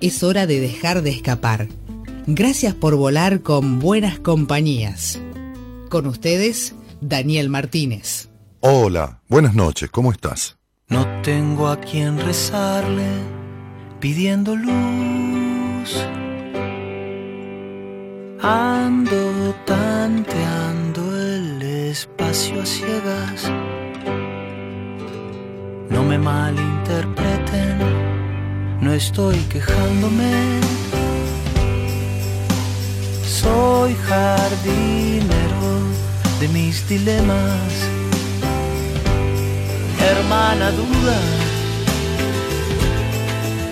es hora de dejar de escapar. Gracias por volar con buenas compañías. Con ustedes, Daniel Martínez. Hola, buenas noches, ¿cómo estás? No tengo a quien rezarle pidiendo luz. Ando tanteando el espacio a ciegas. No me malinterpreten no estoy quejándome. Soy jardinero de mis dilemas. Hermana duda,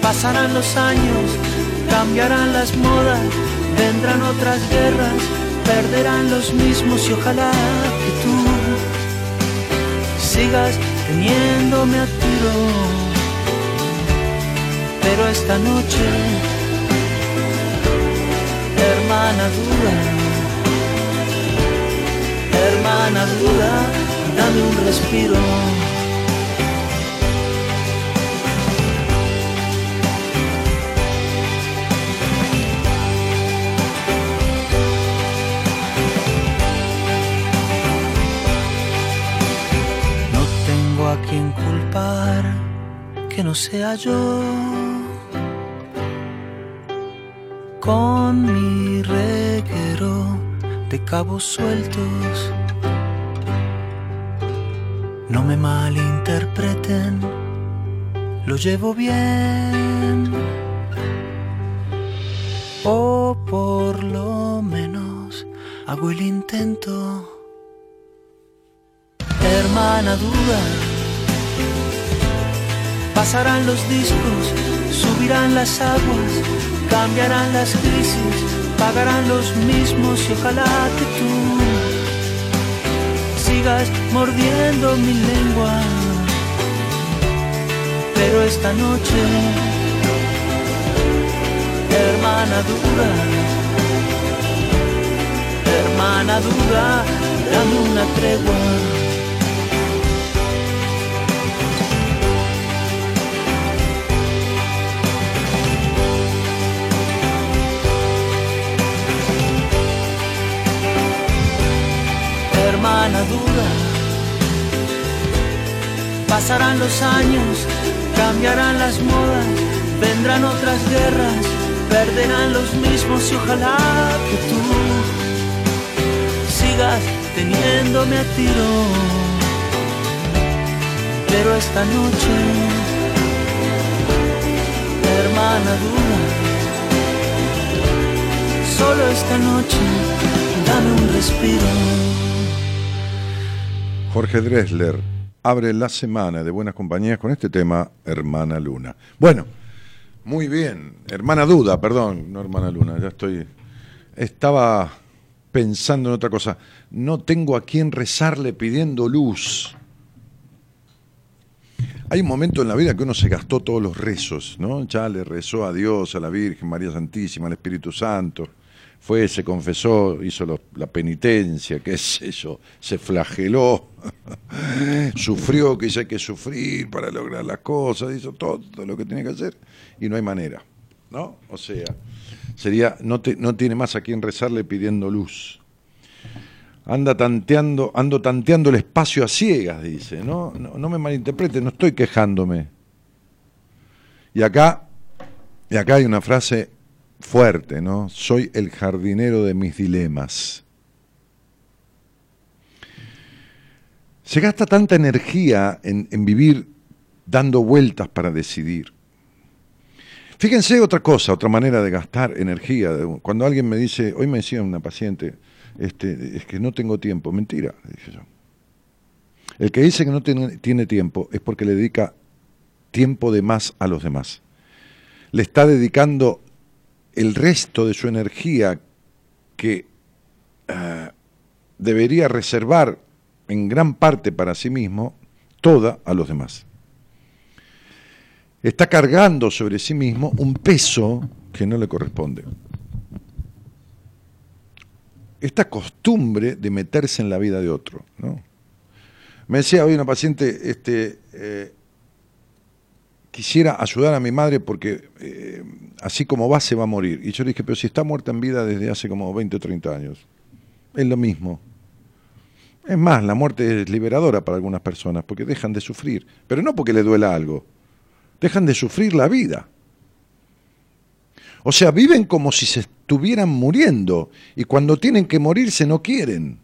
pasarán los años, cambiarán las modas, vendrán otras guerras, perderán los mismos y ojalá que tú sigas teniéndome a tiro pero esta noche, hermana duda, hermana duda, dame un respiro. No tengo a quien culpar que no sea yo con mi reguero de cabos sueltos. No me malinterpreten, lo llevo bien. O por lo menos hago el intento. Hermana duda, pasarán los discos, subirán las aguas Cambiarán las crisis, pagarán los mismos y ojalá que tú sigas mordiendo mi lengua. Pero esta noche, hermana duda, hermana duda, dame una tregua. Hermana duda. Pasarán los años, cambiarán las modas, vendrán otras guerras, perderán los mismos y ojalá que tú sigas teniéndome a tiro. Pero esta noche, hermana duda, solo esta noche, dame un respiro. Jorge Dressler abre la semana de Buenas Compañías con este tema, Hermana Luna. Bueno, muy bien, Hermana Duda, perdón, no Hermana Luna, ya estoy... Estaba pensando en otra cosa. No tengo a quién rezarle pidiendo luz. Hay un momento en la vida que uno se gastó todos los rezos, ¿no? Ya le rezó a Dios, a la Virgen, María Santísima, al Espíritu Santo fue, se confesó, hizo la penitencia, qué sé yo, se flageló, sufrió que hay que sufrir para lograr las cosas, hizo todo lo que tenía que hacer y no hay manera, ¿no? O sea, sería, no, tiene más a quien rezarle pidiendo luz. Anda tanteando, ando tanteando el espacio a ciegas, dice, ¿no? No, no me malinterprete, no estoy quejándome. Y acá, y acá hay una frase fuerte, ¿no? Soy el jardinero de mis dilemas. Se gasta tanta energía en, vivir dando vueltas para decidir. Fíjense otra cosa, otra manera de gastar energía. Cuando alguien me dice, hoy me decía una paciente, este, es que no tengo tiempo, mentira, dije yo. El que dice que no tiene tiempo es porque le dedica tiempo de más a los demás. le está dedicando el resto de su energía que eh, debería reservar en gran parte para sí mismo, toda a los demás. Está cargando sobre sí mismo un peso que no le corresponde. Esta costumbre de meterse en la vida de otro. ¿no? Me decía hoy una paciente, este, eh, quisiera ayudar a mi madre porque eh, así como va se va a morir. Y yo le dije, pero si está muerta en vida desde hace como 20 o 30 años, es lo mismo. Es más, la muerte es liberadora para algunas personas porque dejan de sufrir, pero no porque le duela algo, dejan de sufrir la vida. O sea, viven como si se estuvieran muriendo y cuando tienen que morirse no quieren.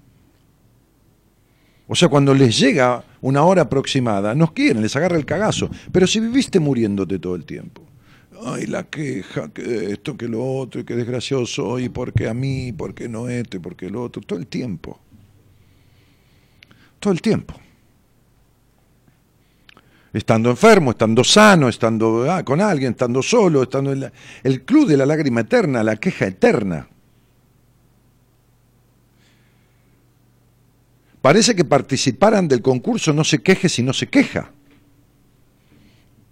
O sea, cuando les llega una hora aproximada, no quieren, les agarra el cagazo. Pero si viviste muriéndote todo el tiempo, ay, la queja, que esto, que lo otro, y que desgracioso, y por qué a mí, por qué no esto, y por qué lo otro, todo el tiempo. Todo el tiempo estando enfermo, estando sano, estando ah, con alguien, estando solo, estando en el club de la lágrima eterna, la queja eterna. Parece que participaran del concurso no se queje si no se queja.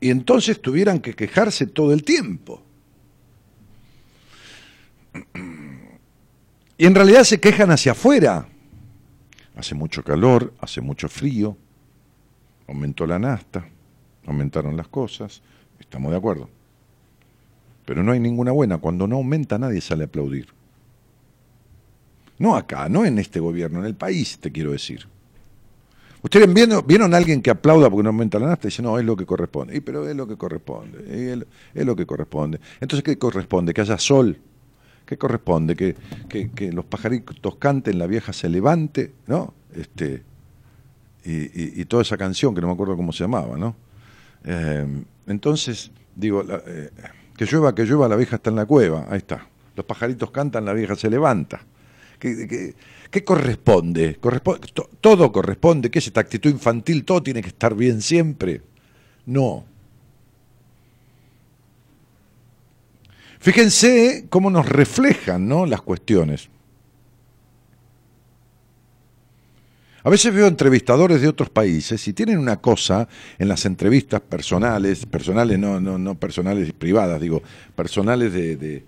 Y entonces tuvieran que quejarse todo el tiempo. Y en realidad se quejan hacia afuera. Hace mucho calor, hace mucho frío, aumentó la nasta, aumentaron las cosas, estamos de acuerdo. Pero no hay ninguna buena, cuando no aumenta nadie sale a aplaudir. No acá, no en este gobierno, en el país, te quiero decir. ¿Ustedes vieron, a alguien que aplauda porque no aumenta la nasta y dice, no, es lo que corresponde? Y, pero es lo que corresponde, es, lo que corresponde. Entonces, ¿qué corresponde? Que haya sol. ¿Qué corresponde? Que, los pajaritos canten, la vieja se levante, ¿no? Este, y, toda esa canción, que no me acuerdo cómo se llamaba, ¿no? Eh, entonces, digo, eh, que llueva, que llueva, la vieja está en la cueva, ahí está. Los pajaritos cantan, la vieja se levanta. ¿Qué, corresponde? ¿Todo corresponde? ¿Qué es esta actitud infantil? ¿Todo tiene que estar bien siempre? No. Fíjense cómo nos reflejan ¿no? las cuestiones. A veces veo entrevistadores de otros países y tienen una cosa en las entrevistas personales, personales no, no, no personales privadas, digo, personales de,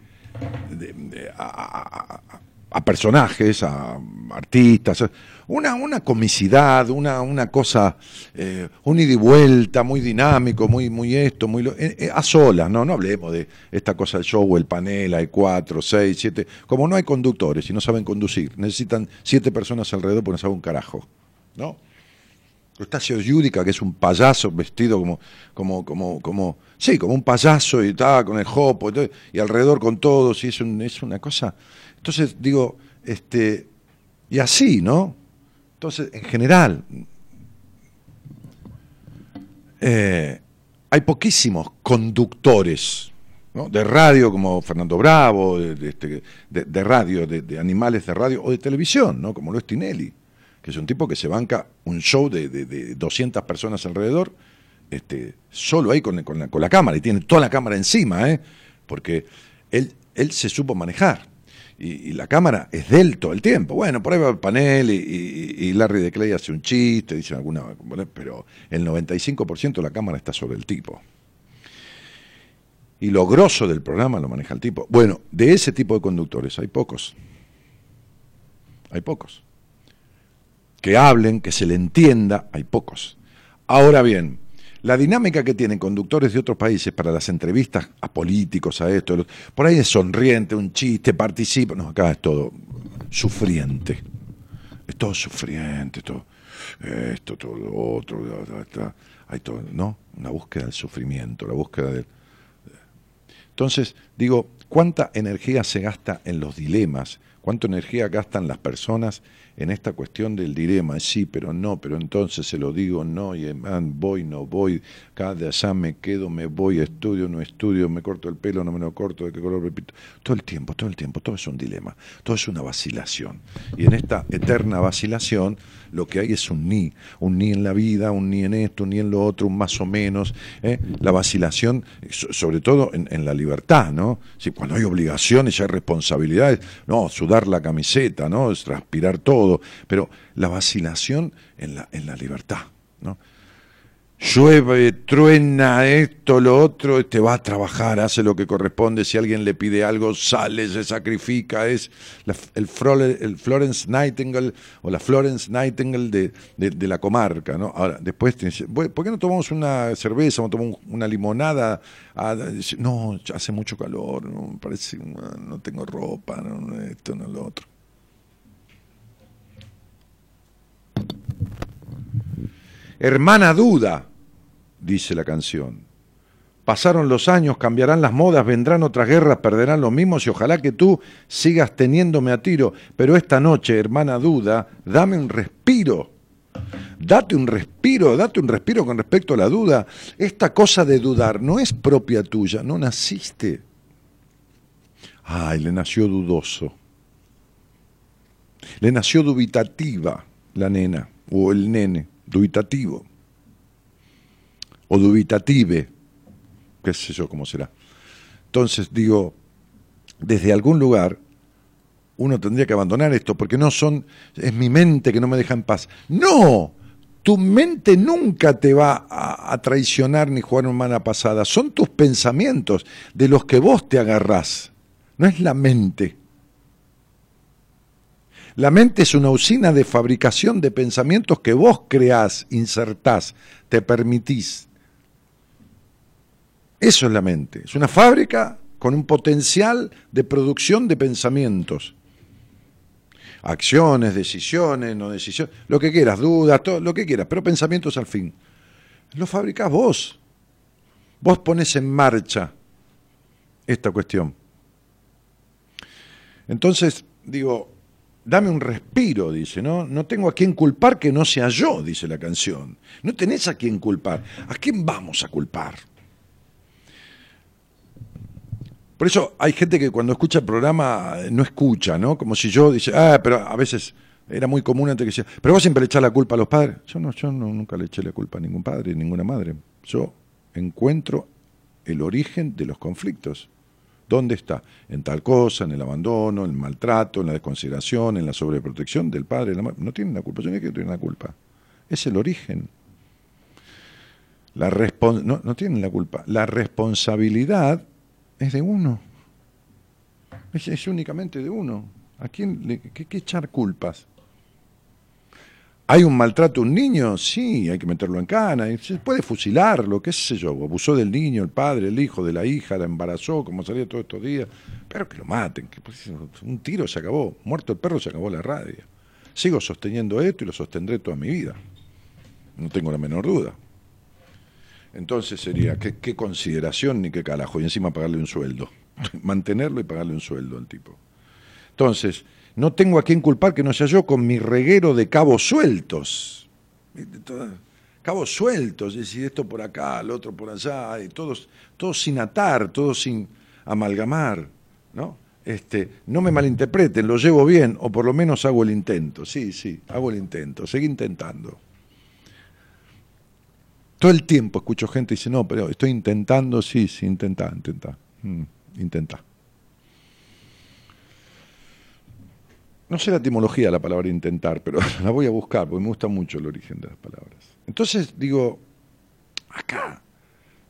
personajes, a artistas, una, una comicidad, una, una cosa, eh, un ida y vuelta, muy dinámico, muy, muy esto, muy eh, eh, a solas, no, no hablemos de esta cosa del show, el panel, hay cuatro, seis, siete, como no hay conductores y no saben conducir, necesitan siete personas alrededor porque no saben un carajo, ¿no? Eustacio Yudica, que es un payaso vestido como, como, como, como, sí, como un payaso y está con el jopo y, y alrededor con todos, y es, un, es una cosa. Entonces, digo, este, y así, ¿no? Entonces, en general, eh, hay poquísimos conductores de radio como Fernando Bravo, de, este, radio, de, animales de radio o de televisión, ¿no? como lo es Tinelli, que es un tipo que se banca un show de, 200 personas alrededor, este, solo ahí con, con, la, con, la, cámara, y tiene toda la cámara encima, ¿eh? porque él, él se supo manejar y, la cámara es de él todo el tiempo. Bueno, por ahí va el panel y, Larry de Clay hace un chiste, dice alguna, pero el 95% de la cámara está sobre el tipo. Y lo grosso del programa lo maneja el tipo. Bueno, de ese tipo de conductores hay pocos. Hay pocos. Que hablen, que se le entienda, hay pocos. Ahora bien, la dinámica que tienen conductores de otros países para las entrevistas a políticos, a esto, por ahí es sonriente, un chiste, participa. No, acá es todo sufriente. Es todo sufriente, todo esto, todo lo otro. Hay todo, ¿no? Una búsqueda del sufrimiento, la búsqueda del. Entonces, digo, ¿cuánta energía se gasta en los dilemas? ¿Cuánta energía gastan las personas en esta cuestión del dilema? Sí, pero no, pero entonces se lo digo, no, y voy, no voy, cada allá me quedo, me voy, estudio, no estudio, me corto el pelo, no me lo corto, de qué color repito. Todo el tiempo, todo el tiempo, todo es un dilema, todo es una vacilación. Y en esta eterna vacilación, lo que hay es un ni, un ni en la vida, un ni en esto, un ni en lo otro, un más o menos. ¿eh? La vacilación, sobre todo en, la libertad, ¿no? Si cuando hay obligaciones hay responsabilidades, no, sudar la camiseta, ¿no? Es transpirar todo, pero la vacilación en la, en la libertad, ¿no? llueve, truena, esto, lo otro, te va a trabajar, hace lo que corresponde, si alguien le pide algo, sale, se sacrifica, es el, Florence Nightingale o la Florence Nightingale de, la comarca, ¿no? Ahora, después te dice, ¿por qué no tomamos una cerveza o tomamos una limonada? Ah, no, hace mucho calor, no, parece, no tengo ropa, no, esto, no lo otro. Hermana duda, dice la canción. Pasaron los años, cambiarán las modas, vendrán otras guerras, perderán los mismos y ojalá que tú sigas teniéndome a tiro. Pero esta noche, hermana duda, dame un respiro. Date un respiro, date un respiro con respecto a la duda. Esta cosa de dudar no es propia tuya, no naciste. Ay, le nació dudoso. Le nació dubitativa la nena o el nene, dubitativo o dubitative, qué sé yo cómo será. Entonces digo, desde algún lugar uno tendría que abandonar esto, porque no son, es mi mente que no me deja en paz. No, tu mente nunca te va a, traicionar ni jugar una mala pasada, son tus pensamientos de los que vos te agarrás, no es la mente. La mente es una usina de fabricación de pensamientos que vos creás, insertás, te permitís. Eso es la mente. Es una fábrica con un potencial de producción de pensamientos. Acciones, decisiones, no decisiones, lo que quieras, dudas, todo, lo que quieras, pero pensamientos al fin. Lo fabricás vos. Vos pones en marcha esta cuestión. Entonces, digo, dame un respiro, dice, ¿no? No tengo a quién culpar que no sea yo, dice la canción. No tenés a quién culpar. ¿A quién vamos a culpar? Por eso hay gente que cuando escucha el programa eh, no escucha, ¿no? Como si yo dice, ah, pero a veces era muy común antes que decía, pero vos siempre le echás la culpa a los padres. Yo no, yo nunca le eché la culpa a ningún padre, ninguna madre. Yo encuentro el origen de los conflictos. ¿Dónde está? En tal cosa, en el abandono, en el maltrato, en la desconsideración, en la sobreprotección del padre. La. No tienen la culpa, yo no es que la culpa. Es el origen. La no, no tienen la culpa. La responsabilidad es de uno. Es, únicamente de uno. ¿A quién le qué, echar culpas? ¿Hay un maltrato a un niño? Sí, hay que meterlo en cana. Se puede fusilarlo, qué sé yo. Abusó del niño, el padre, el hijo, de la hija, la embarazó, como salía todos estos días. Pero que lo maten. Que, pues, un tiro se acabó. Muerto el perro se acabó la radio. Sigo sosteniendo esto y lo sostendré toda mi vida. No tengo la menor duda. Entonces sería, ¿qué, consideración ni qué carajo? Y encima pagarle un sueldo. Mantenerlo y pagarle un sueldo al tipo. Entonces, no tengo a quién culpar que no sea yo con mi reguero de cabos sueltos. Cabos sueltos, es decir, esto por acá, el otro por allá, y todos, todos sin atar, todos sin amalgamar, ¿no? Este, no me malinterpreten, lo llevo bien, o por lo menos hago el intento. Sí, sí, hago el intento, seguí intentando. Todo el tiempo escucho gente que dice, no, pero estoy intentando, sí, sí, intenta, intenta, mm, intenta. No sé la etimología de la palabra intentar, pero la voy a buscar porque me gusta mucho el origen de las palabras. Entonces digo, acá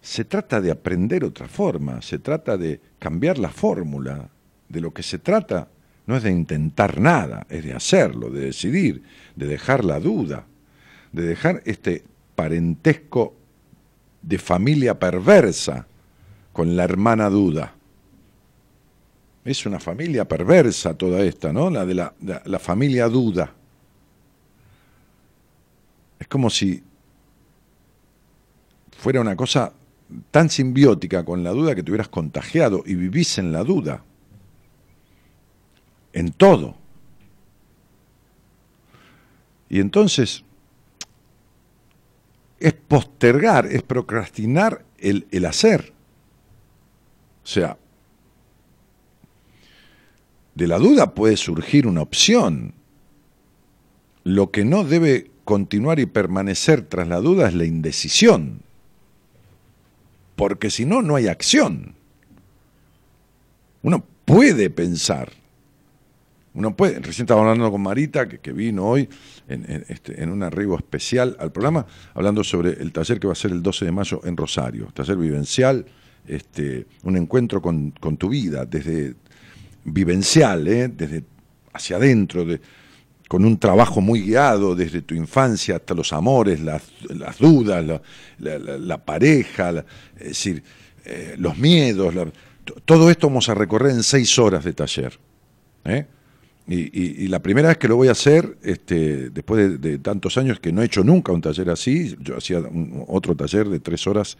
se trata de aprender otra forma, se trata de cambiar la fórmula. De lo que se trata no es de intentar nada, es de hacerlo, de decidir, de dejar la duda, de dejar este parentesco de familia perversa con la hermana Duda. Es una familia perversa toda esta, ¿no? La de la, la familia Duda. Es como si fuera una cosa tan simbiótica con la duda que te hubieras contagiado y vivís en la duda. En todo. Y entonces es postergar, es procrastinar el, el hacer. O sea, de la duda puede surgir una opción. Lo que no debe continuar y permanecer tras la duda es la indecisión. Porque si no, no hay acción. Uno puede pensar. Uno puede, recién estaba hablando con Marita, que, vino hoy en, este, en, un arribo especial al programa, hablando sobre el taller que va a ser el 12 de mayo en Rosario, taller vivencial, este, un encuentro con, con tu vida, desde vivencial, ¿eh? desde hacia adentro, de, con un trabajo muy guiado desde tu infancia hasta los amores, las, dudas, la, pareja, es decir, eh, los miedos, todo esto vamos a recorrer en seis horas de taller. ¿eh? Y, la primera vez que lo voy a hacer, este, después de, tantos años que no he hecho nunca un taller así, yo hacía otro taller de tres horas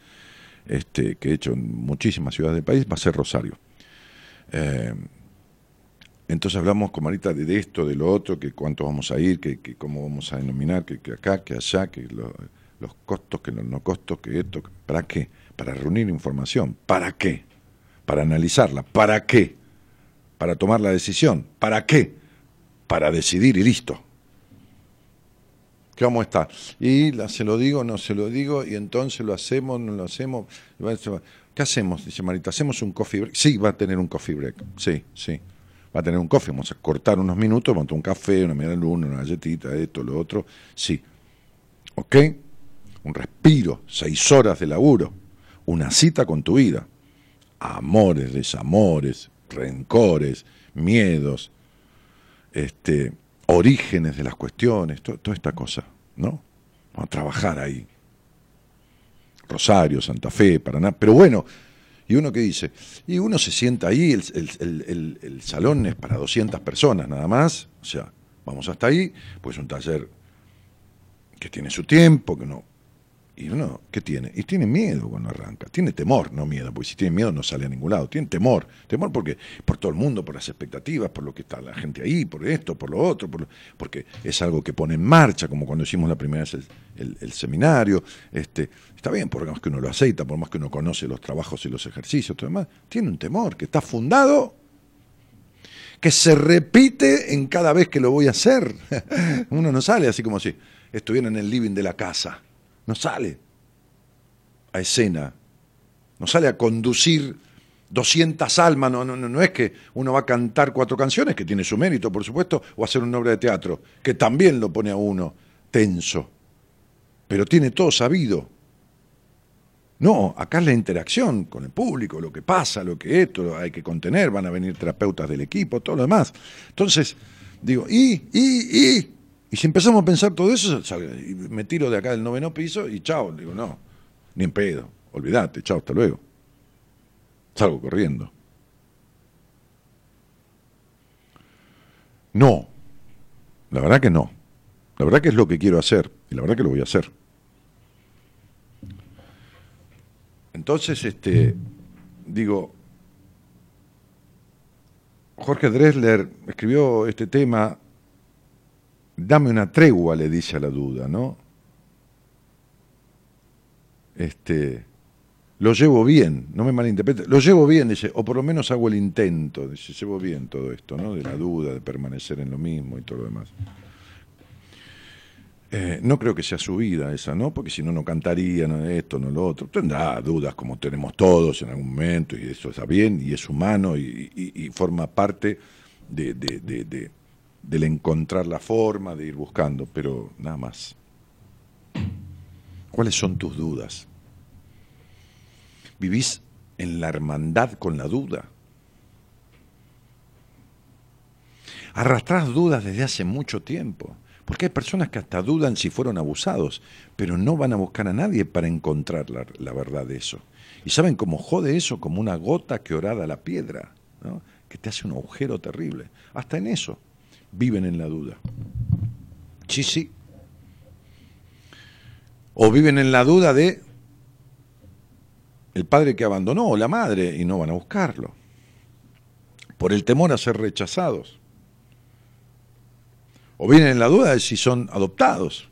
este, que he hecho en muchísimas ciudades del país, va a ser Rosario. Entonces hablamos con Marita de, esto, de lo otro, que cuánto vamos a ir, que, cómo vamos a denominar, que, acá, que allá, que los costos, que los no costos, que esto, ¿para qué? Para reunir información, ¿para qué? Para analizarla, ¿para qué? Para tomar la decisión, ¿para qué? Para decidir y listo. ¿Qué vamos a estar? Y se lo digo, no se lo digo, y entonces lo hacemos, no lo hacemos. ¿Qué hacemos? Dice Marita, ¿hacemos un coffee break? Sí, va a tener un coffee break. Sí, sí va a tener un coffee, vamos a cortar unos minutos, vamos a tomar un café, una media luna, una galletita, esto, lo otro, sí. ¿Ok? Un respiro, seis horas de laburo, una cita con tu vida. Amores, desamores, rencores, miedos, este, orígenes de las cuestiones, toda esta cosa, ¿no? Vamos a trabajar ahí. Rosario, Santa Fe, Paraná, pero bueno, y uno que dice, y uno se sienta ahí, el, salón es para 200 personas nada más, o sea, vamos hasta ahí, pues un taller que tiene su tiempo, que no... Y uno, ¿qué tiene? Y tiene miedo cuando arranca, tiene temor, no miedo, porque si tiene miedo no sale a ningún lado, tiene temor, temor porque por todo el mundo, por las expectativas, por lo que está la gente ahí, por esto, por lo otro, porque es algo que pone en marcha, como cuando hicimos la primera vez el, seminario, este, Está bien, por más que uno lo aceita, por más que uno conoce los trabajos y los ejercicios, todo demás, tiene un temor que está fundado, que se repite en cada vez que lo voy a hacer. uno no sale así como si estuviera en el living de la casa. No sale a escena, no sale a conducir 200 almas, no, no, no es que uno va a cantar cuatro canciones, que tiene su mérito, por supuesto, o hacer una obra de teatro, que también lo pone a uno tenso, pero tiene todo sabido. No, acá es la interacción con el público, lo que pasa, lo que esto, hay que contener, van a venir terapeutas del equipo, todo lo demás. Entonces, digo, y, y, y, y si empezamos a pensar todo eso, me tiro de acá del noveno piso y chao, digo, no, ni en pedo, olvídate, chao, hasta luego. Salgo corriendo. No, la verdad que no. La verdad que es lo que quiero hacer y la verdad que lo voy a hacer. Entonces, este, digo, Jorge Dresler escribió este tema, dame una tregua, le dice a la duda, ¿no? Este, lo llevo bien, no me malinterprete, lo llevo bien, dice, o por lo menos hago el intento, dice, llevo bien todo esto, ¿no? De la duda, de permanecer en lo mismo y todo lo demás. Eh, no creo que sea su vida esa, ¿no? Porque si no, no cantaría, no esto, no lo otro. Tendrá dudas como tenemos todos en algún momento, y eso está bien, y es humano, y, forma parte de, del encontrar la forma, de ir buscando, pero nada más. ¿Cuáles son tus dudas? ¿Vivís en la hermandad con la duda? Arrastrás dudas desde hace mucho tiempo. Porque hay personas que hasta dudan si fueron abusados, pero no van a buscar a nadie para encontrar la, verdad de eso. Y saben cómo jode eso como una gota que orada la piedra, que te hace un agujero terrible. Hasta en eso viven en la duda. Sí, sí. O viven en la duda de el padre que abandonó o la madre y no van a buscarlo. Por el temor a ser rechazados. O vienen en la duda de si son adoptados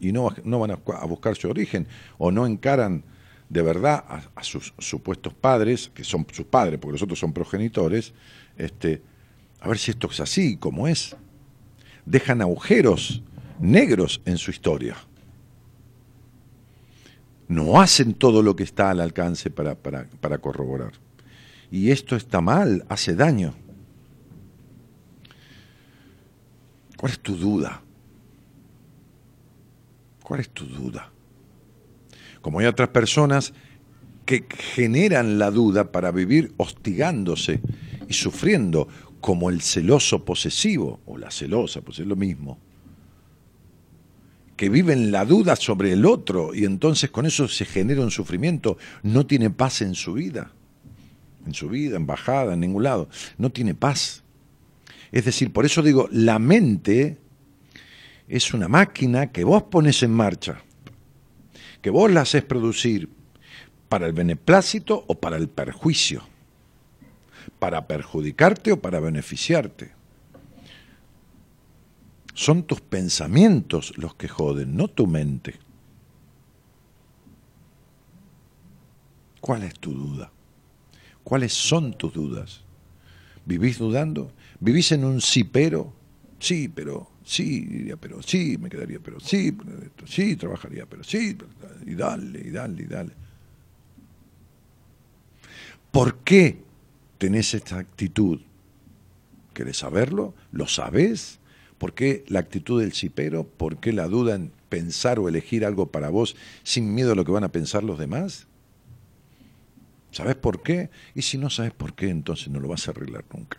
y no, no van a, buscar su origen o no encaran de verdad a, sus supuestos padres, que son sus padres, porque los otros son progenitores, este, a ver si esto es así, como es. Dejan agujeros negros en su historia. No hacen todo lo que está al alcance para, para corroborar. Y esto está mal, hace daño. ¿Cuál es tu duda? ¿Cuál es tu duda? Como hay otras personas que generan la duda para vivir hostigándose y sufriendo, como el celoso posesivo o la celosa, pues es lo mismo, que viven la duda sobre el otro y entonces con eso se genera un sufrimiento, no tiene paz en su vida, en su vida, en bajada, en ningún lado, no tiene paz. Es decir, por eso digo, la mente es una máquina que vos pones en marcha, que vos la haces producir para el beneplácito o para el perjuicio, para perjudicarte o para beneficiarte. Son tus pensamientos los que joden, no tu mente. ¿Cuál es tu duda? ¿Cuáles son tus dudas? ¿Vivís dudando? ¿Vivís en un sí pero? Sí, pero sí, diría, pero sí, me quedaría, pero sí, sí, trabajaría, pero sí, y dale, y dale, y dale. ¿Por qué tenés esta actitud? ¿Querés saberlo? ¿Lo sabés? ¿Por qué la actitud del cipero? ¿Por qué la duda en pensar o elegir algo para vos sin miedo a lo que van a pensar los demás? ¿Sabes por qué? Y si no sabes por qué, entonces no lo vas a arreglar nunca.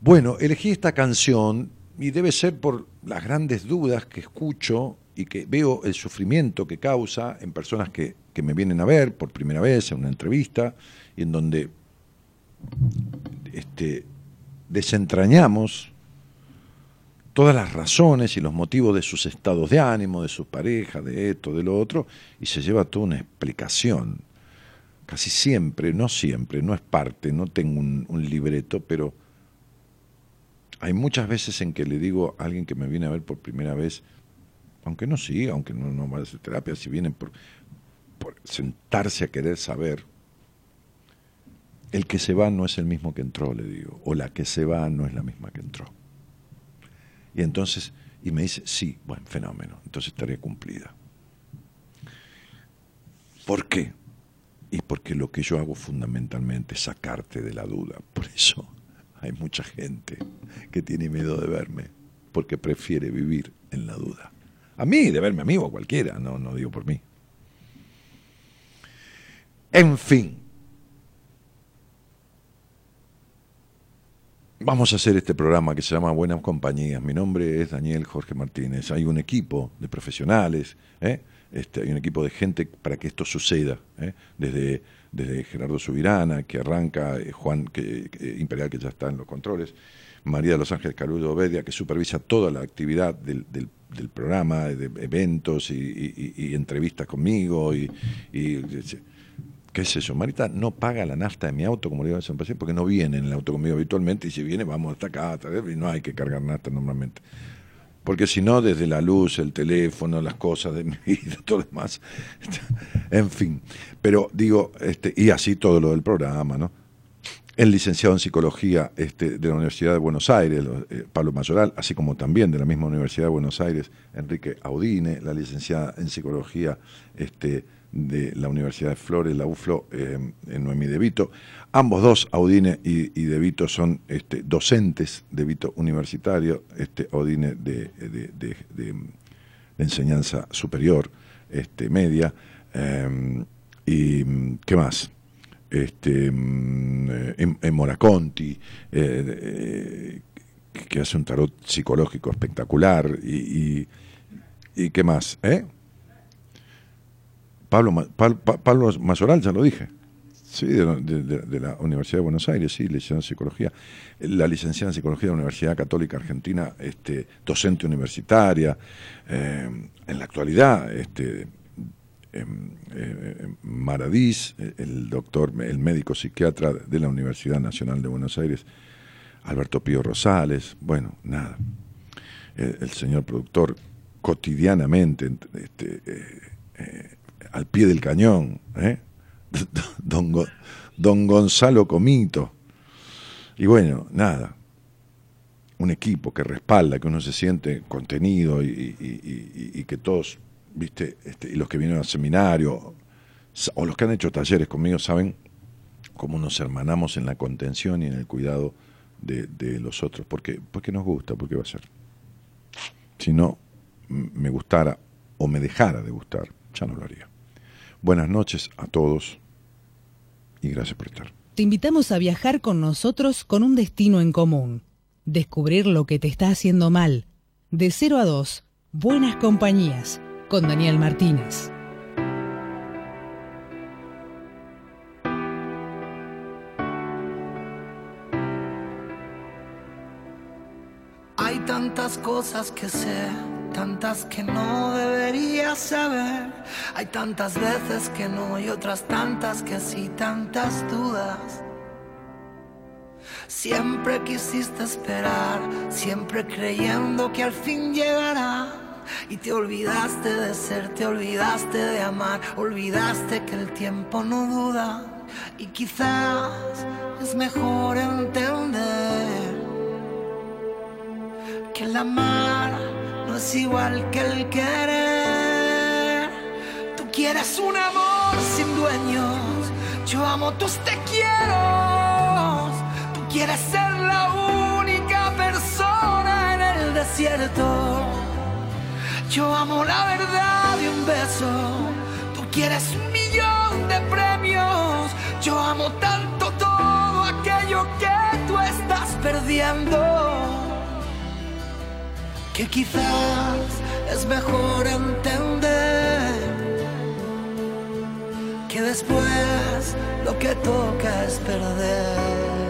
Bueno, elegí esta canción y debe ser por las grandes dudas que escucho y que veo el sufrimiento que causa en personas que, me vienen a ver por primera vez en una entrevista y en donde este, desentrañamos todas las razones y los motivos de sus estados de ánimo, de su pareja, de esto, de lo otro, y se lleva toda una explicación. Casi siempre, no siempre, no es parte, no tengo un libreto, pero hay muchas veces en que le digo a alguien que me viene a ver por primera vez, aunque no siga, aunque no, no a hacer terapia, si viene por, por sentarse a querer saber, el que se va no es el mismo que entró, le digo, o la que se va no es la misma que entró. Y entonces, y me dice, sí, bueno, fenómeno, entonces estaría cumplida. ¿Por qué? Y porque lo que yo hago fundamentalmente es sacarte de la duda. Por eso hay mucha gente que tiene miedo de verme porque prefiere vivir en la duda. A mí, de verme a mí o a cualquiera, no, no digo por mí. En fin, vamos a hacer este programa que se llama Buenas Compañías. Mi nombre es Daniel Jorge Martínez. Hay un equipo de profesionales, ¿eh? este, hay un equipo de gente para que esto suceda, ¿eh? desde desde Gerardo Subirana, que arranca, eh, Juan Imperial, que ya está en los controles, María de los Ángeles Carudo Obedia, que supervisa toda la actividad del, del, programa, de eventos y, entrevistas conmigo, y, qué es eso, Marita no paga la nafta de mi auto, como le digo a San Paseo, porque no viene en el auto conmigo habitualmente, y si viene, vamos hasta acá, y no hay que cargar nafta normalmente porque si no, desde la luz, el teléfono, las cosas de mi vida, todo lo demás, en fin. Pero digo, este, y así todo lo del programa, ¿no? El licenciado en psicología este, de la Universidad de Buenos Aires, eh, Pablo Mayoral, así como también de la misma Universidad de Buenos Aires, Enrique Audine, la licenciada en psicología este, de la Universidad de Flores, la UFLO, eh, en Noemí De Vito. Ambos dos, Audine y, De Vito, son este, docentes de Vito Universitario, este, Audine de, de, enseñanza superior, este, media. Em, ¿Y qué más? Este, em, en, Moraconti, eh, que hace un tarot psicológico espectacular. ¿Y, y, qué más? ¿Eh? Pablo, Pablo ya lo dije. Sí, de, la Universidad de Buenos Aires, sí, licenciado en Psicología. La licenciada en Psicología de la Universidad Católica Argentina, este, docente universitaria. Eh, en la actualidad, este, em, eh, Maradís, el doctor, el médico psiquiatra de la Universidad Nacional de Buenos Aires, Alberto Pío Rosales, bueno, nada. El, señor productor cotidianamente, este, eh, al pie del cañón, don, don Gonzalo Comito. Y bueno, nada, un equipo que respalda, que uno se siente contenido y, que todos, viste, este, y los que vienen al seminario o los que han hecho talleres conmigo saben cómo nos hermanamos en la contención y en el cuidado de, los otros, porque, porque nos gusta, porque va a ser. Si no me gustara o me dejara de gustar, ya no lo haría. Buenas noches a todos y gracias por estar. Te invitamos a viajar con nosotros con un destino en común descubrir lo que te está haciendo mal. De 0 a 2, Buenas Compañías, con Daniel Martínez. Hay tantas cosas que sé, tantas que no debería saber. Hay tantas veces que no y otras tantas que sí, tantas dudas. Siempre quisiste esperar, siempre creyendo que al fin llegará. Y te olvidaste de ser, te olvidaste de amar, olvidaste que el tiempo no duda. Y quizás es mejor entender que el amar igual que el querer. Tú quieres un amor sin dueños, yo amo tus te quiero Quieres ser la única persona en el desierto. Yo amo la verdad de un beso. Tú quieres un millón de premios. Yo amo tanto todo aquello que tú estás perdiendo. Que quizás es mejor entender que después lo que toca es perder.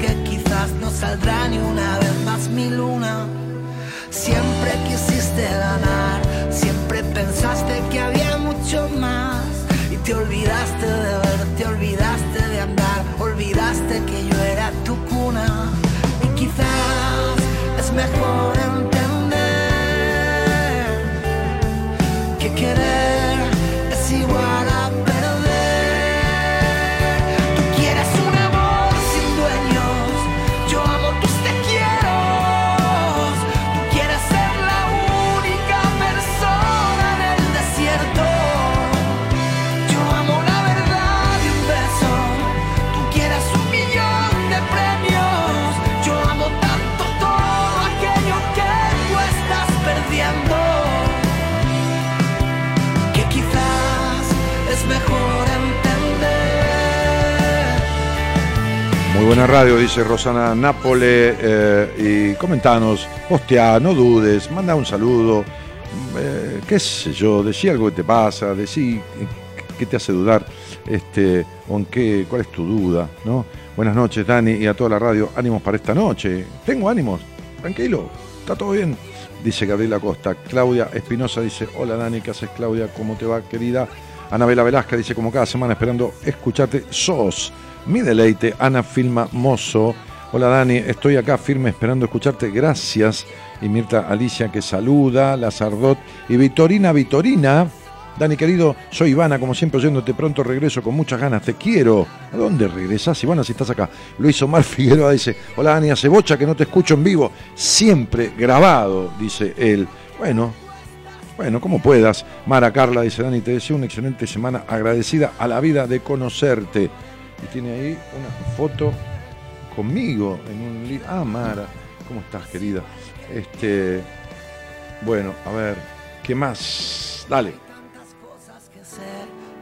Que quizás no saldrá ni una vez más mi luna. Siempre quisiste ganar, siempre pensaste que había mucho más. Y te olvidaste de ver, te olvidaste de andar, olvidaste que yo era tu cuna. Y quizás es mejor entender que querer buena radio, dice Rosana Nápole. Eh, y comentanos, postea, no dudes, manda un saludo. Eh, qué sé yo, decí algo que te pasa, decí qué te hace dudar, este, en qué, cuál es tu duda, ¿no? Buenas noches, Dani, y a toda la radio. Ánimos para esta noche. Tengo ánimos, tranquilo, está todo bien. Dice Gabriela Costa. Claudia Espinosa dice: Hola Dani, ¿qué haces, Claudia? ¿Cómo te va, querida? Anabela Velasca dice: Como cada semana esperando escucharte, sos mi deleite, Ana Filma Mozo. Hola Dani, estoy acá firme esperando escucharte, gracias. Y Mirta Alicia que saluda, Lazardot y Vitorina Vitorina. Dani querido, soy Ivana, como siempre oyéndote pronto regreso con muchas ganas, te quiero. ¿A dónde regresás, Ivana, si estás acá? Luis Omar Figueroa dice, hola Dani, hace bocha que no te escucho en vivo, siempre grabado, dice él. Bueno, bueno, como puedas. Mara Carla dice, Dani, te deseo una excelente semana, agradecida a la vida de conocerte y tiene ahí una foto conmigo en un libro. Ah, Mara, ¿cómo estás, querida? Este, bueno, a ver, ¿qué más? Dale.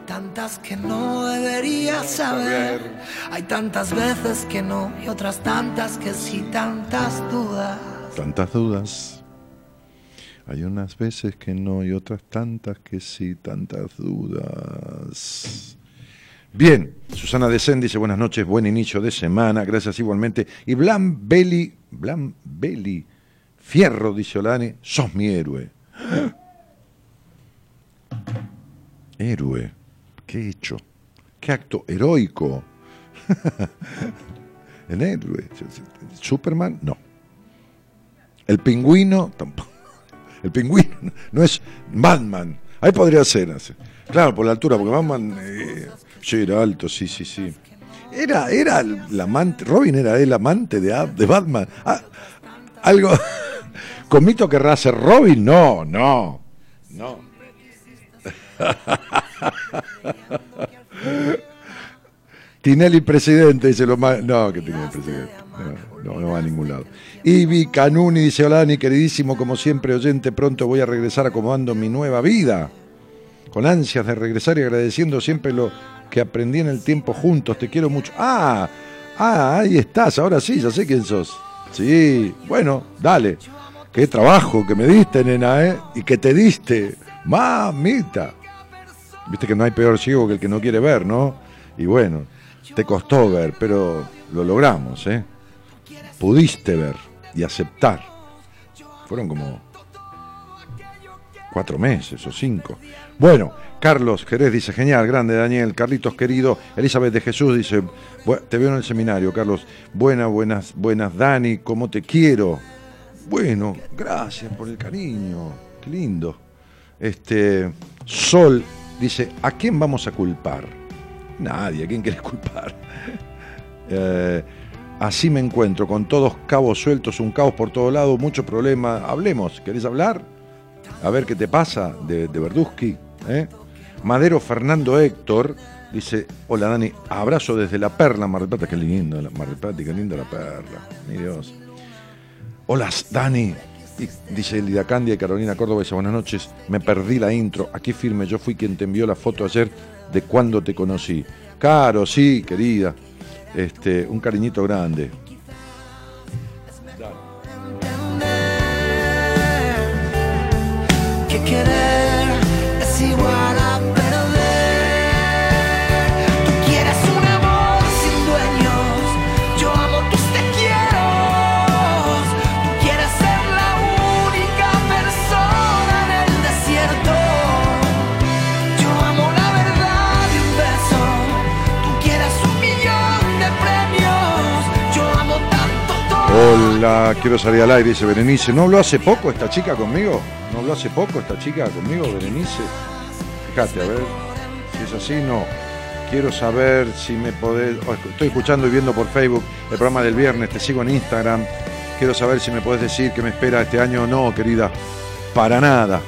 tantas que no debería saber. Hay tantas veces que no y otras tantas que sí, tantas dudas. Tantas dudas. Hay unas veces que no y otras tantas que sí, tantas dudas. Bien, Susana Desen dice buenas noches, buen inicio de semana, gracias igualmente. Y Blan Belli, Blan Belli, Fierro, dice Olani, sos mi héroe. Héroe, ¿qué he hecho? ¿Qué acto heroico? El héroe. Superman, no. El pingüino, tampoco. El pingüino no es Batman. Ahí podría ser. Claro, por la altura, porque Batman eh, Sí, era alto, sí, sí, sí. Era, era el amante, Robin era el amante de, de Batman. Ah, algo. ¿Comito querrá ser Robin? No, no, no. Tinelli presidente, dice lo más. No, que Tinelli presidente. No, no, va a ningún lado. Ibi Canuni dice: Hola, Dani, queridísimo, como siempre, oyente, pronto voy a regresar acomodando mi nueva vida. Con ansias de regresar y agradeciendo siempre lo que aprendí en el tiempo juntos, te quiero mucho. Ah, ah, ahí estás, ahora sí, ya sé quién sos. Sí, bueno, dale. Qué trabajo que me diste, nena, ¿eh? Y que te diste. Mamita. Viste que no hay peor ciego que el que no quiere ver, ¿no? Y bueno, te costó ver, pero lo logramos, ¿eh? Pudiste ver y aceptar. Fueron como cuatro meses o cinco. Bueno, Carlos Jerez dice, genial, grande Daniel, Carlitos querido, Elizabeth de Jesús dice, te veo en el seminario, Carlos, buenas, buenas, buenas, Dani, ¿cómo te quiero? Bueno, gracias por el cariño, qué lindo. Este, Sol dice, ¿a quién vamos a culpar? Nadie, ¿a quién quieres culpar? Eh, así me encuentro, con todos cabos sueltos, un caos por todo lado, mucho problema. Hablemos, ¿querés hablar? A ver qué te pasa de, de. ¿eh? Madero Fernando Héctor dice, hola Dani, abrazo desde La Perla, Mar del Plata, qué lindo, Mar del Plata, qué linda La Perla, mi Dios. Hola Dani, dice Elida Candia y Carolina Córdoba, dice buenas noches, me perdí la intro, aquí firme, yo fui quien te envió la foto ayer de cuando te conocí. Caro, sí, querida, este, un cariñito grande. see why. Hola, quiero salir al aire, dice Berenice. ¿No habló hace poco esta chica conmigo? ¿No habló hace poco esta chica conmigo, Berenice? Fíjate, a ver, si es así, no. Quiero saber si me podés... Oh, estoy escuchando y viendo por Facebook el programa del viernes, te sigo en Instagram. Quiero saber si me podés decir qué me espera este año o no, querida. Para nada.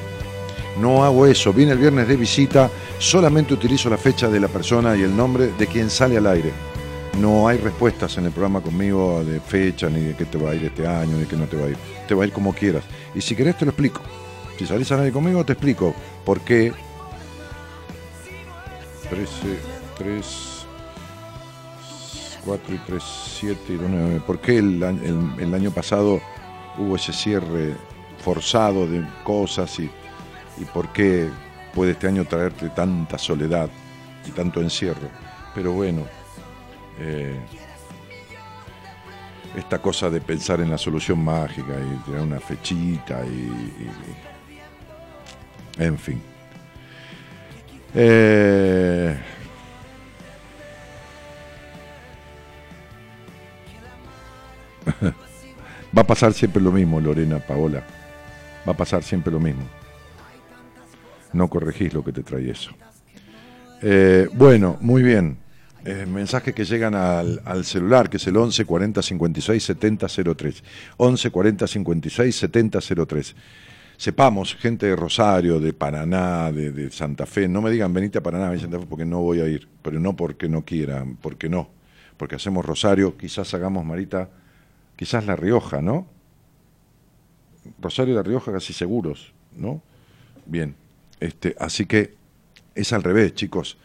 No hago eso. Vine el viernes de visita, solamente utilizo la fecha de la persona y el nombre de quien sale al aire. No hay respuestas en el programa conmigo de fecha, ni de qué te va a ir este año, ni qué no te va a ir. Te va a ir como quieras. Y si querés te lo explico. Si salís a nadie conmigo, te explico por qué 13, 3, 4 y 3, 7 y 2, 9. ¿Por qué el, el, año pasado hubo ese cierre forzado de cosas y por qué puede este año traerte tanta soledad y tanto encierro? Pero bueno, eh, esta cosa de pensar en la solución mágica y tener una fechita y, en fin. Eh, va a pasar siempre lo mismo, Lorena, Paola. Va a pasar siempre lo mismo. No corregís lo que te trae eso. Eh, bueno, muy bien. Eh, mensajes que llegan al, celular, que es el 11 40 56 70 03. 11 40 56 70 03. Sepamos, gente de Rosario, de Paraná, de, Santa Fe, no me digan venite a Paraná, a Santa Fe, porque no voy a ir, pero no porque no quieran, porque no, porque hacemos Rosario, quizás hagamos Marita, quizás La Rioja, ¿no? Rosario y La Rioja casi seguros, ¿no? Bien, este, así que es al revés, chicos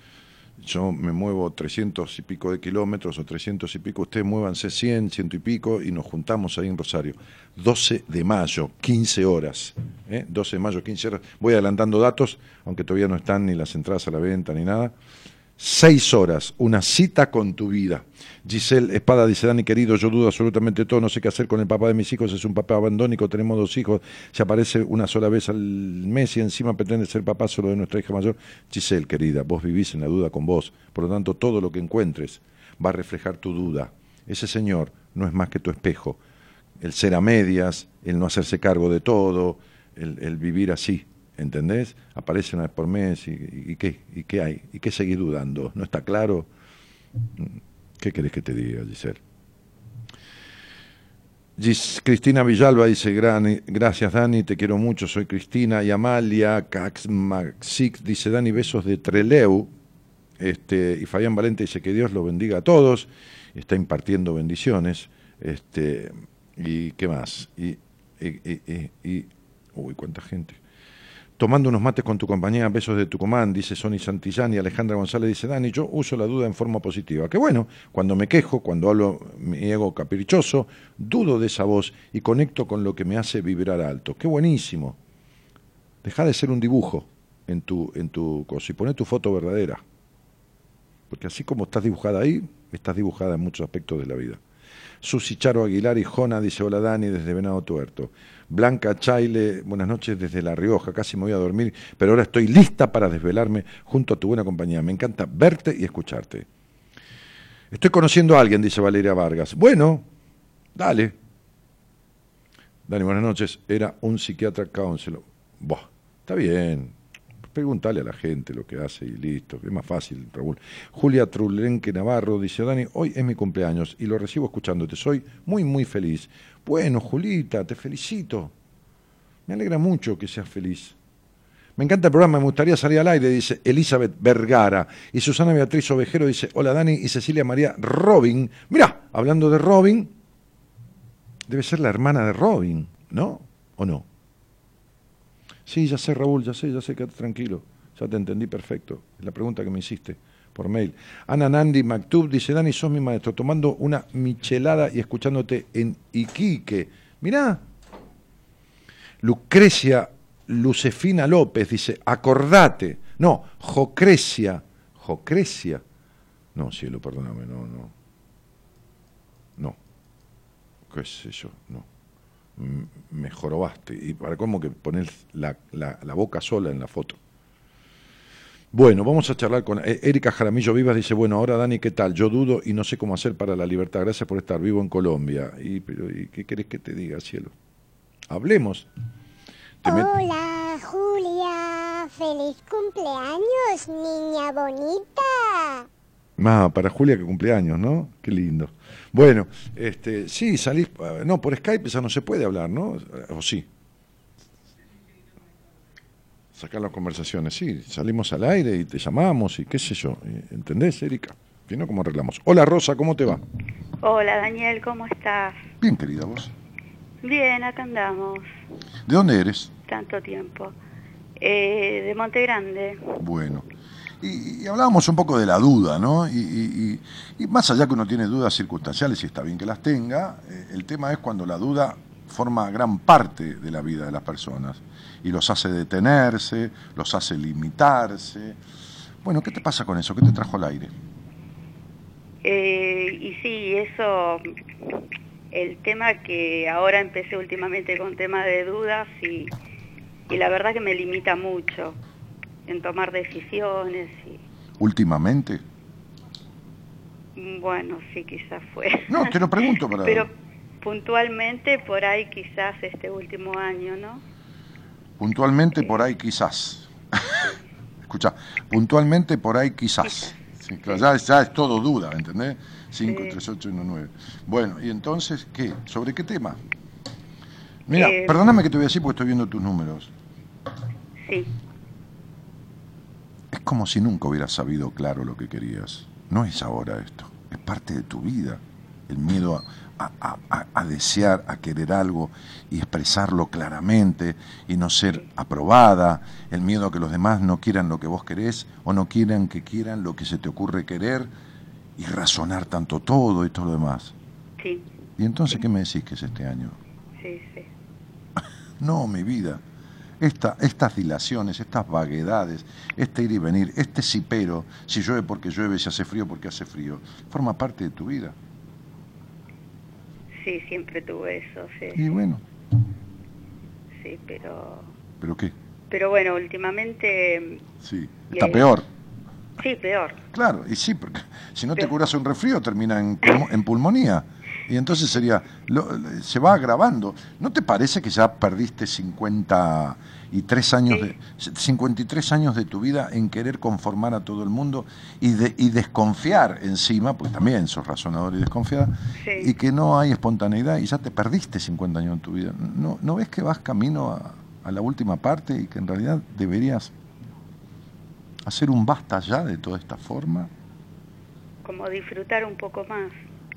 yo me muevo 300 y pico de kilómetros o 300 y pico, ustedes muévanse 100, ciento y pico y nos juntamos ahí en Rosario. 12 de mayo, 15 horas. ¿eh? 12 de mayo, 15 horas. Voy adelantando datos, aunque todavía no están ni las entradas a la venta ni nada. Seis horas, una cita con tu vida. Giselle Espada dice, Dani querido, yo dudo absolutamente todo, no sé qué hacer con el papá de mis hijos, es un papá abandónico, tenemos dos hijos, se aparece una sola vez al mes y encima pretende ser papá solo de nuestra hija mayor. Giselle, querida, vos vivís en la duda con vos, por lo tanto todo lo que encuentres va a reflejar tu duda. Ese señor no es más que tu espejo. El ser a medias, el no hacerse cargo de todo, el, el vivir así, ¿entendés? Aparece una vez por mes y, qué, y qué hay, y qué seguir dudando, ¿no está claro? ¿Qué querés que te diga, Giselle? Cristina Villalba dice, gracias Dani, te quiero mucho, soy Cristina. Y Amalia Caxmaxic dice, Dani, besos de Treleu. Este, y Fabián Valente dice que Dios lo bendiga a todos, está impartiendo bendiciones. Este, ¿Y qué más? Y, y, y uy, cuánta gente tomando unos mates con tu compañía, besos de Tucumán, dice Sony Santillán y Alejandra González dice, Dani, yo uso la duda en forma positiva. Que bueno, cuando me quejo, cuando hablo mi ego caprichoso, dudo de esa voz y conecto con lo que me hace vibrar alto. Qué buenísimo. Deja de ser un dibujo en tu, en tu cosa y poné tu foto verdadera. Porque así como estás dibujada ahí, estás dibujada en muchos aspectos de la vida. Susi Charo Aguilar y Jona dice, hola Dani, desde Venado Tuerto. Blanca Chaile, buenas noches desde La Rioja, casi me voy a dormir, pero ahora estoy lista para desvelarme junto a tu buena compañía. Me encanta verte y escucharte. Estoy conociendo a alguien, dice Valeria Vargas. Bueno, dale. Dani, buenas noches. Era un psiquiatra counselor. Buah, está bien, Pregúntale a la gente lo que hace y listo, es más fácil, Raúl. Julia Trulenque Navarro dice, Dani, hoy es mi cumpleaños y lo recibo escuchándote, soy muy, muy feliz. Bueno, Julita, te felicito. Me alegra mucho que seas feliz. Me encanta el programa, me gustaría salir al aire, dice Elizabeth Vergara. Y Susana Beatriz Ovejero dice, hola Dani y Cecilia María Robin. Mirá, hablando de Robin, debe ser la hermana de Robin, ¿no? ¿O no? Sí, ya sé, Raúl, ya sé, ya sé, quédate tranquilo. Ya te entendí perfecto. Es la pregunta que me hiciste por mail. Ana Nandi Maktub dice, Dani, sos mi maestro, tomando una michelada y escuchándote en Iquique. Mirá. Lucrecia Lucefina López dice, acordate. No, Jocrecia. Jocrecia. No, cielo, perdóname, no, no. No. ¿Qué sé yo? No me jorobaste. Y para cómo que poner la, la, boca sola en la foto. Bueno, vamos a charlar con eh, Erika Jaramillo Vivas. Dice, bueno, ahora Dani, ¿qué tal? Yo dudo y no sé cómo hacer para la libertad. Gracias por estar vivo en Colombia. ¿Y, pero, ¿y qué querés que te diga, cielo? Hablemos. Hola, Julia. Feliz cumpleaños, niña bonita. Ah, para Julia que cumpleaños, ¿no? Qué lindo. Bueno, este, sí, salís, eh, no, por Skype ya no se puede hablar, ¿no? ¿O sí? Sacar las conversaciones, sí, salimos al aire y te llamamos y qué sé yo, ¿entendés, Erika? Si no, ¿cómo arreglamos? Hola, Rosa, ¿cómo te va? Hola, Daniel, ¿cómo estás? Bien, querida, ¿vos? Bien, acá andamos. ¿De dónde eres? Tanto tiempo. Eh, de Monte Grande. Bueno. Y, hablábamos un poco de la duda, ¿no? Y, más allá que uno tiene dudas circunstanciales, y está bien que las tenga, eh, el tema es cuando la duda forma gran parte de la vida de las personas y los hace detenerse, los hace limitarse. Bueno, ¿qué te pasa con eso? ¿Qué te trajo al aire? Eh, y sí, eso, el tema que ahora empecé últimamente con tema de dudas y, y la verdad que me limita mucho en tomar decisiones. Y... ¿Últimamente? Bueno, sí, quizás fue. No, te lo pregunto para... Pero puntualmente por ahí quizás este último año, ¿no? Puntualmente por ahí quizás. Escucha, puntualmente por ahí quizás. ya, es todo duda, ¿entendés? 5, 3, 8, 1, 9. Bueno, y entonces, ¿qué? ¿Sobre qué tema? Mira, eh, perdóname que te voy a decir porque estoy viendo tus números. Sí. Es como si nunca hubieras sabido claro lo que querías. No es ahora esto, es parte de tu vida. el miedo a, a- a- a desear, a querer algo y expresarlo claramente y no ser aprobada, el miedo a que los demás no quieran lo que vos querés o no quieran que quieran lo que se te ocurre querer y razonar tanto todo y todo lo demás. Sí, ¿Y entonces qué me decís que es este año? sí, sí. No, mi vida. Esta, estas dilaciones, estas vaguedades, este ir y venir, este sipero, si llueve porque llueve, si hace frío porque hace frío, forma parte de tu vida. Sí, siempre tuve eso, sí, Y bueno, sí, pero... ¿pero qué? Pero bueno, últimamente, Sí, Y está peor. sí, peor. Claro, y sí, porque si no te curas un resfrío termina en, pulmo- en pulmonía. Y entonces sería, lo- se va agravando. ¿No te parece que ya perdiste 53 años, de, 53 años de tu vida en querer conformar a todo el mundo y, de, y desconfiar encima, porque también sos razonador y desconfiada, Sí. y que no hay espontaneidad y ya te perdiste 50 años de tu vida? ¿No, no ves que vas camino a, a la última parte y que en realidad deberías hacer un basta ya de toda esta forma? Como disfrutar un poco más,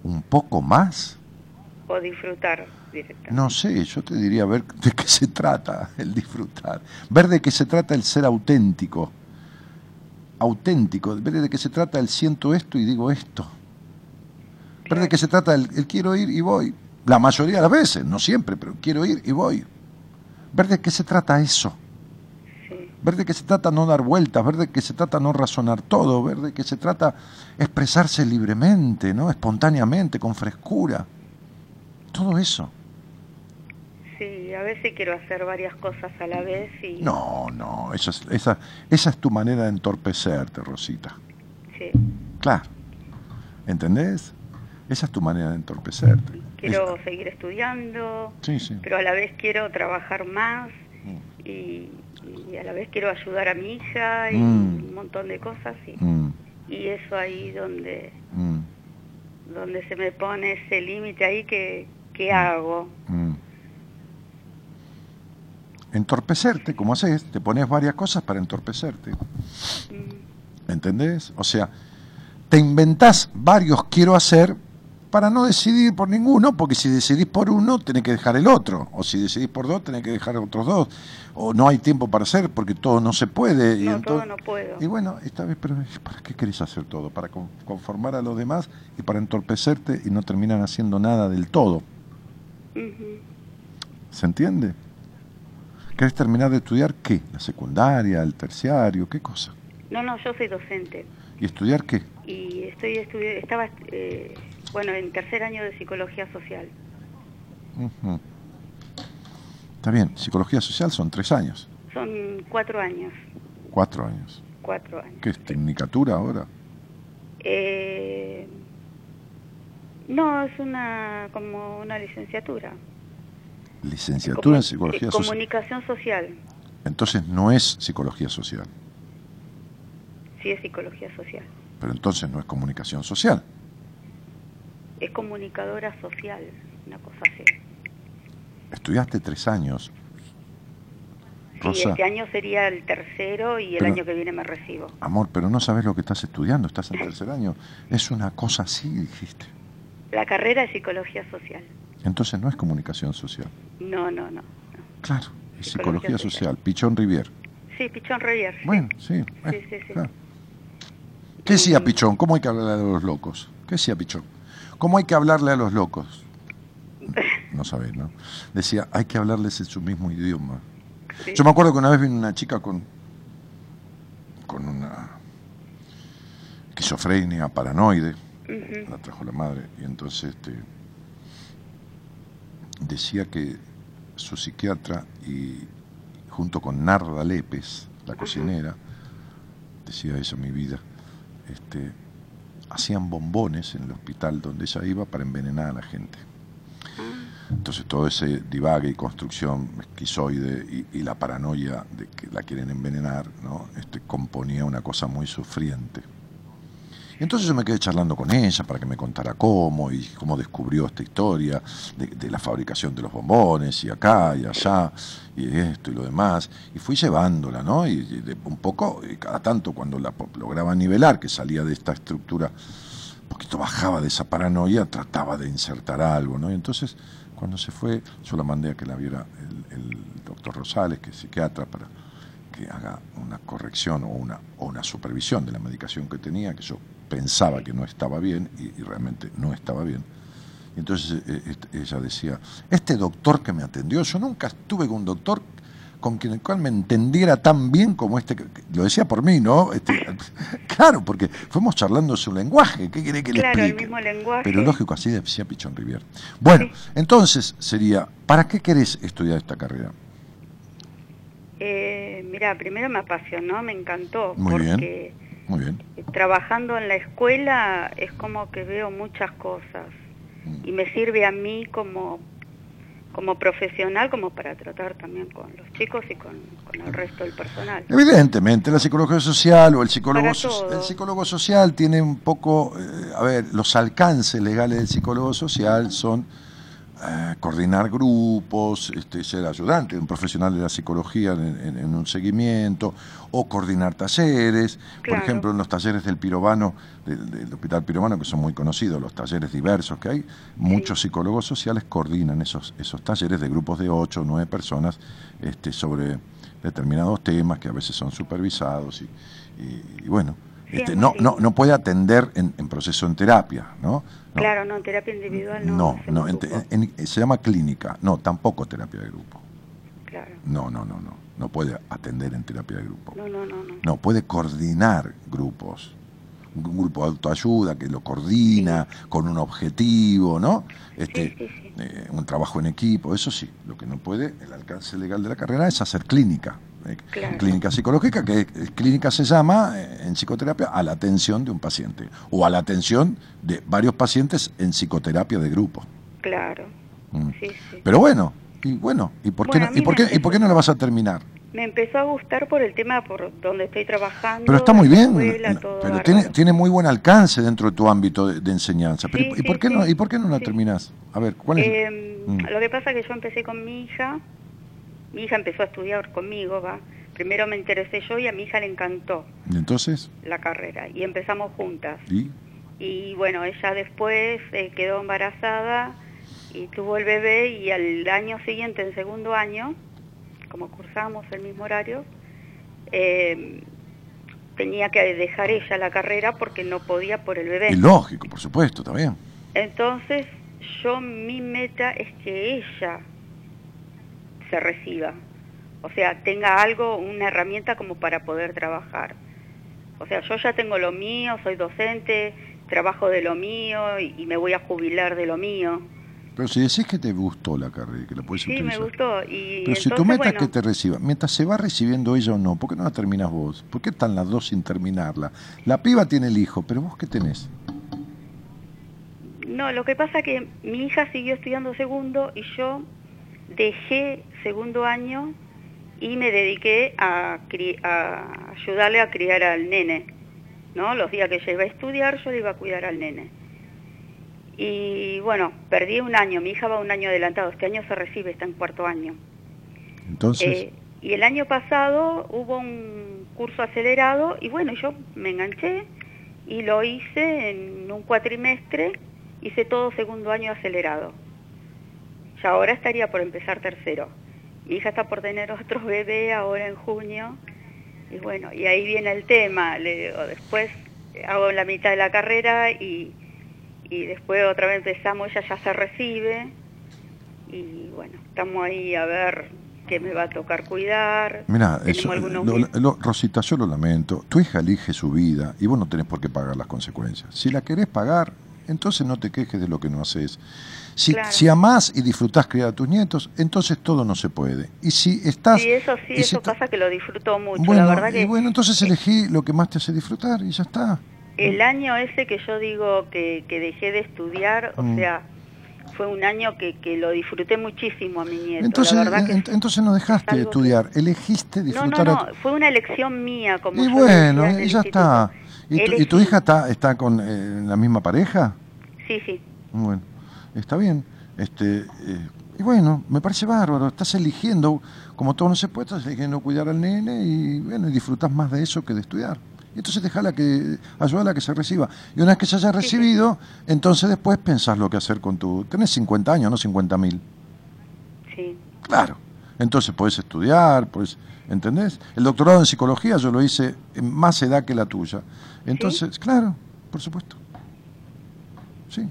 ¿Un poco más? O disfrutar directamente. No sé, yo te diría ver de qué se trata el disfrutar, ver de qué se trata el ser auténtico, auténtico, ver de qué se trata el siento esto y digo esto, ver de qué se trata el, el quiero ir y voy, la mayoría de las veces, no siempre, pero quiero ir y voy, ver de qué se trata eso, Sí, ver de qué se trata no dar vueltas, ver de qué se trata no razonar todo, ver de qué se trata expresarse libremente, ¿no? espontáneamente, con frescura. Todo eso. sí, a veces quiero hacer varias cosas a la vez y... No, no, esa es, esa, esa es tu manera de entorpecerte, Rosita. Sí, Claro. ¿Entendés? Esa es tu manera de entorpecerte. quiero Es- seguir estudiando, Sí, sí. pero a la vez quiero trabajar más Mm. y, y a la vez quiero ayudar a mi hija y Mm. un montón de cosas y, Mm, y eso ahí donde donde se me pone ese límite ahí que, que hago. mm. Entorpecerte, como haces, te pones varias cosas para entorpecerte. Mm, ¿Entendés? O sea, te inventás varios quiero hacer para no decidir por ninguno, porque si decidís por uno, tenés que dejar el otro. O si decidís por dos, tenés que dejar otros dos. O no hay tiempo para hacer porque todo no se puede. y No, ento- todo no puedo. Y bueno, esta vez, pero ¿para qué querés hacer todo? Para con- conformar a los demás y para entorpecerte y no terminan haciendo nada del todo. ¿Se entiende? ¿Querés terminar de estudiar qué? ¿La secundaria, el terciario? ¿Qué cosa? No, no, yo soy docente ¿Y estudiar qué? y estoy estudi- estaba eh, bueno en tercer año de psicología social. Está bien, psicología social son tres años, Son cuatro años, cuatro años. cuatro años. ¿Qué es tecnicatura ahora? Eh, no, es una como una licenciatura. Licenciatura en psicología eh, social. Comunicación social. Entonces no es psicología social, Sí, es psicología social. pero entonces no es comunicación social. Es comunicadora social, una cosa así. Estudiaste tres años. Sí, Rosa, este año sería el tercero y el Pero- año que viene me recibo. amor, pero no sabes lo que estás estudiando, estás en tercer año. Es una cosa así, dijiste. La carrera es psicología social. Entonces no es comunicación social. No, no, no. no. Claro, es Psicología psicología social. social. Pichón Rivier. Sí, Pichón Revier. sí. Bueno, sí. Sí, sí, sí. claro. ¿Qué decía Pichón? ¿Cómo hay que hablarle a los locos? ¿Qué decía Pichón? ¿Cómo hay que hablarle a los locos? No sabés, ¿no? Decía, hay que hablarles en su mismo idioma. Sí. Yo me acuerdo que una vez vino una chica con, con una esquizofrenia paranoide, La trajo la madre, y entonces este, decía que su psiquiatra y junto con Narda Lépez, la cocinera, decía eso mi vida, este, hacían bombones en el hospital donde ella iba para envenenar a la gente. Entonces todo ese divague y construcción esquizoide y, y la paranoia de que la quieren envenenar, ¿no? este, componía una cosa muy sufriente. Entonces yo me quedé charlando con ella para que me contara cómo y cómo descubrió esta historia de, la fabricación de los bombones y acá y allá y esto y lo demás. Y fui llevándola, ¿no? Y, de- un poco, y cada tanto cuando la lograba nivelar, que salía de esta estructura poquito bajaba de esa paranoia, trataba de insertar algo, ¿no? Y entonces, cuando se fue, yo la mandé a que la viera el, el doctor Rosales, que es psiquiatra, para que haga una corrección o una, o una supervisión de la medicación que tenía, que yo pensaba que no estaba bien y, y realmente no estaba bien. Y entonces eh, este, ella decía, este doctor que me atendió, yo nunca estuve con un doctor con quien el cual me entendiera tan bien como este, que- lo decía por mí, ¿no? Este, claro, porque fuimos charlando su lenguaje, ¿qué quiere que le Claro, el explique? mismo lenguaje. Pero lógico, así decía Pichón Rivier. Bueno, entonces sería, ¿para qué querés estudiar esta carrera? Eh, mira, primero me apasionó, me encantó, Muy bien. Muy bien. trabajando en la escuela es como que veo muchas cosas Mm. y me sirve a mí como como profesional como para tratar también con los chicos y con, con el resto del personal. Evidentemente, la psicología social o el psicólogo, so- el psicólogo social tiene un poco, eh, a ver, los alcances legales del psicólogo social son eh, coordinar grupos, este, ser ayudante un profesional de la psicología en, en- en un seguimiento, o coordinar talleres, por ejemplo, en los talleres del Pirobano, del, del Hospital Pirobano, que son muy conocidos, los talleres diversos que hay, muchos psicólogos sociales coordinan esos, esos talleres de grupos de ocho o nueve personas este, sobre determinados temas que a veces son supervisados y, y- y bueno, este, es no, no, no puede atender en, en proceso en terapia, ¿no? No. Claro, no, en terapia individual no. No, no, en- se llama clínica, no, tampoco terapia de grupo. Claro. No, no, no, no, no puede atender en terapia de grupo. No, no, no, no. No, puede coordinar grupos. Un grupo de autoayuda que lo coordina con un objetivo, ¿no? Este, Sí, sí, sí. eh, un trabajo en equipo, eso sí. Lo que no puede, el alcance legal de la carrera es hacer clínica. Eh, Claro. Clínica psicológica, que eh, clínica se llama eh, en psicoterapia a la atención de un paciente o a la atención de varios pacientes en psicoterapia de grupo. Claro. Mm. Sí, sí. Pero bueno, y bueno, ¿y por qué no, y por qué, y por qué no la vas a terminar? Me empezó a gustar por el tema por donde estoy trabajando. Pero está muy bien, escuela, pero tiene, tiene muy buen alcance dentro de tu ámbito de, de enseñanza. Pero, Sí, ¿y, por qué no. ¿Y por qué no la Sí. terminás? A ver, ¿cuál es? Eh, Mm. Lo que pasa es que yo empecé con mi hija, mi hija empezó a estudiar conmigo, va. Primero me interesé yo y a mi hija le encantó ¿Y entonces? la carrera y empezamos juntas. ¿Y? Y bueno, ella después eh, quedó embarazada y tuvo el bebé y al año siguiente, en segundo año, como cursamos el mismo horario, eh, tenía que dejar ella la carrera porque no podía por el bebé. Lógico, por supuesto, bien. Entonces, yo mi meta es que ella se reciba. O sea, tenga algo, una herramienta como para poder trabajar. O sea, yo ya tengo lo mío, soy docente, trabajo de lo mío y, y me voy a jubilar de lo mío. Pero si decís que te gustó la carrera, que la puedes Sí, me utilizar. gustó. Y Pero si tu meta es que te reciba, mientras se va recibiendo ella o no, ¿por qué no la terminás vos? ¿Por qué están las dos sin terminarla? La piba tiene el hijo, pero vos qué tenés? No, lo que pasa es que mi hija siguió estudiando segundo y yo dejé segundo año y me dediqué a, ayudarle a criar al nene. ¿no? Los días que ella iba a estudiar yo le iba a cuidar al nene. Y bueno, perdí un año, mi hija va un año adelantado, este año se recibe, está en cuarto año. Entonces, Eh, y el año pasado hubo un curso acelerado y bueno, yo me enganché y lo hice en un cuatrimestre, hice todo segundo año acelerado. Ya ahora estaría por empezar tercero. Mi hija está por tener otro bebé ahora en junio y bueno, y ahí viene el tema, le digo, después hago la mitad de la carrera y, y después otra vez empezamos, ella ya se recibe y bueno, estamos ahí a ver qué me va a tocar cuidar. Mira, lo- Rosita, yo lo lamento. Tu hija elige su vida y vos no tenés por qué pagar las consecuencias. Si la querés pagar, entonces no te quejes de lo que no haces. Si, Claro. si amás y disfrutás criar a tus nietos, entonces todo no se puede. Y si estás... Sí, eso sí, si eso pasa que lo disfruto mucho. Bueno, la verdad y que bueno, entonces elegí lo que más te hace disfrutar y ya está. el año ese que yo digo que, que dejé de estudiar, o Mm. sea, fue un año que, que lo disfruté muchísimo a mi nieto. Entonces, la verdad que en- entonces no dejaste de estudiar, elegiste no, no, disfrutar no, tu- fue una elección mía, como Y yo bueno, y ya está. ¿Y tu, y tu hija está, está con eh, la misma pareja? Sí, sí. Bueno, está bien. Este, eh, y bueno, me parece bárbaro. Estás eligiendo, como todo no se puede, estás eligiendo cuidar al nene y bueno, y disfrutas más de eso que de estudiar. Y entonces dejala que, ayúdala a que se reciba. Y una vez que se haya recibido, entonces después pensás lo que hacer con tu... Tenés 50 años, no 50 mil. Sí. Claro. Entonces podés estudiar, pues, ¿entendés? El doctorado en psicología yo lo hice en más edad que la tuya. Entonces, claro, por supuesto. Sí,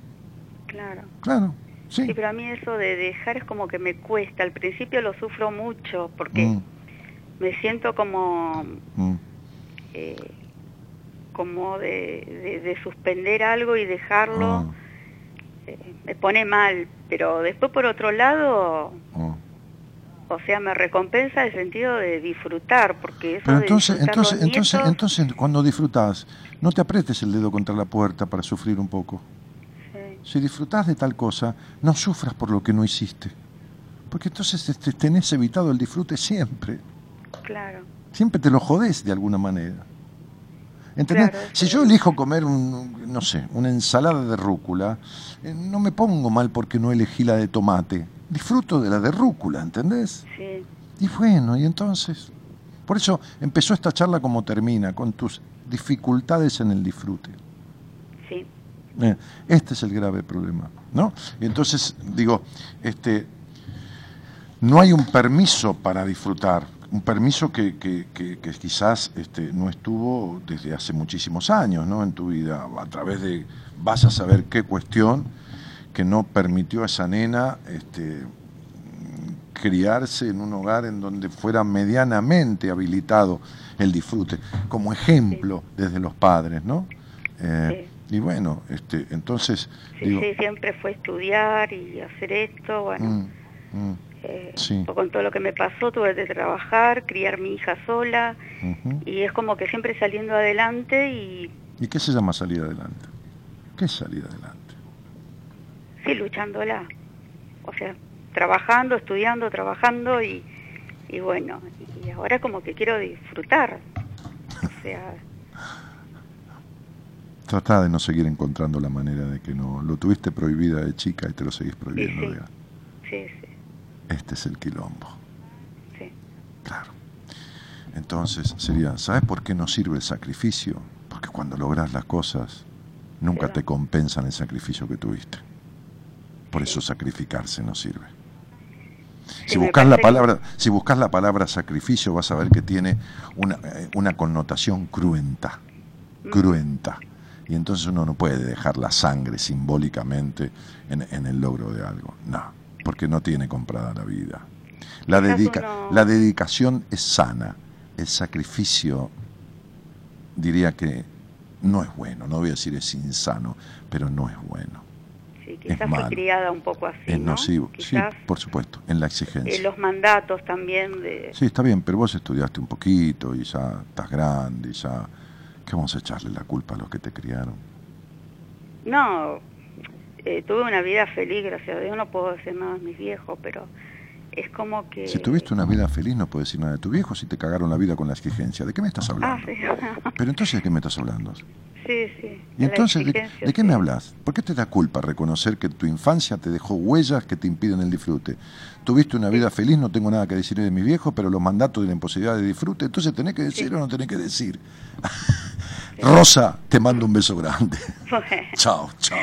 Claro. claro. Sí. Sí, pero a mí eso de dejar es como que me cuesta. Al principio lo sufro mucho porque Mm, me siento como mm. eh, como de, de- de suspender algo y dejarlo. Ah, eh, me pone mal, pero después por otro lado, ah. o sea, me recompensa el sentido de disfrutar, porque eso Pero de entonces, entonces, entonces, entonces, cuando disfrutás, no te apretes el dedo contra la puerta para sufrir un poco. Si disfrutás de tal cosa, no sufras por lo que no hiciste. Porque entonces te- te- tenés evitado el disfrute siempre. claro, Siempre te lo jodés de alguna manera. ¿Entendés? Claro, si yo elijo comer, un, no sé, una ensalada de rúcula, eh, no me pongo mal porque no elegí la de tomate. Disfruto de la de rúcula, ¿entendés? sí, Y bueno, y entonces, por eso empezó esta charla como termina, con tus dificultades en el disfrute. Este es el grave problema, ¿no? Y entonces, digo, este, no hay un permiso para disfrutar, un permiso que, que- que- que quizás este, no estuvo desde hace muchísimos años, ¿no? En tu vida, a través de, vas a saber qué cuestión que no permitió a esa nena este, criarse en un hogar en donde fuera medianamente habilitado el disfrute, como ejemplo desde los padres, ¿no? Eh, Y bueno, este, entonces, sí, digo, sí, siempre fue estudiar y hacer esto, bueno, mm, mm, eh, sí. con todo lo que me pasó tuve que trabajar, criar mi hija sola, y es como que siempre saliendo adelante y ¿y qué se llama salir adelante? ¿Qué es salir adelante? sí, luchándola, o sea, trabajando, estudiando, trabajando y, y bueno, y ahora como que quiero disfrutar, o sea, Trata de no seguir encontrando la manera de que no. Lo tuviste prohibida de chica y te lo seguís prohibiendo sí. de sí, sí, Este es el quilombo. sí, Claro. Entonces sería, ¿sabes por qué no sirve el sacrificio? Porque cuando logras las cosas, nunca te compensan el sacrificio que tuviste. Por eso sacrificarse no sirve. Si Sí, buscas la palabra, si buscas la palabra sacrificio, vas a ver que tiene una, eh, una connotación cruenta, Mm. cruenta. Y entonces uno no puede dejar la sangre simbólicamente en, en el logro de algo. No, porque no tiene comprada la vida. La, Quizás dedica, la dedicación es sana. El sacrificio, diría que no es bueno. No voy a decir es insano, pero no es bueno. sí, quizás malo. fui criada un poco así, Es ¿no? nocivo. Sí, Quizás por supuesto, en la exigencia. eh, los mandatos también de... Sí, está bien, pero vos estudiaste un poquito y ya estás grande y ya... ¿Qué vamos a echarle la culpa a los que te criaron? No, eh, tuve una vida feliz, gracias a Dios, no puedo decir nada de mis viejos, pero es como que... Si tuviste una vida feliz no puedes decir nada de tu viejo si te cagaron la vida con la exigencia. ¿De qué me estás Ah, hablando? sí, Pero entonces, ¿de qué me estás hablando? sí, sí. Y entonces, ¿de, qué me hablas? ¿Por qué te da culpa reconocer que tu infancia te dejó huellas que te impiden el disfrute? Tuviste una vida feliz, no tengo nada que decir de mi viejo, pero los mandatos de la imposibilidad de disfrute, entonces tenés que decir o no tenés que decir. Rosa, te mando un beso grande. Chao, chao.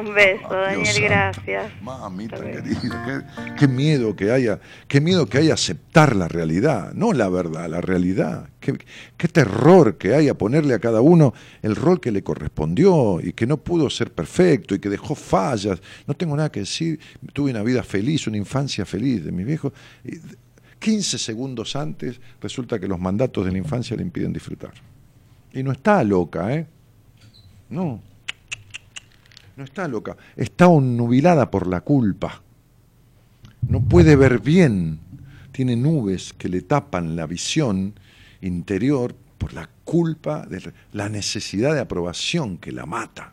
un beso, Daniel, gracias. Mamita querida, qué, qué miedo que haya, qué miedo que haya aceptar la realidad, no la verdad, la realidad. Qué, qué terror que haya ponerle a cada uno el rol que le correspondió y que no pudo ser perfecto y que dejó fallas. No tengo nada que decir, tuve una vida feliz, una infancia feliz de mis viejos. Y 15 segundos antes resulta que los mandatos de la infancia le impiden disfrutar. Y no está loca, ¿eh? No. No está loca, está onnubilada por la culpa. No puede ver bien. Tiene nubes que le tapan la visión interior por la culpa de la necesidad de aprobación que la mata.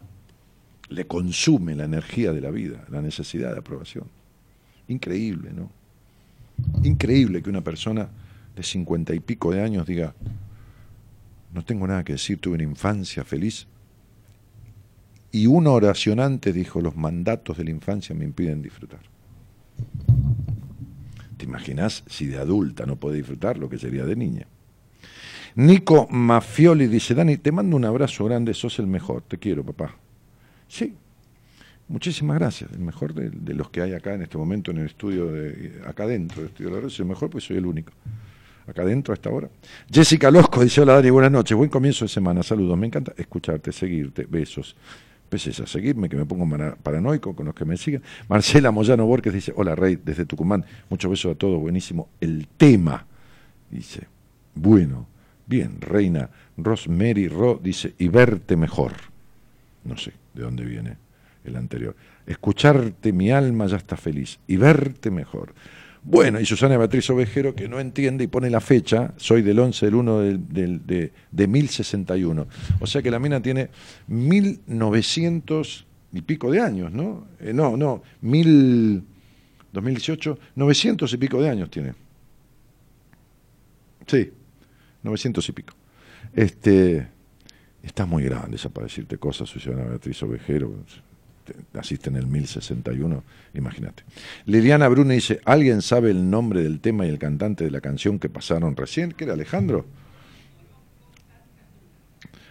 Le consume la energía de la vida, la necesidad de aprobación. Increíble, ¿no? Increíble que una persona de cincuenta y pico de años diga, no tengo nada que decir, tuve una infancia feliz, y una oración antes dijo, los mandatos de la infancia me impiden disfrutar. ¿Te imaginas si de adulta no puede disfrutar lo que sería de niña? Nico Mafioli dice, Dani, te mando un abrazo grande, sos el mejor, te quiero, papá. Sí, muchísimas gracias, el mejor de, los que hay acá en este momento en el estudio, de, acá dentro del estudio de la red, soy el mejor pues soy el único. Acá adentro a esta hora. Jessica Losco dice, hola Dani, buenas noches, buen comienzo de semana, saludos, me encanta escucharte, seguirte, besos. Peces a seguirme, que me pongo paranoico con los que me siguen. Marcela Moyano Borges dice, hola Rey, desde Tucumán, muchos besos a todos, buenísimo. El tema, dice, bueno, bien, Reina. Rosemary Ro dice, y verte mejor. No sé de dónde viene el anterior. Escucharte mi alma ya está feliz y verte mejor. Bueno, y Susana Beatriz Ovejero que no entiende y pone la fecha, soy del 11 del 1 del, de, de 1061. O sea que la mina tiene 1900 y pico de años, ¿no? Eh, no, no, mil, 2018, 900 y pico de años tiene. Sí, 900 y pico. Este, estás muy grande esa para decirte cosas, Susana Beatriz Ovejero naciste en el 1061, imagínate. Liliana Brune dice, ¿alguien sabe el nombre del tema y el cantante de la canción que pasaron recién? ¿Qué era Alejandro?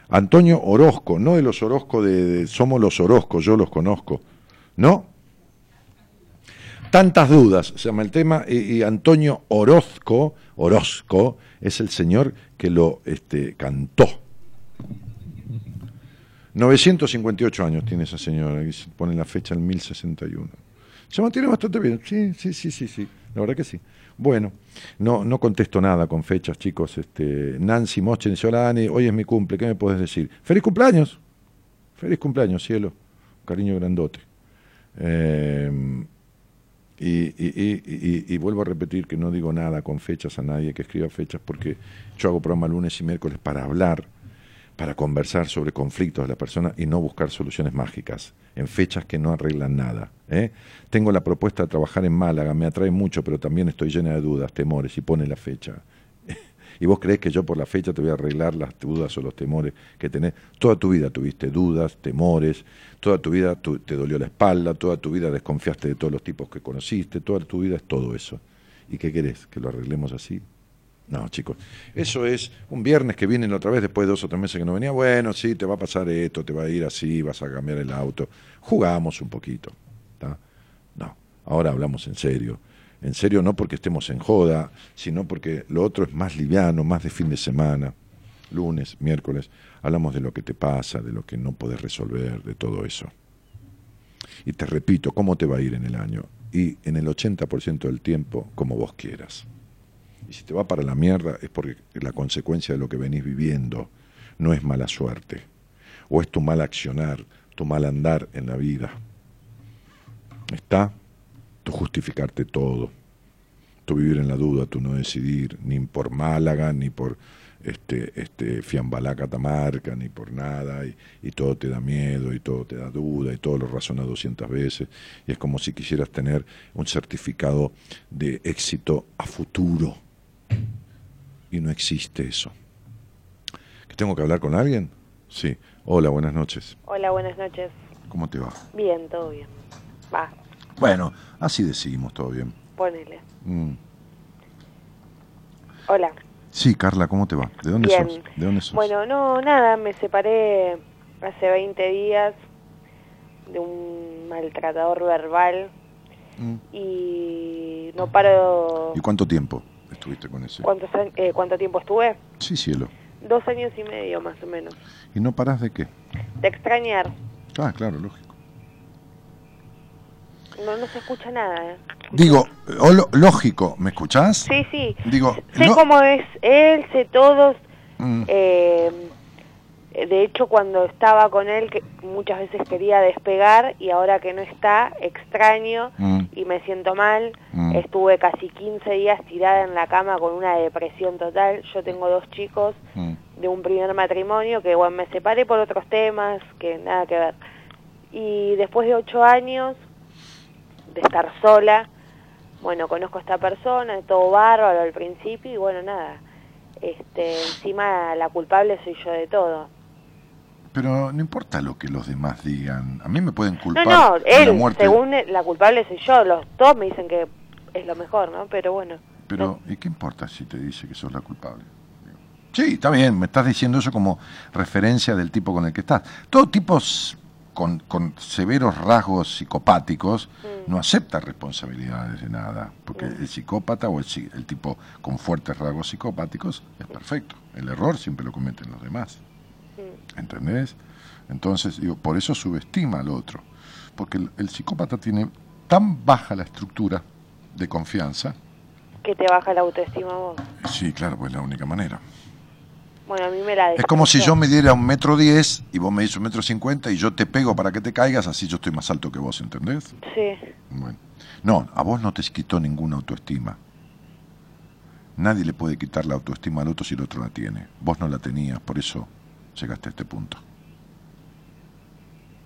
Antonio Orozco, no de los Orozco de, Somos los Orozco, yo los conozco. ¿No? Tantas dudas, se llama el tema, y, Antonio Orozco, Orozco, es el señor que lo este, cantó. 958 años tiene esa señora, y se pone la fecha en 1061. Se mantiene bastante bien, sí, sí, sí, sí, sí, la verdad que sí. Bueno, no, no contesto nada con fechas, chicos. Este, Nancy Mochen dice, hola Dani, hoy es mi cumple, ¿qué me puedes decir? ¡Feliz cumpleaños! ¡Feliz cumpleaños, cielo! Cariño grandote. Eh, y, y, vuelvo a repetir que no digo nada con fechas a nadie que escriba fechas porque yo hago programa lunes y miércoles para hablar para conversar sobre conflictos de la persona y no buscar soluciones mágicas en fechas que no arreglan nada. ¿eh? Tengo la propuesta de trabajar en Málaga, me atrae mucho, pero también estoy llena de dudas, temores, y pone la fecha. ¿Y vos crees que yo por la fecha te voy a arreglar las dudas o los temores que tenés? Toda tu vida tuviste dudas, temores, toda tu vida te dolió la espalda, toda tu vida desconfiaste de todos los tipos que conociste, toda tu vida es todo eso. ¿Y qué querés? ¿Que lo arreglemos así? No, chicos, eso es un viernes que vienen otra vez después de dos o tres meses que no venía. Bueno, sí, te va a pasar esto, te va a ir así, vas a cambiar el auto. Jugamos un poquito. No, ahora hablamos en serio. En serio no porque estemos en joda, sino porque lo otro es más liviano, más de fin de semana. Lunes, miércoles, hablamos de lo que te pasa, de lo que no puedes resolver, de todo eso. Y te repito, ¿cómo te va a ir en el año? Y en el 80% del tiempo, como vos quieras. Y si te va para la mierda es porque la consecuencia de lo que venís viviendo no es mala suerte, o es tu mal accionar, tu mal andar en la vida. Está tu justificarte todo, tu vivir en la duda, tu no decidir, ni por Málaga, ni por este, este Fiambalá Catamarca, ni por nada, y, y, todo te da miedo, y todo te da duda, y todo lo razonas 200 veces, y es como si quisieras tener un certificado de éxito a futuro y no existe eso. ¿Que tengo que hablar con alguien? Sí. Hola, buenas noches. Hola, buenas noches. ¿Cómo te va? Bien, todo bien. Va. Bueno, así decimos, todo bien. Ponele. Mm. Hola. Sí, Carla, ¿cómo te va? ¿De dónde sos? ¿De dónde sos? Bueno, no, nada, me separé hace 20 días de un maltratador verbal mm. y no paro... ¿Y cuánto tiempo? Estuviste con ese? Eh, ¿Cuánto tiempo estuve? Sí, cielo. Dos años y medio, más o menos. ¿Y no parás de qué? De extrañar. Ah, claro, lógico. No, no se escucha nada. ¿eh? Digo, lógico, ¿me escuchás? Sí, sí. Digo, sé cómo es él, sé todos. Mm. Eh, eh, de hecho, cuando estaba con él, que muchas veces quería despegar y ahora que no está, extraño mm. y me siento mal. Mm. Estuve casi 15 días tirada en la cama con una depresión total. Yo tengo dos chicos mm. de un primer matrimonio que bueno, me separé por otros temas que nada que ver. Y después de ocho años de estar sola, bueno, conozco a esta persona, todo bárbaro al principio y bueno, nada. Este, encima la culpable soy yo de todo pero no importa lo que los demás digan. A mí me pueden culpar. No, no, él, según la culpable soy yo. Los dos me dicen que es lo mejor, ¿no? Pero bueno. Pero, ¿y qué importa si te dice que sos la culpable? Sí, está bien, me estás diciendo eso como referencia del tipo con el que estás. Todo tipo con, con severos rasgos psicopáticos no acepta responsabilidades de nada, porque el psicópata o el, el tipo con fuertes rasgos psicopáticos es perfecto. El error siempre lo cometen los demás. ¿Entendés? Entonces, digo, por eso subestima al otro. Porque el, el psicópata tiene tan baja la estructura de confianza. Que te baja la autoestima vos. Sí, claro, pues es la única manera. Bueno, a mí me la Es como si yo me diera un metro diez y vos me dices un metro cincuenta y yo te pego para que te caigas, así yo estoy más alto que vos, ¿entendés? Sí. Bueno. No, a vos no te quitó ninguna autoestima. Nadie le puede quitar la autoestima al otro si el otro la tiene. Vos no la tenías, por eso llegaste a este punto.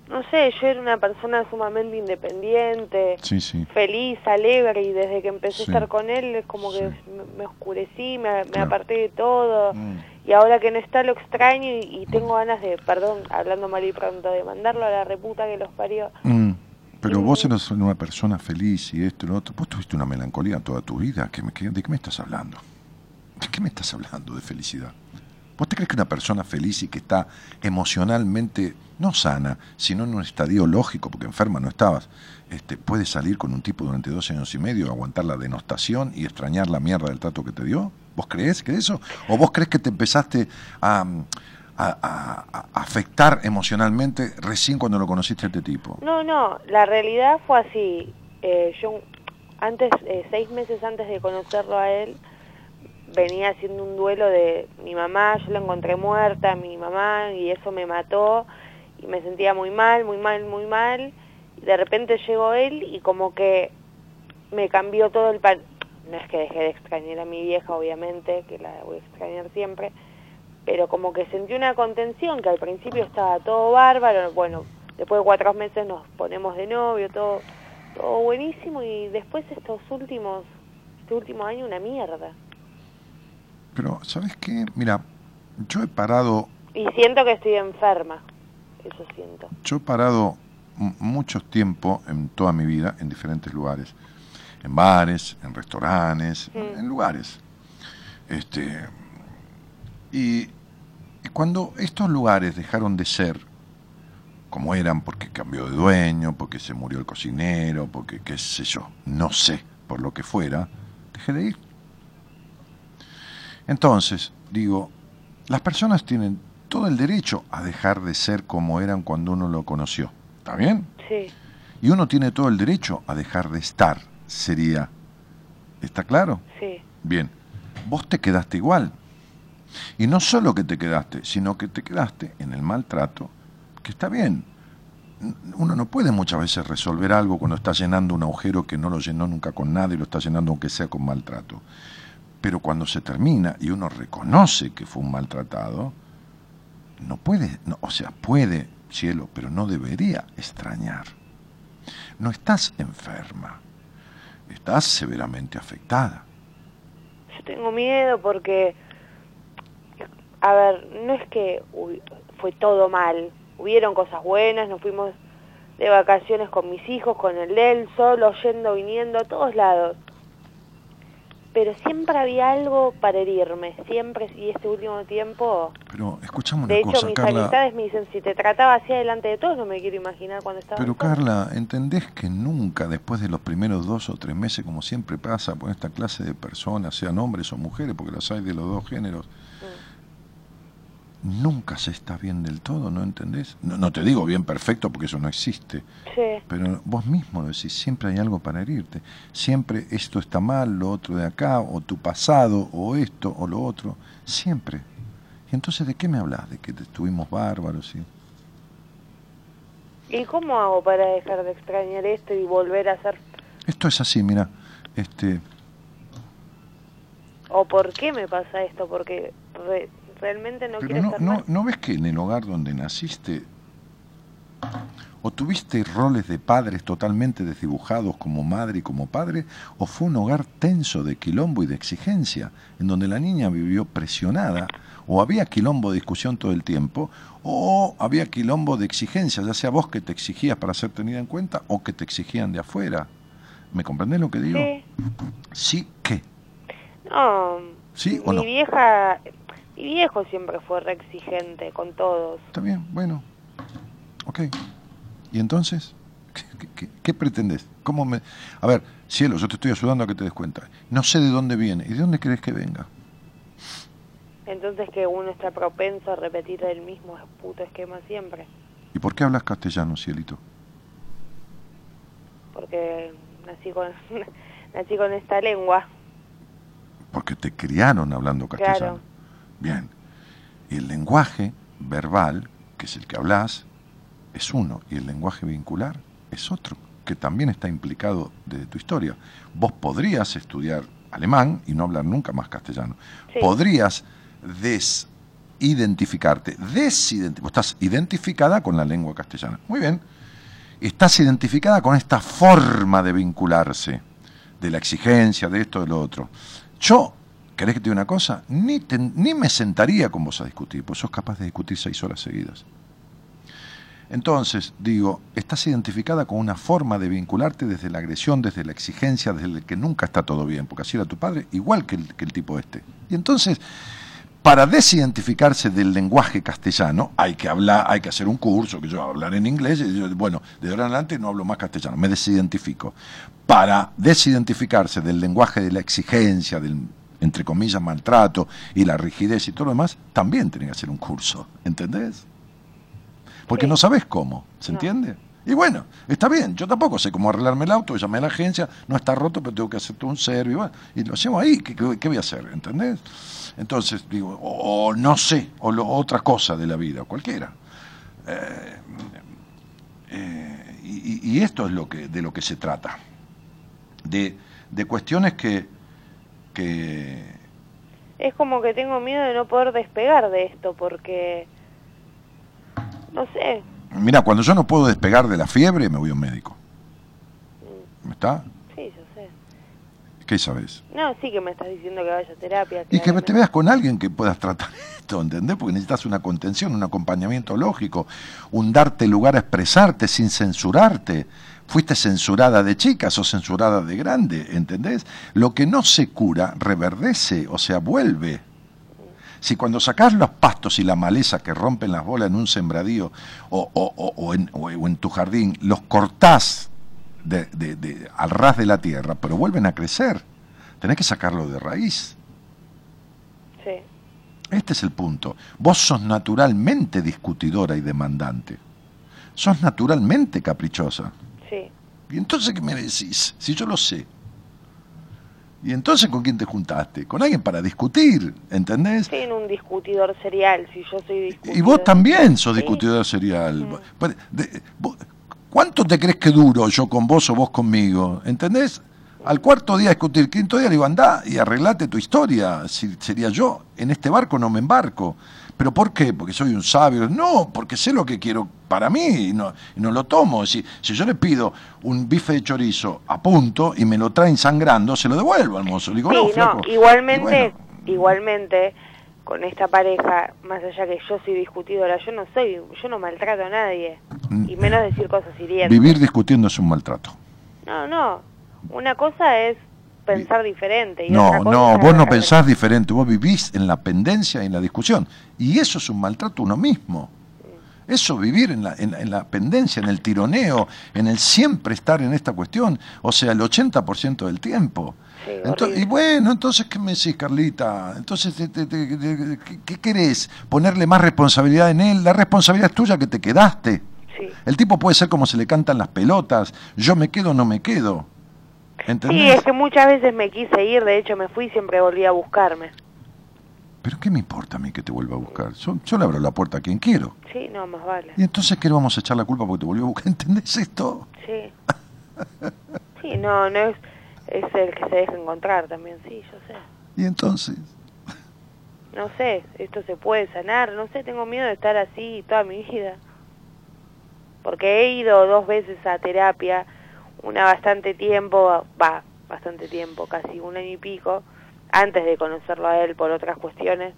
No sé, yo era una persona sumamente independiente, Sí, sí. feliz, alegre, y desde que empecé Sí. a estar con él es como que me, oscurecí, me, me Claro. aparté de todo, Mm. y ahora que no está lo extraño y, y tengo ganas de, perdón, hablando mal y pronto, de mandarlo a la reputa que los parió. Mm, Pero vos eres una persona feliz y esto y lo otro. Vos tuviste una melancolía toda tu vida. ¿Qué me- qué- ¿De qué me estás hablando? ¿De qué me estás hablando de felicidad? ¿Vos te crees que una persona feliz y que está emocionalmente, no sana, sino en un estadio lógico, porque enferma no estabas, este, puede salir con un tipo durante dos años y medio, aguantar la denostación y extrañar la mierda del trato que te dio? ¿Vos crees que eso? ¿O vos crees que te empezaste a, afectar emocionalmente recién cuando lo conociste a este tipo? No, no, la realidad fue así. Eh, yo antes, eh, seis meses antes de conocerlo a él, venía haciendo un duelo de mi mamá, yo la encontré muerta, mi mamá, y eso me mató, y me sentía muy mal, muy mal, muy mal, y de repente llegó él y como que me cambió todo el pan... No es que dejé de extrañar a mi vieja, obviamente, que la voy a extrañar siempre, pero como que sentí una contención, que al principio estaba todo bárbaro, bueno, después de cuatro meses nos ponemos de novio, todo, todo buenísimo, y después estos últimos, este último año una mierda. Pero, ¿sabes qué? Mira, yo he parado, Y siento que estoy enferma, eso siento. yo he parado mucho tiempo en toda mi vida en diferentes lugares, en bares, en restaurantes, Mm. en lugares. Este, y cuando estos lugares dejaron de ser como eran, porque cambió de dueño, porque se murió el cocinero, porque qué sé yo, no sé, por lo que fuera, dejé de ir. Entonces, digo, las personas tienen todo el derecho a dejar de ser como eran cuando uno lo conoció. ¿Está bien? Sí, Y uno tiene todo el derecho a dejar de estar, sería. ¿Está claro? sí, Bien, vos te quedaste igual. Y no solo que te quedaste, sino que te quedaste en el maltrato, que está bien. Uno no puede muchas veces resolver algo cuando está llenando un agujero que no lo llenó nunca con nada y lo está llenando aunque sea con maltrato. Pero cuando se termina y uno reconoce que fue un maltratado, no puede, no, o sea, puede, cielo, pero no debería extrañar. No estás enferma, estás severamente afectada. yo tengo miedo porque, a ver, no es que fue todo mal, hubieron cosas buenas, nos fuimos de vacaciones con mis hijos, con el de él, solo, yendo, viniendo, a todos lados. Pero siempre había algo para herirme, siempre, y este último tiempo... Pero escuchame una De hecho, cosa, mis Carla. amistades me dicen, si te trataba así delante de todos, no me quiero imaginar cuando estaba Pero sola". Carla, ¿entendés que nunca después de los primeros dos o tres meses, como siempre pasa con esta clase de personas, sean hombres o mujeres, porque las hay de los dos géneros, nunca se está bien del todo, ¿no entendés? No, no te digo bien perfecto porque eso no existe, Sí, pero vos mismo lo decís, siempre hay algo para herirte. Siempre esto está mal, lo otro de acá, o tu pasado, o esto, o lo otro, siempre. Y entonces, ¿de qué me hablas? De que estuvimos bárbaros y... ¿y cómo hago para dejar de extrañar esto y volver a ser... Esto es así, mira, este, o por qué me pasa esto? Porque re- realmente no pero quiero no, estar no. ¿no ves que en el hogar donde naciste o tuviste roles de padres totalmente desdibujados como madre y como padre, o fue un hogar tenso de quilombo y de exigencia, en donde la niña vivió presionada, o había quilombo de discusión todo el tiempo, o había quilombo de exigencia, ya sea vos que te exigías para ser tenida en cuenta, o que te exigían de afuera. ¿Me comprendés lo que digo? Sí, Sí, ¿qué? no, ¿Sí o mi no? vieja, Mi viejo siempre fue re exigente con todos. Está bien, bueno. Ok. ¿Y entonces? ¿Qué, qué, qué pretendes? ¿Cómo me... A ver, cielo, yo te estoy ayudando a que te des cuenta. No sé de dónde viene. ¿Y de dónde crees que venga? Entonces que uno está propenso a repetir el mismo puto esquema siempre. ¿Y por qué hablas castellano, cielito? Porque nací con, nací con esta lengua. Porque te criaron hablando castellano. Claro. Bien. Y el lenguaje verbal, que es el que hablas, es uno. Y el lenguaje vincular es otro, que también está implicado desde tu historia. Vos podrías estudiar alemán y no hablar nunca más castellano. Sí. Podrías desidentificarte. Desidenti vos estás identificada con la lengua castellana. Muy bien. Estás identificada con esta forma de vincularse, de la exigencia, de esto, de lo otro. Yo, ¿querés que te diga una cosa? Ni, ni me sentaría con vos a discutir, pues sos capaz de discutir seis horas seguidas. Entonces, digo, estás identificada con una forma de vincularte desde la agresión, desde la exigencia, desde el que nunca está todo bien, porque así era tu padre, igual que el, que el tipo este. Y entonces, para desidentificarse del lenguaje castellano, hay que hablar, hay que hacer un curso, que yo hablar en inglés, y yo, bueno, de ahora en adelante no hablo más castellano, me desidentifico. Para desidentificarse del lenguaje de la exigencia, del entre comillas maltrato y la rigidez y todo lo demás, también tienen que hacer un curso, ¿entendés? Porque Sí. no sabes cómo, ¿se No. entiende? Y bueno, está bien, yo tampoco sé cómo arreglarme el auto, llamé a la agencia, no está roto, pero tengo que hacer todo un servicio, y, bueno, y lo hacemos ahí, ¿qué, qué- qué voy a hacer? ¿Entendés? Entonces, digo, o, o no sé, o lo- otra cosa de la vida, cualquiera. Eh, eh, y, y- y esto es lo que, de lo que se trata. De, de cuestiones que, que Es como que tengo miedo de no poder despegar de esto porque... No sé. Mira, cuando yo no puedo despegar de la fiebre, me voy a un médico. ¿Me está? Sí, yo sé. ¿Qué sabes? No, sí que me estás diciendo que vaya a terapia. Y que te veas con alguien que puedas tratar esto, ¿entendés? Porque necesitas una contención, un acompañamiento lógico, un darte lugar a expresarte sin censurarte. Fuiste censurada de chica, sos censurada de grande, ¿entendés? Lo que no se cura reverdece, o sea, vuelve. Si cuando sacás los pastos y la maleza que rompen las bolas en un sembradío o, o- en, o- o en tu jardín, los cortás de- de- de- al ras de la tierra, pero vuelven a crecer, tenés que sacarlo de raíz. Sí. Este es el punto. Vos sos naturalmente discutidora y demandante. Sos naturalmente caprichosa. ¿Y entonces qué me decís? Si yo lo sé. ¿Y entonces con quién te juntaste? Con alguien para discutir, ¿entendés? Soy en un discutidor serial, si yo soy discutidor. Y vos también sos Sí. discutidora serial. Vos- ¿Cuánto te crees que duro yo con vos o vos conmigo? ¿Entendés? Al cuarto día discutir, quinto día le digo, andá y arreglate tu historia. Si sería yo, en este barco no me embarco. ¿Pero por qué? Porque soy un sabio. No, porque sé lo que quiero para mí y no, y no lo tomo. Si, si yo le pido un bife de chorizo a punto y me lo traen sangrando, se lo devuelvo al mozo. Le digo, Sí, no, flaco. igualmente, bueno, igualmente, con esta pareja, más allá que yo soy discutidora, yo no soy, yo no maltrato a nadie, Mm. y menos decir cosas hirientes. vivir discutiendo es un maltrato. No, no, una cosa es pensar diferente. Y No, otra cosa no, vos no pensás diferente, vos vivís en la pendencia y en la discusión. Y eso es un maltrato a uno mismo. Eso, vivir en la, en, la- en la pendencia, en el tironeo, en el siempre estar en esta cuestión, o sea, el 80% del tiempo. Sí, Ento- horrible. y bueno, entonces, ¿qué me decís, Carlita? Entonces, te- te- te- te- ¿qué, qué querés? ¿Ponerle más responsabilidad en él? La responsabilidad es tuya que te quedaste. Sí. El tipo puede ser como se le cantan las pelotas, yo me quedo o no me quedo. ¿Entendés? Sí, es que muchas veces me quise ir, de hecho me fui y siempre volví a buscarme. Pero ¿qué me importa a mí que te vuelva a buscar? Yo, yo le abro la puerta a quien quiero. Sí, no, más vale. Y entonces, ¿qué le vamos a echar la culpa porque te volvió a buscar? ¿Entendés esto? Sí. Sí, no, no es, es el que se deja encontrar también, sí, yo sé. Y entonces, No sé, esto se puede sanar, no sé, tengo miedo de estar así toda mi vida. Porque he ido dos veces a terapia, una bastante tiempo, va, bastante tiempo, casi un año y pico, antes de conocerlo a él por otras cuestiones.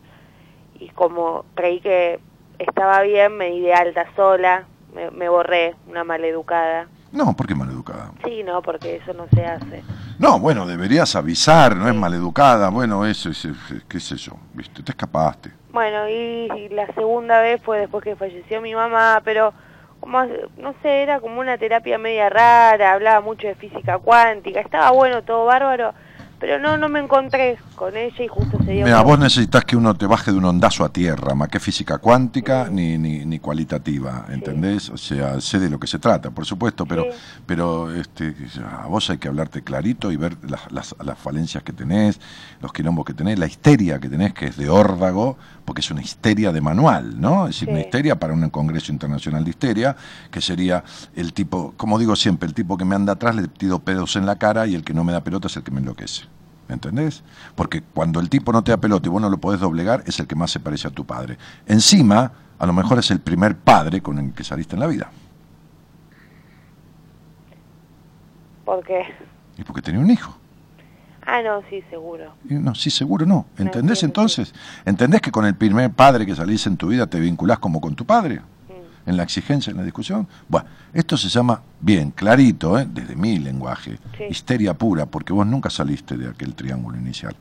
Y como creí que estaba bien, me di de alta sola, me, me borré, una maleducada. no, ¿por qué maleducada? Sí, no, porque eso no se hace. No, bueno, deberías avisar, no es maleducada, bueno, eso, es, qué sé yo, viste, te escapaste. Bueno, y, y la segunda vez fue después que falleció mi mamá, pero no sé, era como una terapia media rara, hablaba mucho de física cuántica, estaba bueno, todo bárbaro, pero no, no me encontré con ella y justo se dio... Mira, vos necesitas que uno te baje de un ondazo a tierra, más que física cuántica ni, ni, ni cualitativa, ¿entendés? O sea, sé de lo que se trata, por supuesto, pero, Sí. pero este, a vos hay que hablarte clarito y ver las, las, las falencias que tenés, los quilombos que tenés, la histeria que tenés, que es de órdago, porque es una histeria de manual, ¿no? Es decir, una histeria para un congreso internacional de histeria, que sería el tipo, como digo siempre, el tipo que me anda atrás le tiro pedos en la cara y el que no me da pelota es el que me enloquece. ¿Entendés? Porque cuando el tipo no te da pelota y vos no lo podés doblegar, es el que más se parece a tu padre. Encima, a lo mejor es el primer padre con el que saliste en la vida. ¿Por qué? Y porque tenía un hijo. Ah, no, sí, seguro. Y no, sí, seguro no. ¿Entendés entonces? ¿Entendés que con el primer padre que salís en tu vida te vinculás como con tu padre? En la exigencia, en la discusión. Bueno, esto se llama, bien, clarito, ¿eh? desde mi lenguaje, Sí. histeria pura, porque vos nunca saliste de aquel triángulo inicial.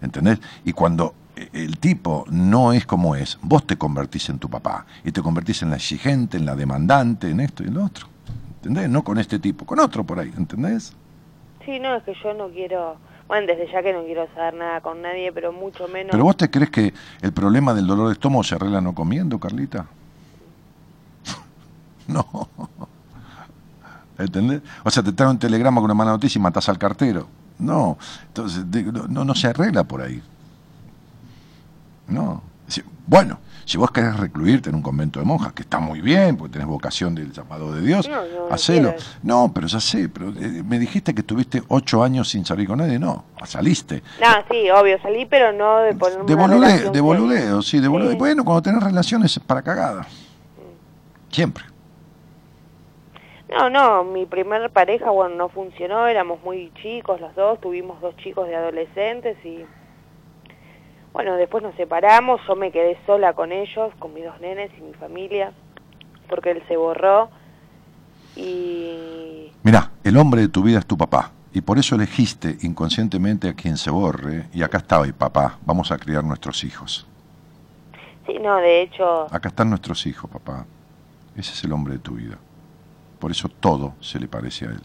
¿Entendés? Y cuando eh, el tipo no es como es, vos te convertís en tu papá y te convertís en la exigente, en la demandante, en esto y en lo otro. ¿Entendés? No con este tipo, con otro por ahí, ¿entendés? Sí, no, es que yo no quiero... Bueno, desde ya que no quiero saber nada con nadie, pero mucho menos... ¿Pero vos te crees que el problema del dolor de estómago se arregla no comiendo, Carlita? no. ¿Entendés? O sea, te trae un telegrama con una mala noticia y matas al cartero. No. Entonces, no, no, se arregla por ahí. No. Bueno, si vos querés recluirte en un convento de monjas, que está muy bien, porque tenés vocación del llamado de Dios, No, no, hacelo. No, pero ya sé, pero eh, me dijiste que tuviste ocho años sin salir con nadie. No, saliste. No, sí, obvio, salí, pero no de ponerme De boludeo, de boludeo, sí, de boludeo. Sí. Bueno, cuando tenés relaciones es para cagada. Siempre. No, no, mi primer pareja, bueno, no funcionó, éramos muy chicos los dos, tuvimos dos chicos de adolescentes y... Bueno, después nos separamos, yo me quedé sola con ellos, con mis dos nenes y mi familia, porque él se borró y... Mirá, el hombre de tu vida es tu papá. Y por eso elegiste inconscientemente a quien se borre. Y acá está hoy, papá. Vamos a criar nuestros hijos. Sí, no, de hecho, Acá están nuestros hijos, papá. Ese es el hombre de tu vida. Por eso todo se le parece a él.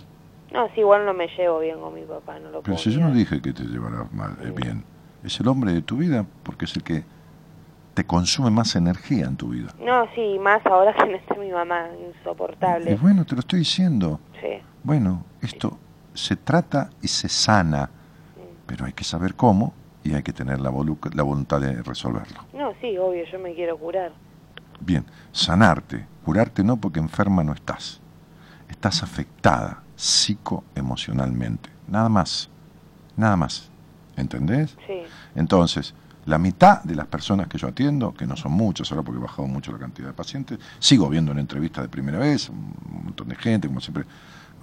no, sí, igual no me llevo bien con mi papá, no lo Pero si yo no dije que te llevarás mal, eh, bien. Es el hombre de tu vida porque es el que te consume más energía en tu vida. No, sí, más ahora que no está mi mamá, Y insoportable. bueno, te lo estoy diciendo. Sí, Bueno, esto se trata y se sana, pero hay que saber cómo y hay que tener la, volu- la voluntad de resolverlo. no, sí, obvio, yo me quiero curar. Bien, sanarte, curarte no porque enferma no estás. Estás afectada psicoemocionalmente, nada más, nada más. ¿Entendés? Sí, Entonces, la mitad de las personas que yo atiendo, que no son muchas ahora porque he bajado mucho la cantidad de pacientes, sigo viendo en entrevistas de primera vez, un montón de gente, como siempre,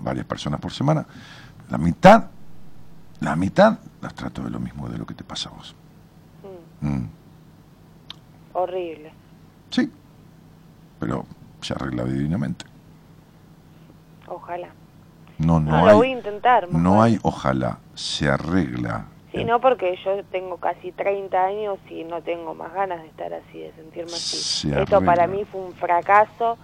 varias personas por semana, la mitad, la mitad las trato de lo mismo de lo que te pasa a vos. mm, Mm, horrible. sí, pero se arregla divinamente. Ojalá. No, No, no, lo hay, voy a intentar. no hay ojalá, se arregla. Sí, no, porque yo tengo casi 30 años y no tengo más ganas de estar así, de sentirme así. Se Esto para mí fue un fracaso.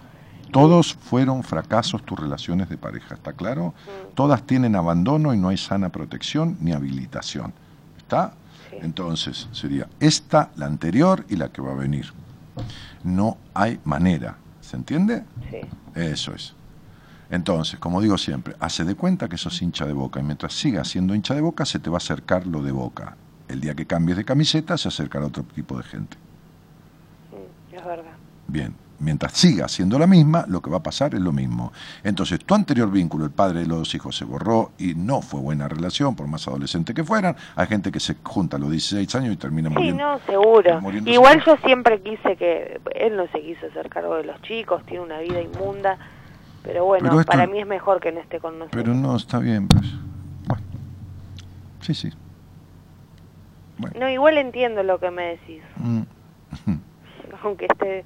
Todos fueron fracasos tus relaciones de pareja, ¿está claro? Mm. Todas tienen abandono y no hay sana protección ni habilitación. ¿Está? Sí. Entonces sería esta, la anterior y la que va a venir. No hay manera. ¿Se entiende? Sí. Eso es. Entonces, como digo siempre, hace de cuenta que sos hincha de boca y mientras sigas siendo hincha de boca se te va a acercar lo de boca. El día que cambies de camiseta se acercará otro tipo de gente. Mm, es verdad. Bien, mientras siga siendo la misma, lo que va a pasar es lo mismo. Entonces, tu anterior vínculo, el padre de los dos hijos, se borró y no fue buena relación, por más adolescente que fueran. Hay gente que se junta a los 16 años y termina Sí, muriendo. no, seguro. Igual yo siempre quise que... Él no se quiso hacer cargo de los chicos, tiene una vida inmunda. Pero bueno, Pero esto- para mí es mejor que no esté con nosotros. Pero no, está bien, pues. Bueno. Sí, sí. Bueno. No, igual entiendo lo que me decís. Mm. Aunque esté...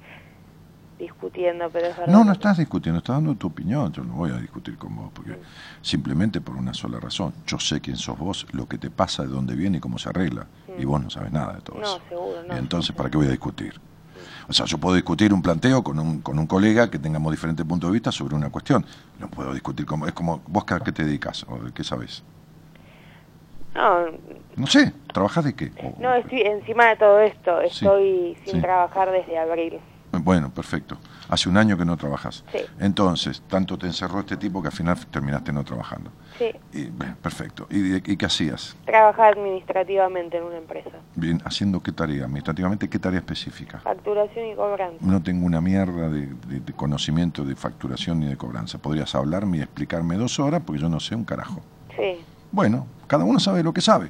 discutiendo, pero es verdad. No, no estás discutiendo, estás dando tu opinión. Yo no voy a discutir con vos, porque simplemente por una sola razón. Yo sé quién sos vos, lo que te pasa, de dónde viene y cómo se arregla. Y vos no sabes nada de todo No, eso. seguro, no. Entonces, ¿para qué voy a discutir? O sea, yo puedo discutir un planteo con un, con un colega que tengamos diferentes puntos de vista sobre una cuestión. No puedo discutir como... Es como, ¿vos a qué te dedicas? ¿O qué sabes? No, No sé, ¿trabajás de qué? O- no, estoy encima de todo esto, Sí, estoy sin sí. trabajar desde abril. Bueno, perfecto. Hace un año que no trabajas. Sí. Entonces, tanto te encerró este tipo que al final terminaste no trabajando. Sí, Y, bueno, perfecto. ¿Y, y qué hacías? trabajar administrativamente en una empresa. Bien, ¿haciendo qué tarea? Administrativamente, ¿qué tarea específica? Facturación y cobranza. No tengo una mierda de, de- de conocimiento de facturación ni de cobranza. Podrías hablarme y explicarme dos horas porque yo no sé un carajo. Sí, Bueno, cada uno sabe lo que sabe.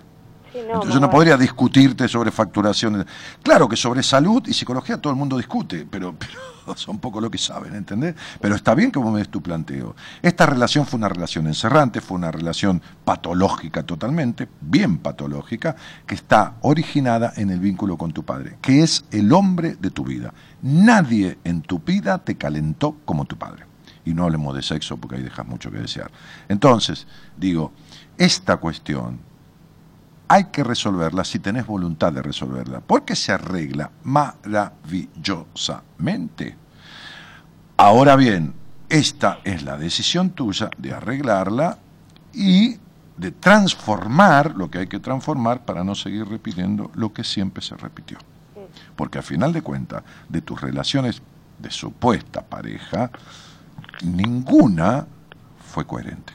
sí, no. Entonces yo no podría discutirte sobre facturación. Claro que sobre salud y psicología todo el mundo discute, pero, pero son poco lo que saben, ¿entendés? Pero está bien que vos me des tu planteo. Esta relación fue una relación encerrante, fue una relación patológica totalmente, bien patológica, que está originada en el vínculo con tu padre, que es el hombre de tu vida. Nadie en tu vida te calentó como tu padre. Y no hablemos de sexo porque ahí dejas mucho que desear. Entonces, digo, esta cuestión hay que resolverla si tenés voluntad de resolverla, porque se arregla maravillosamente. Ahora bien, esta es la decisión tuya de arreglarla y de transformar lo que hay que transformar para no seguir repitiendo lo que siempre se repitió. Porque al final de cuentas, de tus relaciones de supuesta pareja, ninguna fue coherente.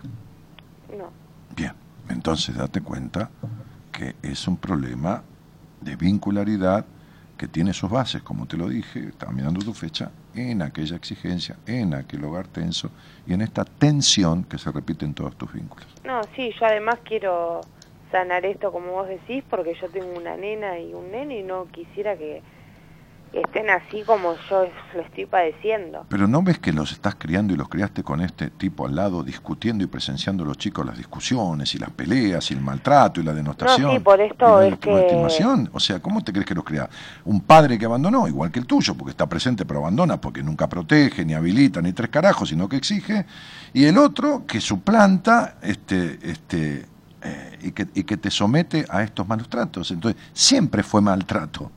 No, Bien, entonces date cuenta que es un problema de vincularidad que tiene sus bases, como te lo dije, mirando tu fecha, en aquella exigencia, en aquel hogar tenso y en esta tensión que se repite en todos tus vínculos. no, sí, yo además quiero sanar esto como vos decís, porque yo tengo una nena y un nene y no quisiera que estén así como yo lo estoy padeciendo. Pero ¿no ves que los estás criando y los criaste con este tipo al lado, discutiendo y presenciando los chicos las discusiones y las peleas y el maltrato y la denostación? No, sí, por esto y la es que-? O sea, ¿cómo te crees que los cría? Un padre que abandonó, igual que el tuyo, porque está presente pero abandona, porque nunca protege, ni habilita, ni tres carajos, sino que exige. Y el otro que suplanta este, este, eh, y, que, y que te somete a estos malos tratos. Entonces, siempre fue maltrato.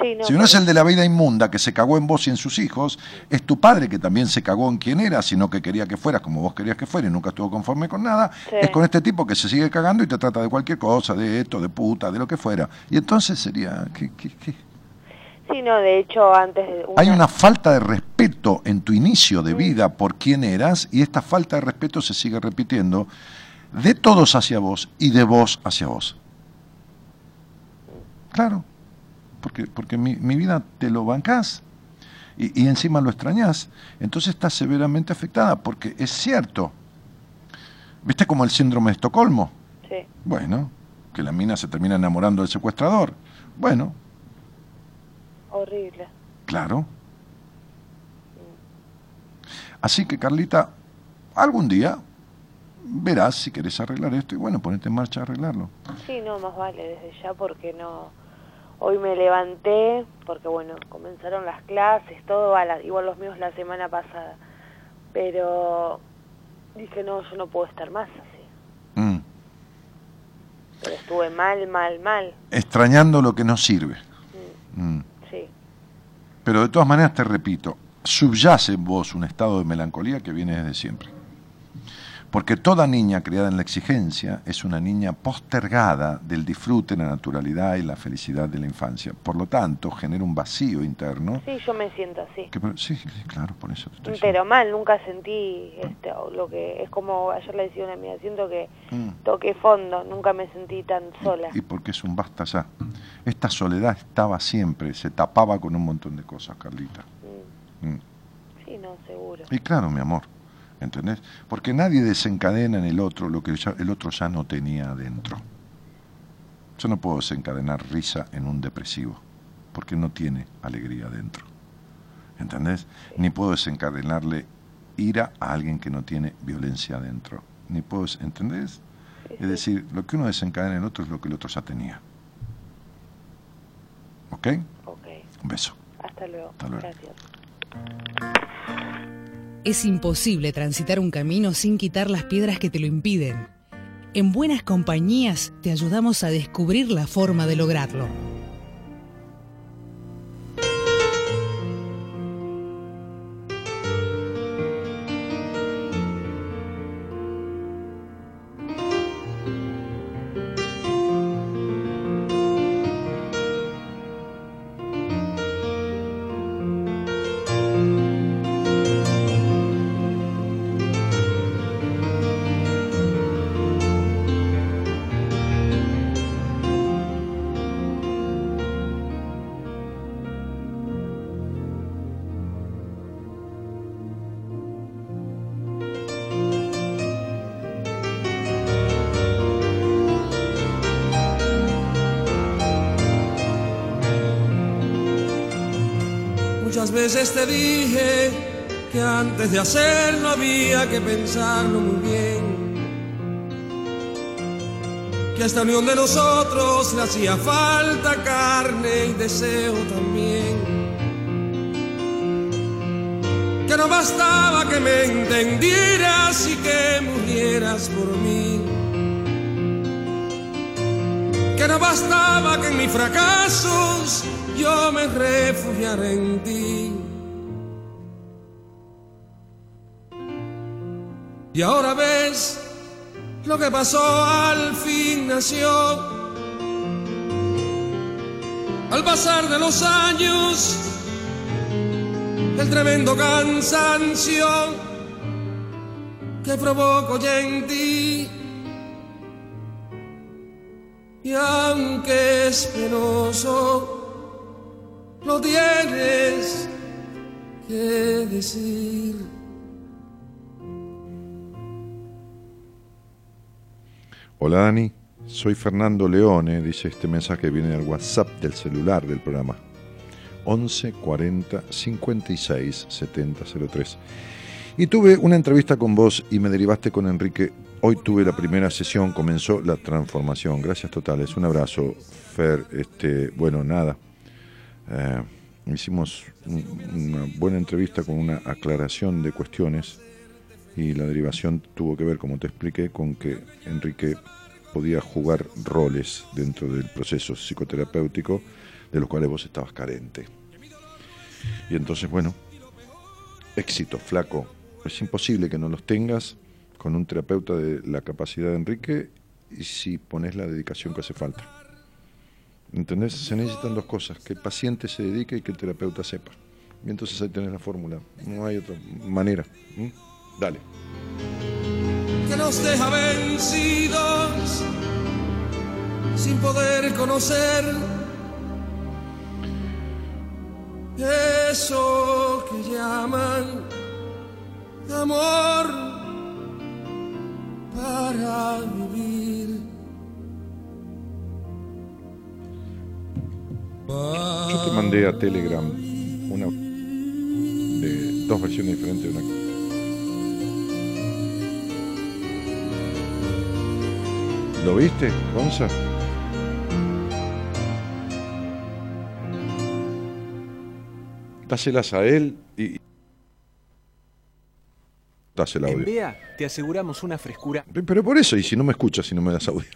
Sí, no, Si uno es el de la vida inmunda que se cagó en vos y en sus hijos, es tu padre que también se cagó en quien era, sino que quería que fueras como vos querías que fuera y nunca estuvo conforme con nada. Sí. Es con este tipo que se sigue cagando y te trata de cualquier cosa, de esto, de puta, de lo que fuera. Y entonces sería. ¿qué, qué, qué? Sí, no, de hecho antes de Hay una falta de respeto en tu inicio de vida por quién eras y esta falta de respeto se sigue repitiendo de todos hacia vos y de vos hacia vos. Claro, porque, porque mi, mi vida te lo bancás y, y encima lo extrañás, entonces estás severamente afectada porque es cierto. ¿Viste como el síndrome de Estocolmo? Sí, Bueno, que la mina se termina enamorando del secuestrador. Bueno, horrible. Claro. Así que, Carlita, algún día verás si querés arreglar esto y bueno, ponete en marcha a arreglarlo. Sí, no, más vale desde ya porque no... Hoy me levanté porque, bueno, comenzaron las clases, todo, a la- igual los míos la semana pasada. Pero dije, no, yo no puedo estar más así. Mm. Pero estuve mal, mal, mal. Extrañando lo que no sirve. Mm. Sí, Pero de todas maneras te repito, subyace en vos un estado de melancolía que viene desde siempre. Porque toda niña criada en la exigencia es una niña postergada del disfrute, la naturalidad y la felicidad de la infancia. Por lo tanto, genera un vacío interno. sí, yo me siento así. Que, sí, claro, por eso te estoy. Pero mal, nunca sentí este, lo que... Es como ayer le decía una amiga, siento que Mm. toqué fondo, nunca me sentí tan sola. Y porque es un basta ya. Esta soledad estaba siempre, se tapaba con un montón de cosas, Carlita. Mm, Mm. Sí, no, seguro. Y claro, mi amor, ¿entendés? Porque nadie desencadena en el otro lo que ya- el otro ya no tenía adentro. Yo no puedo desencadenar risa en un depresivo, porque no tiene alegría adentro. ¿Entendés? Ni puedo desencadenarle ira a alguien que no tiene violencia adentro. Ni puedo, ¿entendés? Es decir, lo que uno desencadena en el otro es lo que el otro ya tenía. ¿Ok? Ok, Un beso. hasta Hasta luego. Gracias. Es imposible transitar un camino sin quitar las piedras que te lo impiden. En buenas compañías te ayudamos a descubrir la forma de lograrlo. Veces te dije que antes de hacerlo había que pensarlo muy bien. Que a esta unión de nosotros le hacía falta carne y deseo también. Que no bastaba que me entendieras y que murieras por mí. Que no bastaba que en mis fracasos yo me refugiaré en ti. Y ahora ves lo que pasó al fin nació. Al pasar de los años, el tremendo cansancio que provoco ya en ti. Y aunque es penoso, lo tienes que decir. Hola Dani, soy Fernando Leone, dice este mensaje viene al WhatsApp del celular del programa. 11 40 56 70 03. Y tuve una entrevista con vos y me derivaste con Enrique. Hoy tuve la primera sesión, comenzó la transformación. Gracias totales. Un abrazo, Fer. Este, bueno, nada. Eh, hicimos una buena entrevista con una aclaración de cuestiones y la derivación tuvo que ver, como te expliqué, con que Enrique podía jugar roles dentro del proceso psicoterapéutico de los cuales vos estabas carente. Y entonces, bueno, éxito, flaco. Es imposible que no los tengas con un terapeuta de la capacidad de Enrique y si pones la dedicación que hace falta. ¿Entendés? Se necesitan dos cosas, que el paciente se dedique y que el terapeuta sepa. Y entonces ahí tenés la fórmula. No hay otra manera. Dale. Que nos deja vencidos sin poder conocer eso que llaman amor para vivir. Yo te mandé a Telegram una de dos versiones diferentes de una. ¿Lo viste, Gonza? Dáselas a él y. Dásela audio. Envía, te aseguramos una frescura. Pero por eso, y si no me escuchas, si no me das audio.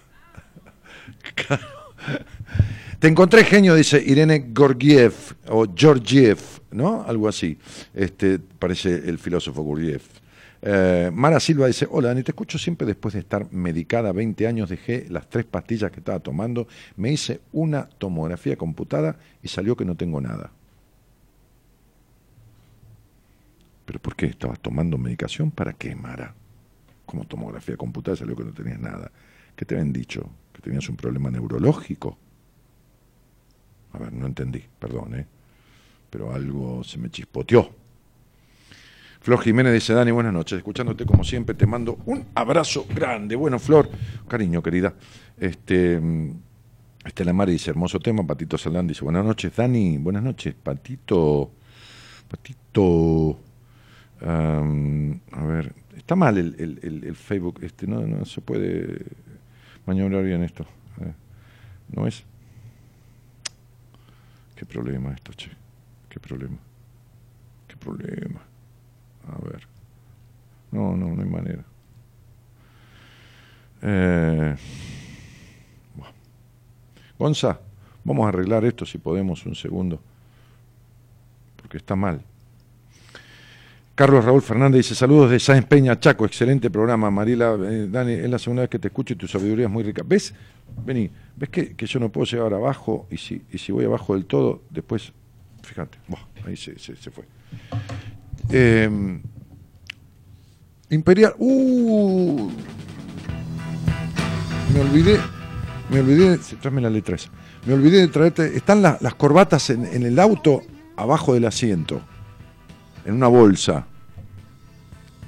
claro. Te encontré genio, dice Irene Gorgiev, o Georgiev, ¿no? Algo así. Este, parece el filósofo Gurdjieff. Eh, Mara Silva dice, hola Dani, te escucho siempre después de estar medicada 20 años, dejé las tres pastillas que estaba tomando, me hice una tomografía computada y salió que no tengo nada. ¿Pero por qué? ¿Estabas tomando medicación? ¿Para qué, Mara? Como tomografía computada salió que no tenías nada. ¿Qué te habían dicho? ¿Que tenías un problema neurológico? A ver, no entendí, perdón, ¿eh? Pero algo se me chispoteó. Flor Jiménez dice, Dani, buenas noches, escuchándote como siempre, te mando un abrazo grande. Bueno, Flor, cariño, querida. Este, Estela Mari dice, hermoso tema, Patito Saldán dice, buenas noches, Dani, buenas noches, Patito, Patito, a ver, está mal el, Facebook, este, no, no se puede maniobrar bien esto. ¿No es? Qué problema esto, che. ¿Qué problema? ¿Qué problema? A ver. No, no, no hay manera. Eh. Gonza, vamos a arreglar esto si podemos un segundo. Porque está mal. Carlos Raúl Fernández dice, saludos de Sáenz Peña, Chaco, excelente programa. Mariela, eh, Dani, es la segunda vez que te escucho y tu sabiduría es muy rica. ¿Ves? Vení, ¿ves que, que yo no puedo llegar abajo? Y si, y si voy abajo del todo, después, fíjate, ahí se, se- fue. Eh, Imperial, uh, me olvidé, me olvidé, tráeme la letra esa. Me olvidé de traerte, están la- las corbatas en, en el auto abajo del asiento, en una bolsa.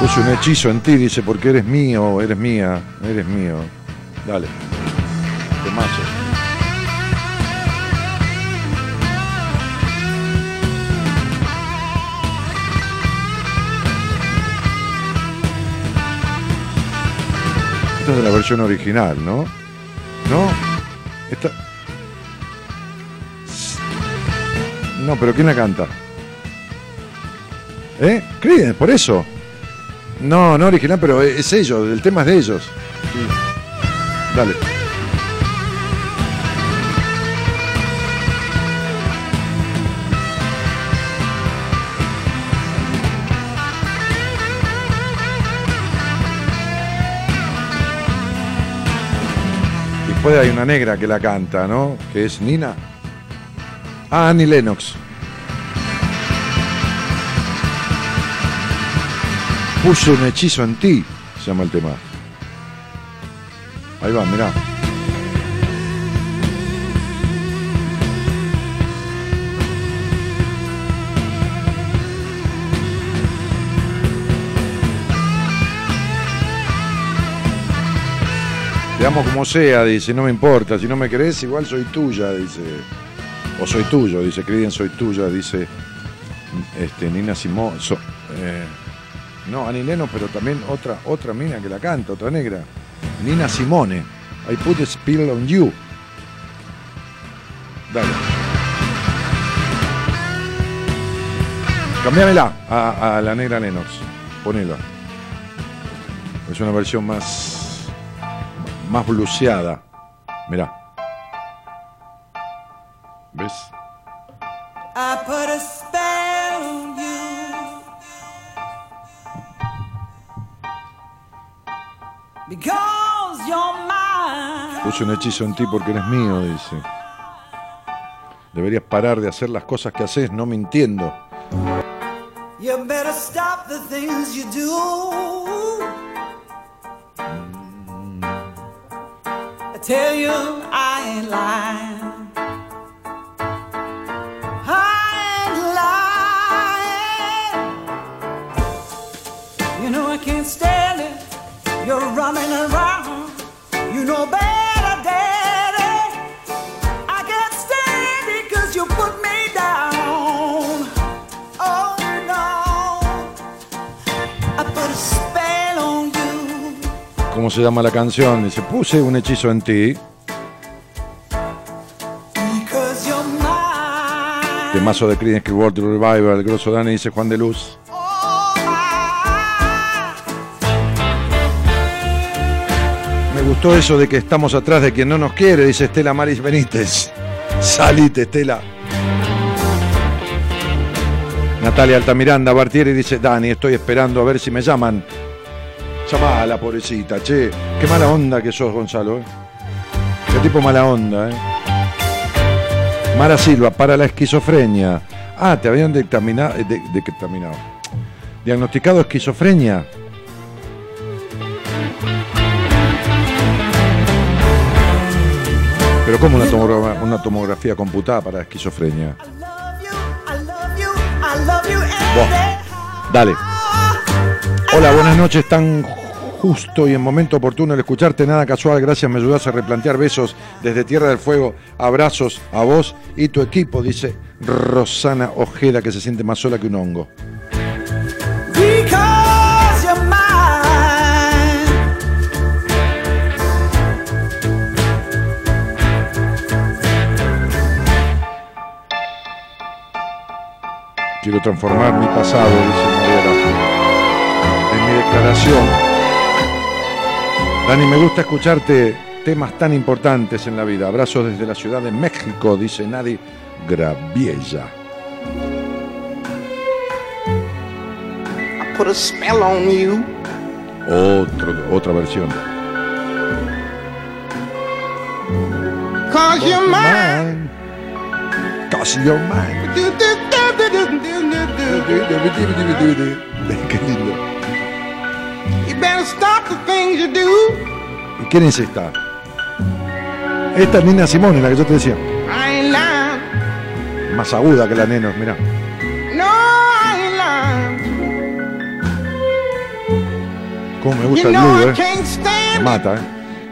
Puse un hechizo en ti, dice, porque eres mío, eres mía, eres mío. Dale. Esta es de la versión original, ¿no? ¿No? Esta... No, pero ¿quién la canta? ¿Eh? Creedence, por eso. No, no original, pero es ellos, el tema es de ellos. Sí. Dale. Después hay una negra que la canta, ¿no? Que es Nina. Ah, Annie Lennox. Puse un hechizo en ti, se llama el tema. Ahí va, mirá. Te amo como sea, dice, no me importa, si no me querés, igual soy tuya, dice. O soy tuyo, dice, Criden, soy tuya, dice este, Nina Simón. eh, no, Annie Lennox, pero también otra, otra mina que la canta, otra negra. Nina Simone. I put a spell on you. Dale. Cambiámela a, a la negra Lennox. Ponela. Es una versión más. más bluseada. Mirá. ¿Ves? I put a Puse un hechizo en ti porque eres mío, dice. Deberías parar de hacer las cosas que haces no mintiendo. You better stop the things you do. I tell you, I ain't lying. You're running around. You know better, Daddy. I can't stand it 'cause you put me down. Oh no, I put a spell on you. ¿Cómo se llama la canción? Dice, puse un hechizo en ti. Temazo de Creedence Clearwater Revival, el grosso Dani, dice Juan de Luz. Gustó eso de que estamos atrás de quien no nos quiere, dice Estela Maris Benítez. Salite, Estela. Natalia Altamiranda Bartieri dice, Dani, estoy esperando a ver si me llaman. Llamá a la pobrecita, che. Qué mala onda que sos, Gonzalo. ¿eh? Qué tipo mala onda, ¿eh? Mara Silva, para la esquizofrenia. Ah, te habían dictaminado, de- dictaminado. Diagnosticado esquizofrenia. Pero ¿cómo una tomografía, computada para esquizofrenia? Dale. Hola, buenas noches. Tan justo y en momento oportuno el escucharte, nada casual. Gracias, me ayudas a replantear besos desde Tierra del Fuego. Abrazos a vos y tu equipo, dice Rosana Ojeda, que se siente más sola que un hongo. Quiero transformar mi pasado, dice Lázaro, en mi declaración. Dani, me gusta escucharte temas tan importantes en la vida. Abrazos desde la Ciudad de México, dice Nadi Graviella. Put a spell on you. Otro, otra versión. Cause you're mine. Cause you're mine. Qué lindo. ¿Y quién es esta? Esta es Nina Simone, la que yo te decía. Más aguda que la nena, mirá. Cómo me gusta el I eh. Me mata, ¿eh?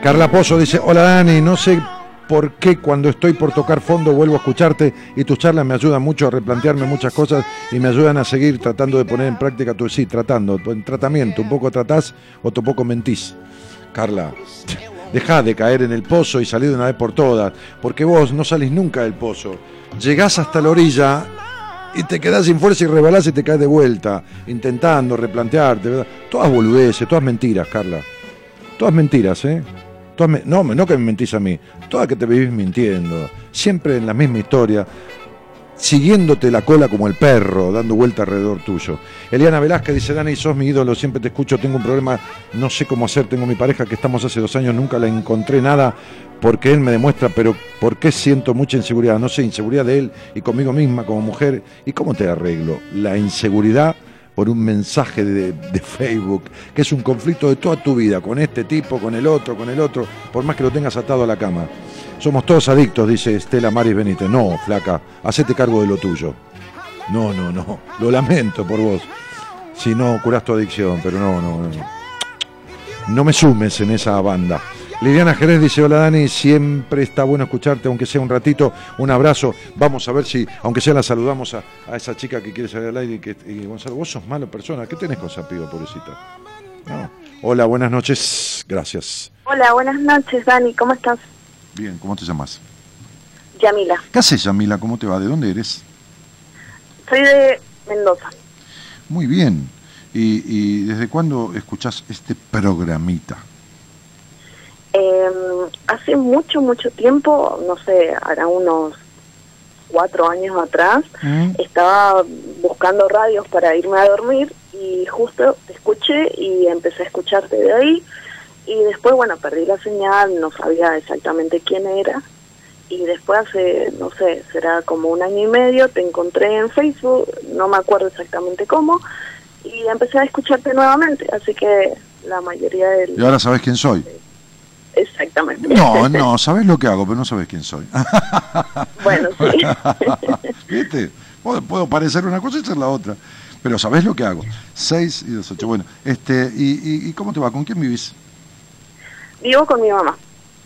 Carla Pozo dice, hola Dani, no sé por qué cuando estoy por tocar fondo vuelvo a escucharte y tus charlas me ayudan mucho a replantearme muchas cosas y me ayudan a seguir tratando de poner en práctica tu... Sí, tratando, en tratamiento, un poco tratás, otro poco mentís. Carla, dejá de caer en el pozo y salí de una vez por todas, porque vos no salís nunca del pozo. Llegás hasta la orilla y te quedás sin fuerza y rebalás y te caes de vuelta, intentando replantearte, ¿verdad? Todas boludeces, todas mentiras, Carla. Todas mentiras, ¿eh? Me- no, no que me mentís a mí, todas que te vivís mintiendo, siempre en la misma historia, siguiéndote la cola como el perro, dando vuelta alrededor tuyo. Eliana Velázquez dice, Dani, sos mi ídolo, siempre te escucho, tengo un problema, no sé cómo hacer, tengo mi pareja que estamos hace dos años, nunca la encontré nada, porque él me demuestra, pero ¿por qué siento mucha inseguridad? No sé, inseguridad de él y conmigo misma como mujer. ¿Y cómo te arreglo? La inseguridad por un mensaje de, Facebook, que es un conflicto de toda tu vida, con este tipo, con el otro, con el otro, por más que lo tengas atado a la cama. Somos todos adictos, dice Estela Maris Benítez. No, flaca, hacete cargo de lo tuyo. No, no, no, lo lamento por vos. Si no curás tu adicción, pero no, no, no. No me sumes en esa banda. Liliana Jerez dice, hola Dani, siempre está bueno escucharte, aunque sea un ratito, un abrazo. Vamos a ver si, aunque sea la saludamos a, a esa chica que quiere salir al aire y que y Gonzalo, vos sos mala persona, ¿qué tenés con esa piba, pobrecita? No. Hola, buenas noches, gracias. Hola, buenas noches, Dani. ¿Cómo estás? Bien, ¿cómo te llamas? Yamila. ¿Qué haces, Yamila? ¿Cómo te va? ¿De dónde eres? Soy de Mendoza. Muy bien. ¿Y, y desde cuándo escuchás este programita? Eh, hace mucho, mucho tiempo, no sé, hará unos cuatro años atrás, estaba buscando radios para irme a dormir y justo te escuché y empecé a escucharte de ahí. Y después, bueno, perdí la señal, no sabía exactamente quién era. Y después hace, no sé, será como un año y medio, te encontré en Facebook, no me acuerdo exactamente cómo, y empecé a escucharte nuevamente, así que la mayoría del... ¿Y ahora sabés quién soy? Exactamente. No, no, sabés lo que hago, pero no sabés quién soy. bueno, sí. ¿Viste? Puedo, puedo parecer una cosa y ser la otra. Pero sabés lo que hago. Seis y dos, ocho. Bueno, este, y, y, cómo te va? ¿Con quién vivís? Vivo con mi mamá.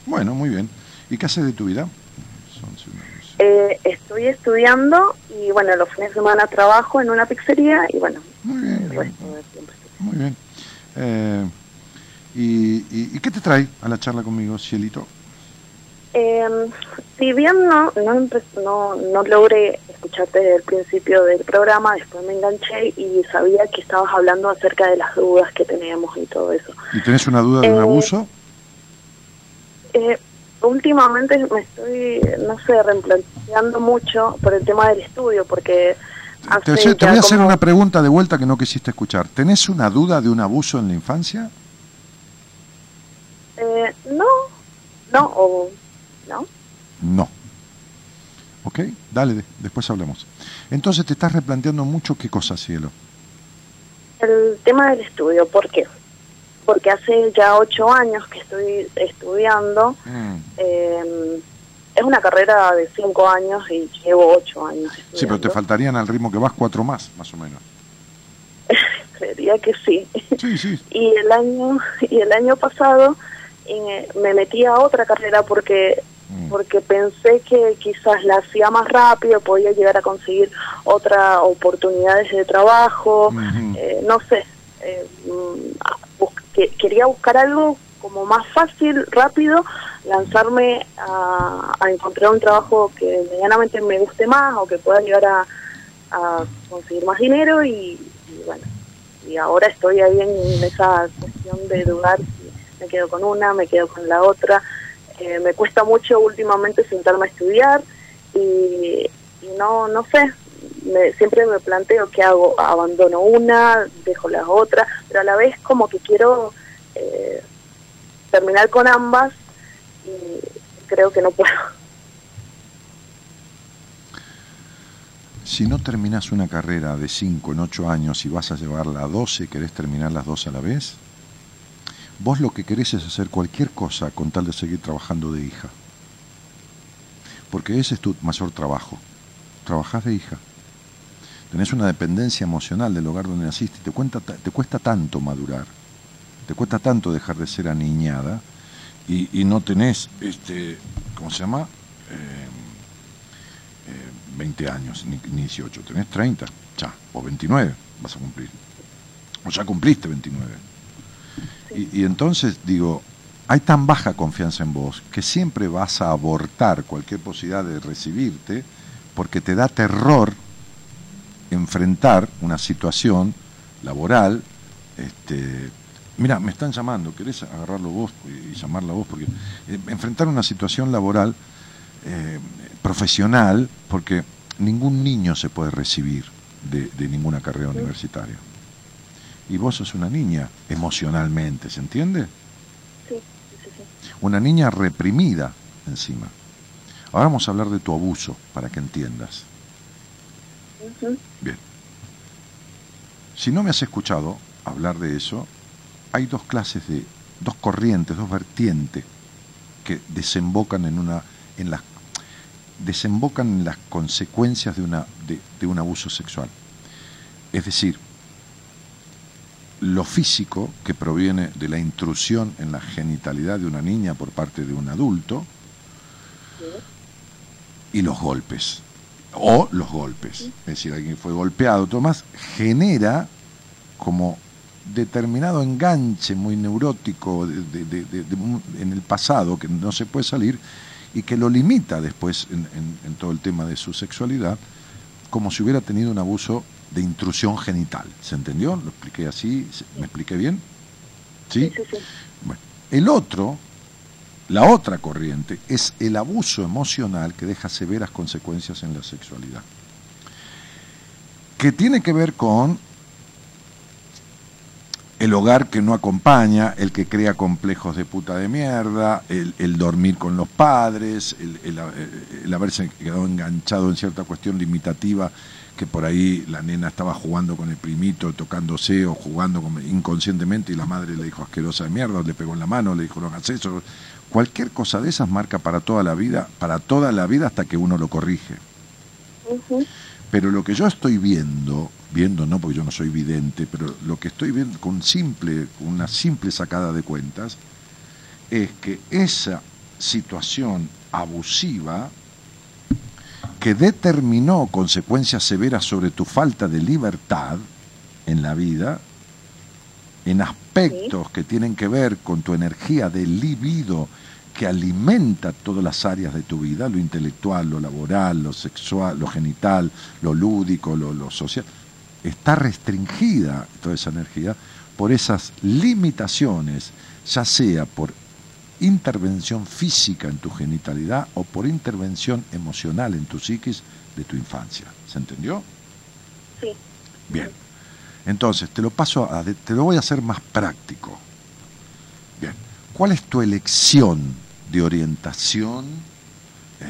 Bueno, muy bien. ¿Y qué haces de tu vida? Eh, estoy estudiando y bueno, los fines de semana trabajo en una pizzería y bueno, el resto del tiempo. Muy bien. Eh, y, y, y qué te trae a la charla conmigo, Cielito? Eh, si bien no, no, no, no logré escucharte desde el principio del programa, después me enganché y sabía que estabas hablando acerca de las dudas que teníamos y todo eso. ¿Y tenés una duda de un Eh, abuso? Eh, últimamente me estoy, no sé, replanteando mucho por el tema del estudio, porque Te, hace te ya voy a hacer como- una pregunta de vuelta que no quisiste escuchar. ¿Tenés una duda de un abuso en la infancia? Eh, no, no, o no. No. ¿Ok? Dale, de- después hablamos. Entonces te estás replanteando mucho qué cosa, cielo. El tema del estudio, ¿por qué? Porque hace ya ocho años que estoy estudiando. Mm. eh, es una carrera de cinco años y llevo ocho años. Sí, pero te estudiando. faltarían al ritmo que vas cuatro más, más o menos. Creería que sí. Sí, sí. y el año y el año pasado me metí a otra carrera porque Mm. porque pensé que quizás la hacía más rápido, podía llegar a conseguir otras oportunidades de trabajo, eh, no sé, eh, mm, bus- que- quería buscar algo como más fácil, rápido, lanzarme a, a encontrar un trabajo que medianamente me guste más o que pueda llegar a, a conseguir más dinero y, y bueno, y ahora estoy ahí en esa cuestión de dudar me quedo con una, me quedo con la otra. Eh, me cuesta mucho últimamente sentarme a estudiar y, no no sé, me- siempre me planteo qué hago, abandono una, dejo las otras, pero a la vez como que quiero eh, terminar con ambas y creo que no puedo. Si no terminas una carrera de 5 en 8 años y vas a llevarla a 12, querés terminar las dos a la vez, vos lo que querés es hacer cualquier cosa con tal de seguir trabajando de hija. Porque ese es tu mayor trabajo. Trabajás de hija. Tenés una dependencia emocional del hogar donde naciste y te, cuenta, te cuesta tanto madurar. Te cuesta tanto dejar de ser aniñada y, y no tenés, este, ¿cómo se llama? Eh, eh, 20 años, ni, ni 18, tenés 30, ya, o 29 vas a cumplir. O ya cumpliste 29. Y, y entonces digo, hay tan baja confianza en vos que siempre vas a abortar cualquier posibilidad de recibirte porque te da terror enfrentar una situación laboral. Este, mira, me están llamando, ¿querés agarrarlo vos y llamarla vos? Porque eh, enfrentar una situación laboral eh, profesional, porque ningún niño se puede recibir de, de ninguna carrera universitaria. Y vos sos una niña emocionalmente, ¿se entiende? Sí, sí, sí. Una niña reprimida encima. Ahora vamos a hablar de tu abuso para que entiendas. Ujú. Bien. Si no me has escuchado hablar de eso, hay dos clases de, dos corrientes, dos vertientes que desembocan en una, en las, desembocan en las consecuencias de una, de, de un abuso sexual. Es decir, lo físico que proviene de la intrusión en la genitalidad de una niña por parte de un adulto y los golpes o los golpes. Es decir, alguien fue golpeado, todo más, genera como determinado enganche muy neurótico de- en el pasado que no se puede salir y que lo limita después en, en- en todo el tema de su sexualidad, como si hubiera tenido un abuso de intrusión genital. ¿Se entendió? ¿Lo expliqué así? ¿Se- ¿Me expliqué bien? ¿Sí? Sí, sí, sí. Bueno, el otro, la otra corriente, es el abuso emocional que deja severas consecuencias en la sexualidad. Que tiene que ver con el hogar que no acompaña, el que crea complejos de puta de mierda, el, el dormir con los padres, el, el- el haberse quedado enganchado en cierta cuestión limitativa, que por ahí la nena estaba jugando con el primito, tocándose o jugando con- inconscientemente y la madre le dijo asquerosa de mierda, o le pegó en la mano, le dijo no hagas eso. Cualquier cosa de esas marca para toda la vida, para toda la vida hasta que uno lo corrige. Pero lo que yo estoy viendo, viendo no porque yo no soy vidente, pero lo que estoy viendo con simple, con una simple sacada de cuentas, es que esa situación abusiva que determinó consecuencias severas sobre tu falta de libertad en la vida, en aspectos que tienen que ver con tu energía de libido que alimenta todas las áreas de tu vida, lo intelectual, lo laboral, lo sexual, lo genital, lo lúdico, lo, lo social, está restringida toda esa energía por esas limitaciones, ya sea por intervención física en tu genitalidad o por intervención emocional en tu psiquis de tu infancia. ¿Se entendió? Sí. Bien. Entonces, te lo paso a, te lo voy a hacer más práctico. Bien. ¿Cuál es tu elección de orientación eh,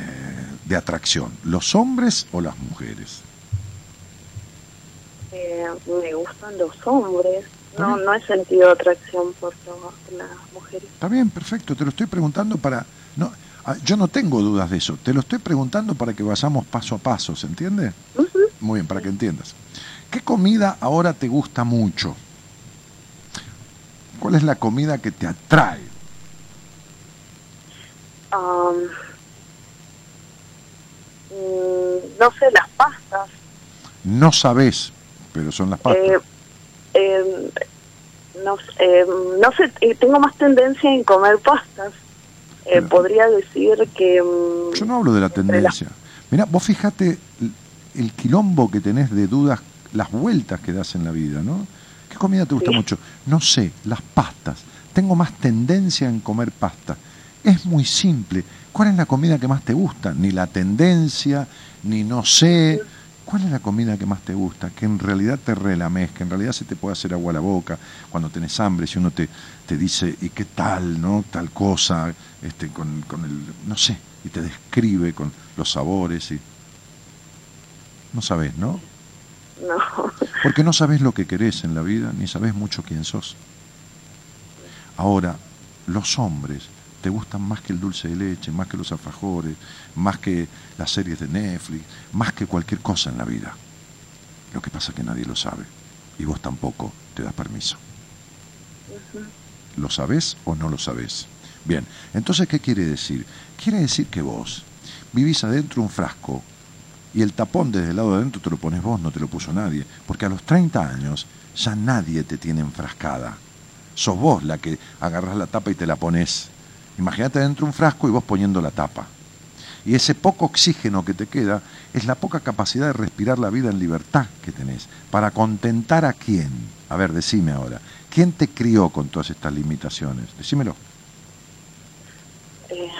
de atracción? ¿Los hombres o las mujeres? Eh, me gustan los hombres. No, no he sentido atracción por, las mujeres. Está bien, perfecto. Te lo estoy preguntando para... No, ah, yo no tengo dudas de eso. Te lo estoy preguntando para que vayamos paso a paso, ¿se entiende? Muy bien, para que entiendas. ¿Qué comida ahora te gusta mucho? ¿Cuál es la comida que te atrae? Mm, no sé, las pastas. No sabes, pero son las pastas. Eh, eh, no, eh, no sé, eh, tengo más tendencia en comer pastas. Eh, podría decir que... mm, Yo no hablo de la tendencia. Mira, vos fíjate el, el quilombo que tenés de dudas, las vueltas que das en la vida, ¿no? ¿Qué comida te gusta mucho? No sé, las pastas. Tengo más tendencia en comer pasta. Es muy simple. ¿Cuál es la comida que más te gusta? Ni la tendencia, ni no sé. ¿Cuál es la comida que más te gusta? Que en realidad te relames, que en realidad se te puede hacer agua a la boca cuando tenés hambre, si uno te, te dice, ¿y qué tal, no? Tal cosa, este, con, con el, no sé, y te describe con los sabores y... No sabes, ¿no? No. Porque no sabes lo que querés en la vida, ni sabes mucho quién sos. Ahora, los hombres te gustan más que el dulce de leche, más que los alfajores, más que las series de Netflix, más que cualquier cosa en la vida. Lo que pasa es que nadie lo sabe y vos tampoco te das permiso. ¿Lo sabés o no lo sabés? Bien, entonces, ¿qué quiere decir? Quiere decir que vos vivís adentro un frasco y el tapón desde el lado de adentro te lo pones vos, no te lo puso nadie. Porque a los 30 años ya nadie te tiene enfrascada. Sos vos la que agarrás la tapa y te la pones. Imagínate dentro un frasco y vos poniendo la tapa. Y ese poco oxígeno que te queda es la poca capacidad de respirar la vida en libertad que tenés. Para contentar a quién. A ver, decime ahora. ¿Quién te crió con todas estas limitaciones? Decímelo. Eh,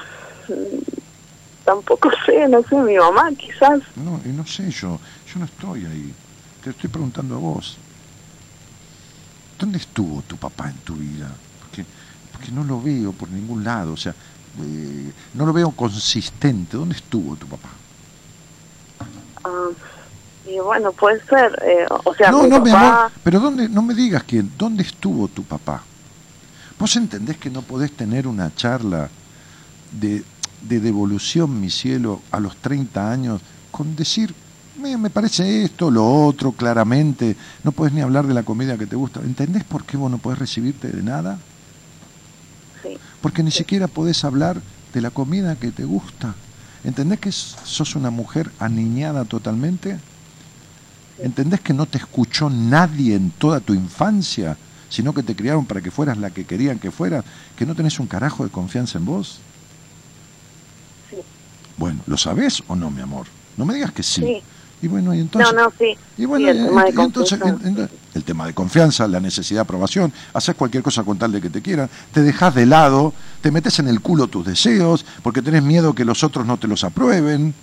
tampoco sé, no sé, mi mamá quizás. No, y no sé yo. Yo no estoy ahí. Te estoy preguntando a vos. ¿Dónde estuvo tu papá en tu vida? Porque, no lo veo por ningún lado. O sea, eh, no lo veo consistente. ¿Dónde estuvo tu papá? Ah, y bueno, puede ser. eh, o sea, no, mi no, mi papá... amor, pero dónde, no me digas quién, ¿dónde estuvo tu papá? ¿Vos entendés que no podés tener una charla de, de devolución, mi cielo, a los 30 años con decir, me, me parece esto, lo otro, claramente, no podés ni hablar de la comida que te gusta? ¿Entendés por qué vos no podés recibirte de nada? Porque ni siquiera podés hablar de la comida que te gusta. ¿Entendés que sos una mujer aniñada totalmente? ¿Entendés que no te escuchó nadie en toda tu infancia, sino que te criaron para que fueras la que querían que fueras? ¿Que no tenés un carajo de confianza en vos? Sí. Bueno, ¿lo sabés o no, mi amor? No me digas que sí. Sí. Y bueno, y entonces... no, no, sí. Y bueno, Sí, el y- tema de y entonces confianza, en- en- el tema de confianza, la necesidad de aprobación, haces cualquier cosa con tal de que te quieran, te dejas de lado, te metes en el culo tus deseos, porque tenés miedo que los otros no te los aprueben.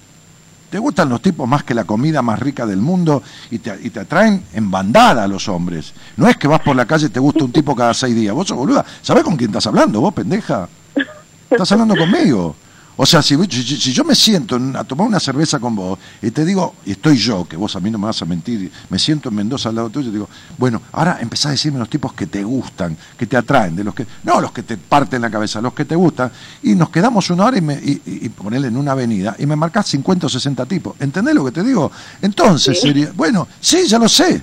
Te gustan los tipos más que la comida más rica del mundo y te, y te atraen en bandada a los hombres. No es que vas por la calle y te gusta un tipo cada seis días. Vos sos boluda. ¿Sabés con quién estás hablando, vos, pendeja? Estás hablando conmigo. O sea, si, si- yo me siento en- a tomar una cerveza con vos y te digo, y estoy yo, que vos a mí no me vas a mentir, me siento en Mendoza al lado tuyo y te digo, bueno, ahora empezás a decirme los tipos que te gustan, que te atraen, de los que, no los que te parten la cabeza, los que te gustan, y nos quedamos una hora y, me, y, y- ponele en una avenida y me marcás 50 o 60 tipos. ¿Entendés lo que te digo? Entonces Sí. sería, bueno, sí, ya lo sé.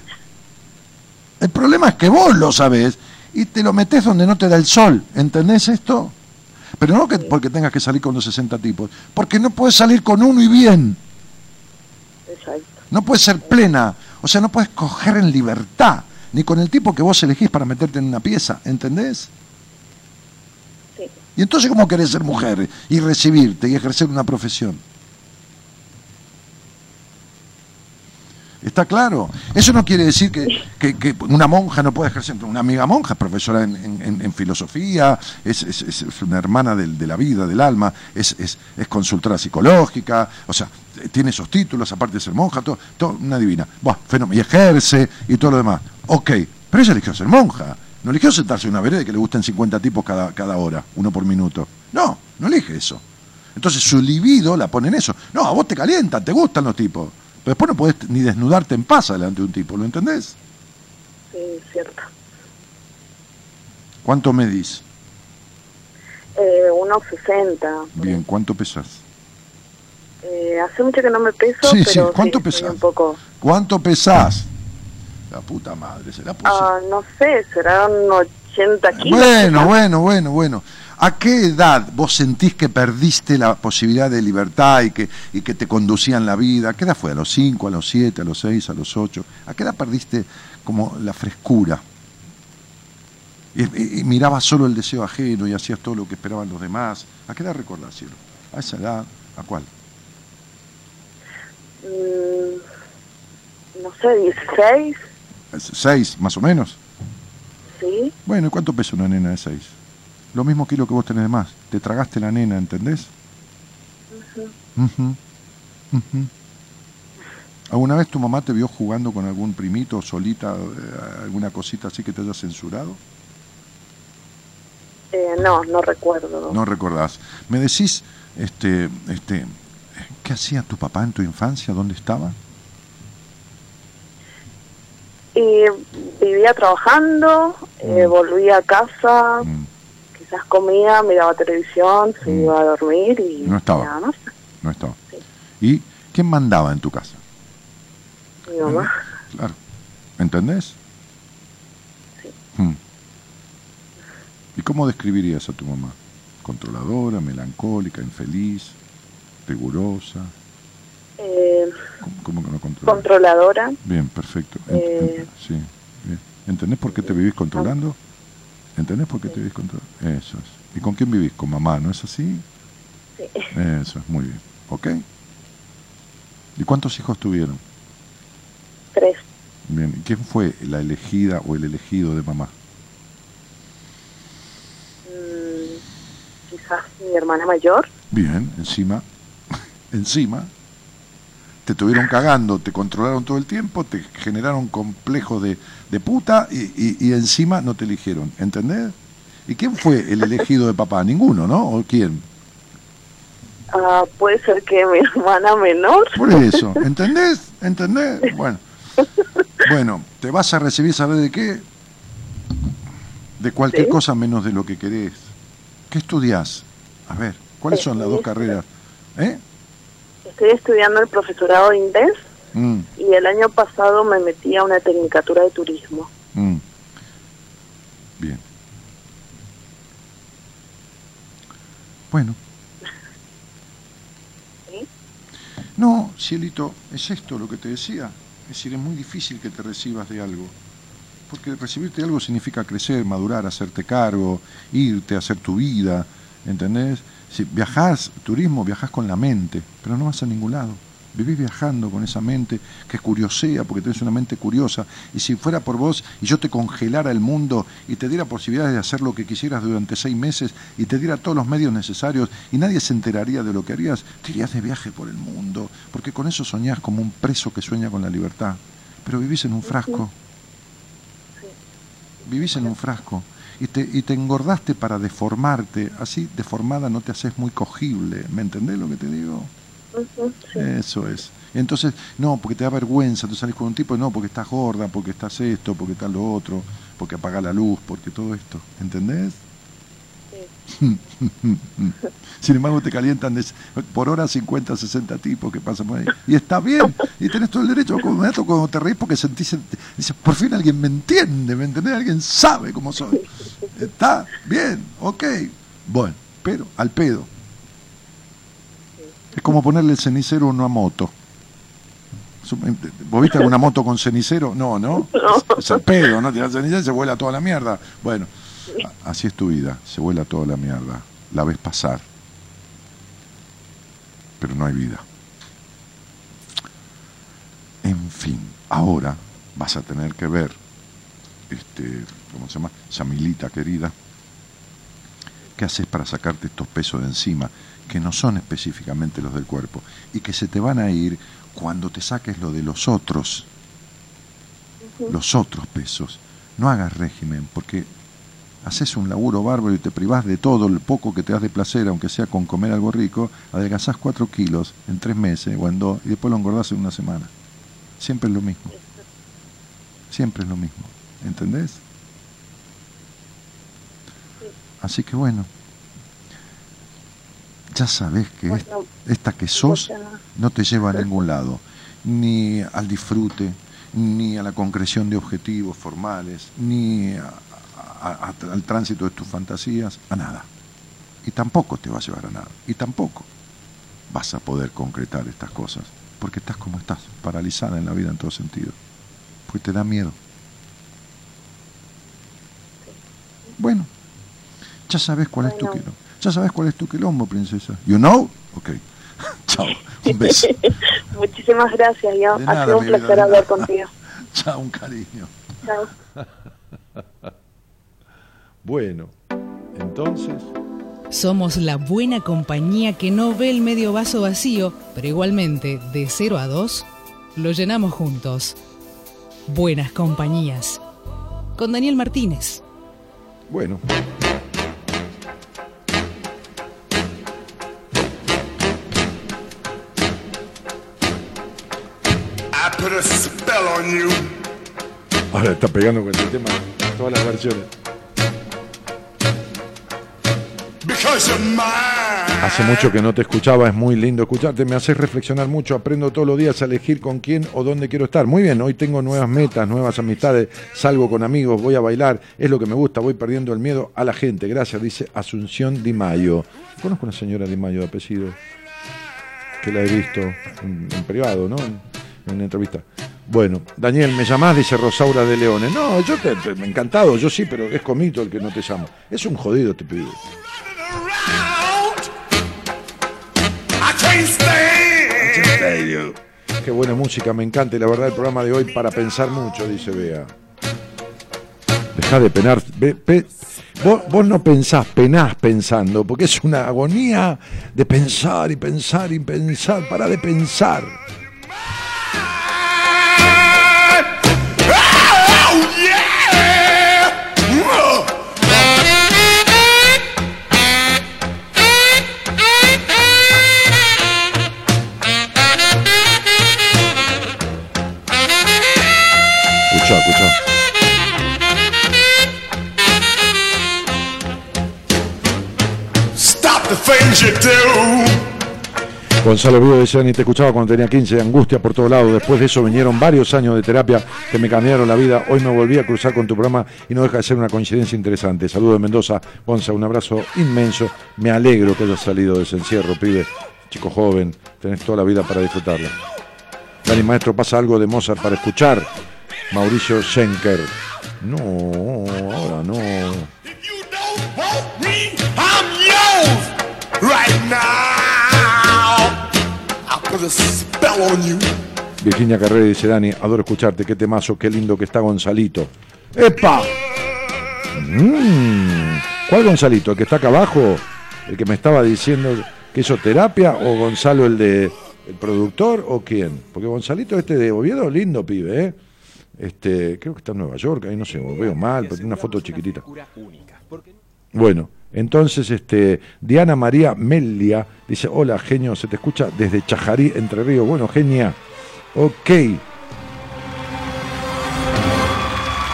El problema es que vos lo sabés y te lo metés donde no te da el sol. ¿Entendés esto? Pero no que porque tengas que salir con los 60 tipos, porque no puedes salir con uno y bien. Exacto. No puedes ser plena. O sea, no puedes coger en libertad, ni con el tipo que vos elegís para meterte en una pieza. ¿Entendés? Sí. Y entonces, ¿cómo querés ser mujer y recibirte y ejercer una profesión? ¿Está claro? Eso no quiere decir que, una monja no puede ejercer. Una amiga monja es profesora en, filosofía, es, una hermana del- de la vida, del alma, es, es- consultora psicológica, o sea, tiene esos títulos, aparte de ser monja, todo, todo una divina. Buah, fenómeno, y ejerce y todo lo demás. Ok, pero ella eligió ser monja. No eligió sentarse en una vereda que le gusten 50 tipos cada, cada hora, uno por minuto. No, no elige eso. Entonces su libido la pone en eso. No, a vos te calientan, te gustan los tipos. Pero después no podés ni desnudarte en paz delante de un tipo, ¿lo entendés? Sí, cierto. ¿Cuánto medís? Eh, unos 60. Bien, ¿cuánto pesás? Eh, hace mucho que no me peso, Sí, pero sí, ¿cuánto sí, pesás? un poco... ¿Cuánto pesás? La puta madre, se la puse. Ah, no sé, serán 80 kilos. Bueno, bueno, bueno, bueno. ¿A qué edad vos sentís que perdiste la posibilidad de libertad y que, y que te conducían la vida? ¿A qué edad fue? ¿A los 5, a los 7, a los 6, a los 8? ¿A qué edad perdiste como la frescura? Y, mirabas solo el deseo ajeno y hacías todo lo que esperaban los demás. ¿A qué edad recordás, cielo? ¿A esa edad? ¿A cuál? Mm, no sé, 16, ¿Seis, más o menos? sí. Bueno, ¿y cuánto pesa una nena de 6? Lo mismo kilo que vos tenés de más. Te tragaste la nena, ¿entendés? Ujú, ujú. ¿Alguna vez tu mamá te vio jugando con algún primito, solita, eh, alguna cosita así que te haya censurado? Eh, no, no recuerdo. No recordás. ¿Me decís, este, este, qué hacía tu papá en tu infancia? ¿Dónde estaba? Y vivía trabajando, eh, volvía a casa, Mm, quizás comía, miraba televisión, se iba a dormir y No estaba. nada más. no estaba. ¿Y quién mandaba en tu casa? Mi mamá. Claro. ¿Entendés? Mm. ¿Y cómo describirías a tu mamá? ¿Controladora, melancólica, infeliz, rigurosa? Eh, ¿Cómo, que no controla? controladora. Bien, perfecto. Eh, sí, bien. ¿Entendés por qué te vivís controlando? ¿Entendés por qué te vivís controlando? Eso es. ¿Y con quién vivís? ¿Con mamá? ¿No es así? Sí. Eso es, muy bien. ¿Ok? ¿Y cuántos hijos tuvieron? Tres. Bien. ¿Y quién fue la elegida o el elegido de mamá? Mm, quizás mi hermana mayor. Bien, encima, encima, te tuvieron cagando, te controlaron todo el tiempo, te generaron complejos de, de puta y, y- y encima no te eligieron, ¿entendés? ¿Y quién fue el elegido de papá? Ninguno, ¿no? ¿O quién? Ah, puede ser que mi hermana menor. Por eso, ¿entendés? ¿Entendés? Bueno, bueno, te vas a recibir, ¿sabes de qué? De cualquier Sí. cosa menos de lo que querés. ¿Qué estudiás? A ver, ¿cuáles son las dos carreras? ¿Eh? Estoy estudiando el profesorado de inglés Mm. y el año pasado me metí a una tecnicatura de turismo. Mm. Bien. Bueno. ¿Sí? No, cielito, es esto lo que te decía. Es decir, es muy difícil que te recibas de algo. Porque recibirte de algo significa crecer, madurar, hacerte cargo, irte, hacer tu vida, ¿entendés? Si viajás, turismo, viajás con la mente, pero no vas a ningún lado. Vivís viajando con esa mente que curiosea, porque tenés una mente curiosa. Y si fuera por vos y yo te congelara el mundo y te diera posibilidades de hacer lo que quisieras durante seis meses y te diera todos los medios necesarios y nadie se enteraría de lo que harías, te irías de viaje por el mundo, porque con eso soñás como un preso que sueña con la libertad. Pero vivís en un frasco. Vivís en un frasco. Y te, y te engordaste para deformarte. Así, deformada, no te haces muy cogible. ¿Me entendés lo que te digo? Sí. Eso es. Entonces, no, porque te da vergüenza, tú salís con un tipo, no, porque estás gorda, porque estás esto, porque estás lo otro, porque apaga la luz, porque todo esto. ¿Entendés? Sin embargo, te calientan de- por hora 50, 60 tipos que pasan por ahí. Y está bien, y tenés todo el derecho. Como me dato cuando te reís porque sentís, dices, por fin alguien me entiende, ¿me entendés? Alguien sabe cómo soy. Está bien, ok. Bueno, pero al pedo. Es como ponerle el cenicero a una moto. ¿Vos viste alguna moto con cenicero? No, ¿no? Es el pedo, ¿no? Tirás cenicero y se vuela toda la mierda. Bueno, a- así es tu vida, se vuela toda la mierda. La ves pasar. Pero no hay vida. En fin, ahora vas a tener que ver, este, ¿cómo se llama? Yamilita querida, ¿qué haces para sacarte estos pesos de encima? que no son específicamente los del cuerpo y que se te van a ir cuando te saques lo de los otros, los otros pesos. No hagas régimen porque haces un laburo bárbaro y te privás de todo, el poco que te das de placer, aunque sea con comer algo rico, adelgazás cuatro kilos en tres meses o en dos y después lo engordás en una semana. Siempre es lo mismo. Siempre es lo mismo. ¿Entendés? Así que bueno, ya sabes que es- esta que sos no te lleva a ningún lado, ni al disfrute, ni a la concreción de objetivos formales, ni a- al tránsito de tus fantasías, a nada. Y tampoco te va a llevar a nada. Y tampoco vas a poder concretar estas cosas, porque estás como estás, paralizada en la vida en todo sentido, porque te da miedo. Bueno, ya sabes cuál es tu quilombo. Ya sabes cuál es tu quilombo, princesa. You know? Ok. Chao. Un beso. Muchísimas gracias, ya. Ha sido un placer hablar contigo. Chao, un cariño. Chao. Bueno, entonces. Somos la buena compañía que no ve el medio vaso vacío, pero igualmente, de 0 a 2, lo llenamos juntos. Buenas compañías. Con Daniel Martínez. Bueno. Ahora está pegando con este tema todas las versiones. Hace mucho que no te escuchaba, es muy lindo escucharte, me haces reflexionar mucho, aprendo todos los días a elegir con quién o dónde quiero estar. Muy bien, hoy tengo nuevas metas, nuevas amistades, salgo con amigos, voy a bailar, es lo que me gusta, voy perdiendo el miedo a la gente. Gracias, dice Asunción Di Mayo. Conozco una señora Di Mayo de apellido, que la he visto en, privado, ¿no? En, en entrevista. Bueno, Daniel, ¿me llamás? Dice Rosaura de Leones. No, yo te, te- encantado, yo sí, pero es comito el que no te llamo. Es un jodido este pibe. Qué buena música, me encanta y la verdad el programa de hoy para pensar mucho, dice Bea. Deja de penar. vos, vos no pensás, penás pensando, porque es una agonía de pensar y pensar y pensar, para de pensar. Gonzalo Vivo decía, ni te escuchaba cuando tenía 15, angustia por todos lados. Después de eso vinieron varios años de terapia que me cambiaron la vida. Hoy me volví a cruzar con tu programa y no deja de ser una coincidencia interesante. Saludos de Mendoza. Gonza, un abrazo inmenso. Me alegro que hayas salido de ese encierro, pibe. Chico joven, tenés toda la vida para disfrutarla. Dani Maestro, pasa algo de Mozart para escuchar. Mauricio Schenker. No, ahora no. Right now. I put a spell on you. Virginia Carrera dice, Dani, adoro escucharte, qué temazo, qué lindo que está Gonzalito. ¡Epa! Mm, ¿Cuál Gonzalito? ¿El que está acá abajo? ¿El que me estaba diciendo que hizo terapia? ¿O Gonzalo el de el productor? ¿O quién? Porque Gonzalito este de Oviedo, lindo pibe, ¿eh? Este, creo que está en Nueva York, ahí no sé, lo veo mal, pero tiene una foto chiquitita. Bueno, entonces este Diana María Melia dice, hola genio, se te escucha desde Chajarí, Entre Ríos. Bueno, genia. Ok.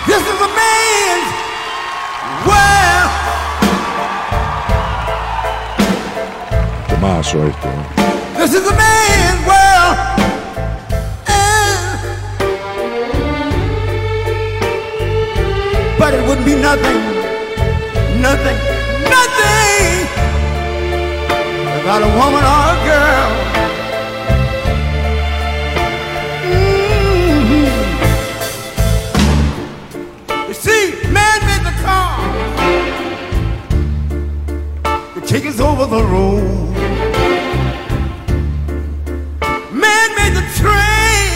This is a man's world. Tomazo esto. ¿eh? This is a man's world. But it would be nothing, nothing, nothing without a woman or a girl. Mhm. You see, man made the car to take us over the road. Man made the train,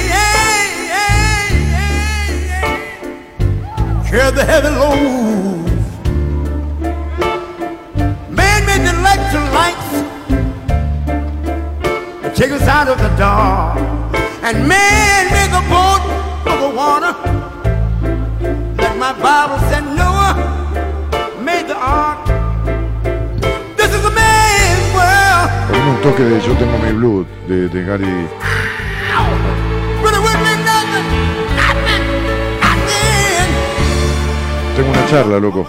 carry the heavy load. take us out of the dark and man make a boat of the water. Like my bible said noah. Made the ark. This is a man's world. Ponme un toque de Yo Tengo Mi Blue de, de Gary. Tengo una charla, loco.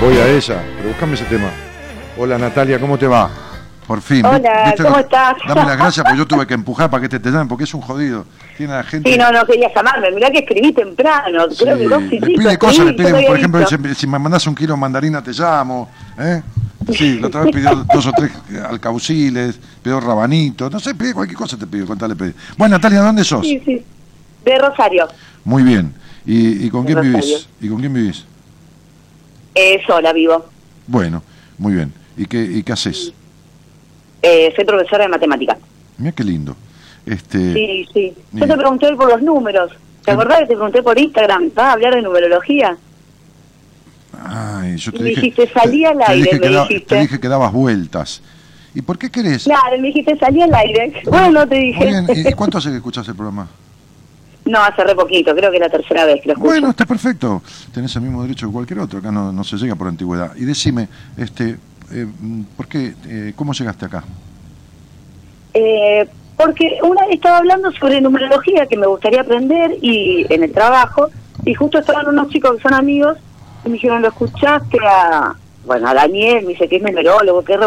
Voy a ella, pero buscame ese tema. Hola Natalia, ¿cómo te va? Por fin. Hola, ¿Viste? ¿cómo estás? Dame las gracias porque yo tuve que empujar para que te, te llamen, porque es un jodido. Tiene a la gente. Sí, no, no quería llamarme. Mirá que escribí temprano. Creo que dos le pide cosas, le pide, por ejemplo, si me mandas un kilo de mandarina te llamo. ¿eh? Sí, la otra vez pidió dos o tres alcauciles, pidió rabanito, no sé, pide cualquier cosa te pidió, contale. Pide. Bueno, Natalia, ¿dónde sos? Sí, sí. De Rosario. Muy bien. ¿Y, y con De quién Rosario. vivís? ¿Y con quién vivís? Eh, sola vivo. Bueno, muy bien. ¿Y qué, y qué haces? Eh, soy profesora de matemática. Mira qué lindo. Este, Sí, sí. Yo te pregunté hoy por los números. ¿Te acordás que te pregunté por Instagram? ¿Vas a hablar de numerología? Ay, yo te Y dije, dijiste, salí al te aire, dije que me da- dijiste. te dije que dabas vueltas. ¿Y por qué querés? Claro, me dijiste, salí al aire. Bueno, te dije. Muy bien, ¿y cuánto hace que escuchás el programa? No, hace re poquito. Creo que es la tercera vez que lo escucho. Bueno, está perfecto. Tenés el mismo derecho que cualquier otro. Acá no, no se llega por antigüedad. Y decime, este, eh, ¿por qué? eh, ¿Cómo llegaste acá? Eh, porque una estaba hablando sobre numerología que me gustaría aprender y en el trabajo y justo estaban unos chicos que son amigos y me dijeron lo escuchaste a bueno a Daniel me dice que es numerólogo que es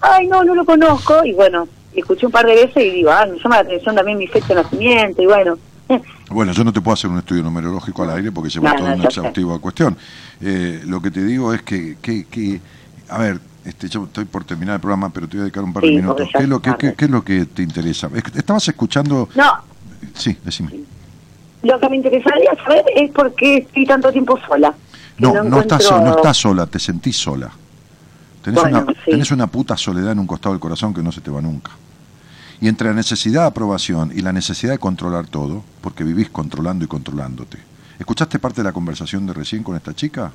ay no no lo conozco y bueno escuché un par de veces y digo ah me llama la atención también mi fecha de nacimiento y bueno Bueno, yo no te puedo hacer un estudio numerológico al aire porque lleva No, toda no, una exhaustiva cuestión. Eh, lo que te digo es que, que, que- a ver, este, yo estoy por terminar el programa, pero te voy a dedicar un par de minutos. ¿Qué es, lo que, tarde. qué- qué es lo que te interesa? Estabas escuchando... no Sí, decime. lo que me interesaría saber es por qué estoy tanto tiempo sola No, no, estás, encuentro- no estás sola, te sentís sola. Tenés, Bueno, una, sí. tenés una puta soledad en un costado del corazón que no se te va nunca. Y entre la necesidad de aprobación y la necesidad de controlar todo, porque vivís controlando y controlándote. ¿Escuchaste parte de la conversación de recién con esta chica?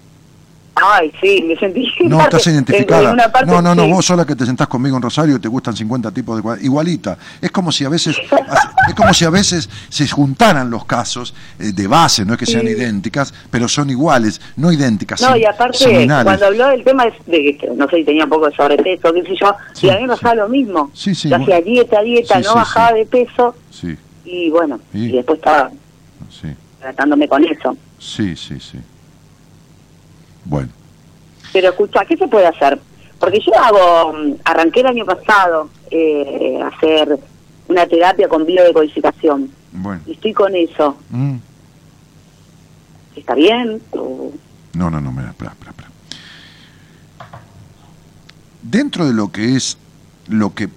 Ay sí me sentí No, estás en- identificada. en una parte No, no, no, sí. vos sola que te sentás conmigo en Rosario y te gustan 50 tipos de cuadros. Igualita. Es como si a veces es como si a veces se juntaran los casos eh, de base, no es que sean Sí. idénticas, pero son iguales, no idénticas, No, y aparte, cuando habló del tema de, de que, no sé si tenía un poco de sobrepeso, qué sé yo, Sí. y a mí me pasaba lo mismo. Sí, sí, Yo hacía dieta, dieta, no bajaba de peso, Sí, y bueno, ¿Y? después estaba tratándome con eso. sí, sí, sí. Bueno, Pero escucha, ¿qué se puede hacer? Porque yo hago, mm, arranqué el año pasado eh, hacer una terapia con biodecodificación, bueno. y estoy con eso. Mm. ¿Está bien? O- No, no, no, mira, espera, espera, espera. Dentro de lo que es lo que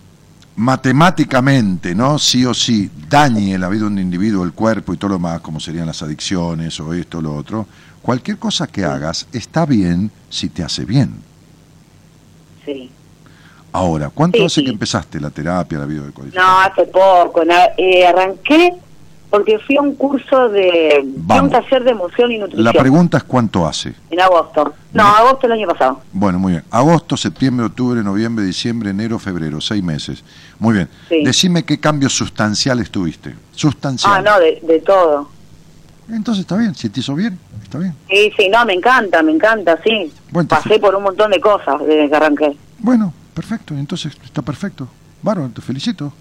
matemáticamente, ¿no? Sí o sí, dañe la vida de un individuo, el cuerpo y todo lo más, como serían las adicciones o esto o lo otro, cualquier cosa que hagas está bien si te hace bien. Sí. Ahora, ¿cuánto Sí, hace sí. que empezaste la terapia, la biodecodificación? No, hace poco. eh, arranqué porque fui a un curso de... un taller de emoción y nutrición. La pregunta es cuánto hace. En agosto. No, agosto del año pasado. Bueno, muy bien. Agosto, septiembre, octubre, noviembre, diciembre, enero, febrero, seis meses. Muy bien. Sí. Decime qué cambios sustanciales tuviste. Ah, Sustanciales. no, de, de todo. Entonces está bien, si te hizo bien, está bien. Sí, sí, no, me encanta, me encanta, sí. Bueno, Pasé por un montón de cosas desde que arranqué. Bueno, perfecto, entonces está perfecto. Bárbaro, te felicito.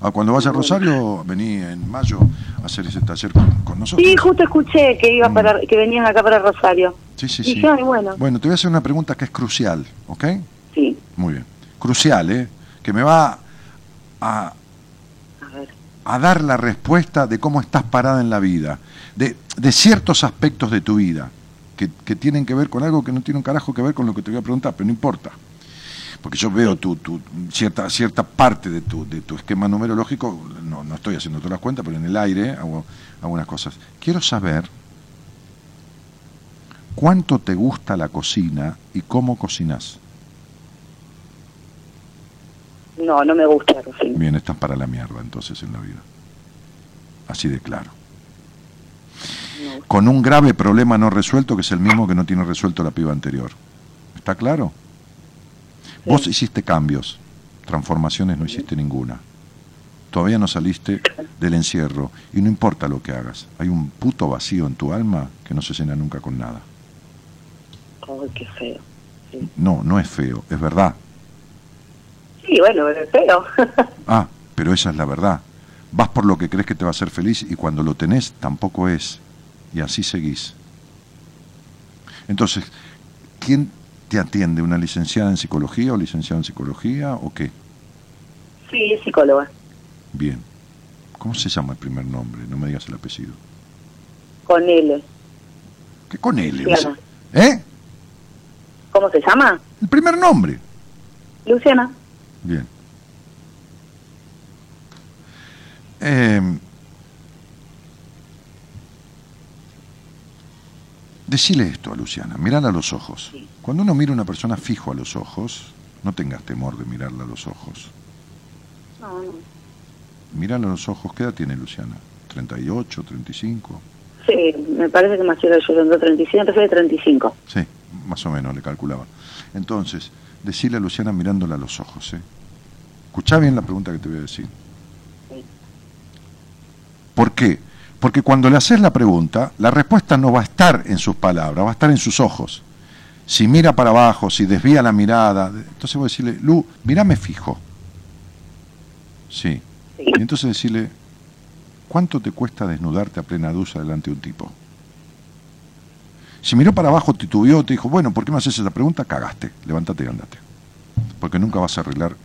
A cuando vaya a Rosario, vení en mayo a hacer ese taller con, con nosotros. Sí, justo escuché que iba para, que venían acá para Rosario. Sí, sí, Dije, sí. ay, bueno. Bueno, te voy a hacer una pregunta que es crucial, ¿ok? Sí. Muy bien. Crucial, ¿eh? Que me va a, a dar la respuesta de cómo estás parada en la vida, de, de ciertos aspectos de tu vida, que, que tienen que ver con algo que no tiene un carajo que ver con lo que te voy a preguntar, pero no importa. Porque yo veo tu, tu cierta, cierta parte de tu, de tu esquema numerológico, no, no estoy haciendo todas las cuentas, pero en el aire hago algunas cosas. Quiero saber cuánto te gusta la cocina y cómo cocinas. No, no me gusta cocina. Bien, estás para la mierda entonces en la vida. Así de claro. Con un grave problema no resuelto que es el mismo que no tiene resuelto la piba anterior. ¿Está claro? Vos hiciste cambios, transformaciones no hiciste ninguna. Todavía no saliste del encierro y no importa lo que hagas. Hay un puto vacío en tu alma que no se llena nunca con nada. Ay, qué feo. No, no es feo, es verdad. Sí, bueno, pero espero. Ah, pero esa es la verdad. Vas por lo que crees que te va a hacer feliz y cuando lo tenés tampoco es. Y así seguís. Entonces, ¿quién te atiende? ¿Una licenciada en psicología o licenciado en psicología o qué? sí, es psicóloga. Bien. ¿Cómo se llama el primer nombre? No me digas el apellido. Con L. ¿Qué con él? Luciana. ¿Eh? ¿Cómo se llama? El primer nombre. Luciana. Bien. Eh, decile esto a Luciana, mirala a los ojos. Cuando uno mira a una persona fijo a los ojos, no tengas temor de mirarla a los ojos. No, no. Mírala a los ojos, ¿qué edad tiene Luciana? ¿38, 35? Sí, me parece que más quiero yo en 35, empecé de 35. Sí, más o menos le calculaba. Entonces, decile a Luciana mirándola a los ojos, ¿eh? Escuchá bien la pregunta que te voy a decir. ¿Por qué? Porque cuando le haces la pregunta, la respuesta no va a estar en sus palabras, va a estar en sus ojos. Si mira para abajo, si desvía la mirada, entonces voy a decirle, Lu, mírame fijo. Sí. Y entonces decirle, ¿cuánto te cuesta desnudarte a plena ducha delante de un tipo? Si miró para abajo, titubeó, te dijo, bueno, ¿por qué me haces esa pregunta? Cagaste, levántate y andate. Porque nunca vas a arreglar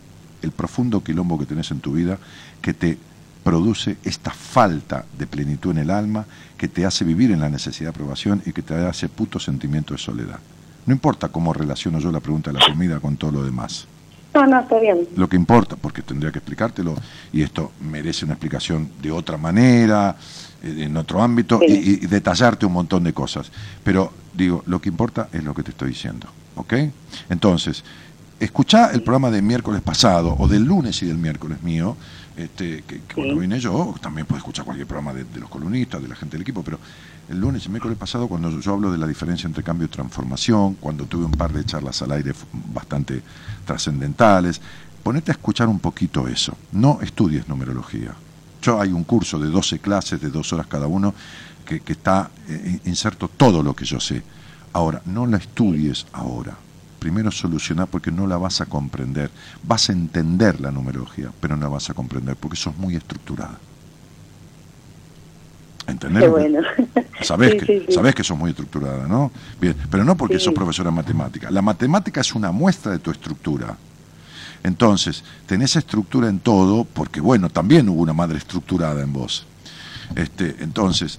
el profundo quilombo que tenés en tu vida que te produce esta falta de plenitud en el alma, que te hace vivir en la necesidad de aprobación y que te hace puto sentimiento de soledad. No importa cómo relaciono yo la pregunta de la comida con todo lo demás. No, no, está bien. Lo que importa, porque tendría que explicártelo, y esto merece una explicación de otra manera, en otro ámbito, y, y detallarte un montón de cosas. Pero digo, lo que importa es lo que te estoy diciendo, ¿ok? Entonces, escuchá el programa de miércoles pasado, o del lunes y del miércoles mío, este, que, que cuando vine yo, también puedes escuchar cualquier programa de, de los columnistas, de la gente del equipo, pero el lunes y el miércoles pasado, cuando yo, yo hablo de la diferencia entre cambio y transformación, cuando tuve un par de charlas al aire bastante trascendentales, ponete a escuchar un poquito eso. No estudies numerología. Yo hay un curso de 12 clases, de dos horas cada uno, que, que está eh, inserto todo lo que yo sé. Ahora, no la estudies ahora. Primero solucionar porque no la vas a comprender. Vas a entender la numerología, pero no la vas a comprender porque sos muy estructurada. ¿Entendés? Bueno. Sabés, Sí, que, sí, sí. sabés que sos muy estructurada, ¿no? Bien, pero no porque sos profesora de matemática. La matemática es una muestra de tu estructura. Entonces, tenés estructura en todo porque, bueno, también hubo una madre estructurada en vos. Este, entonces,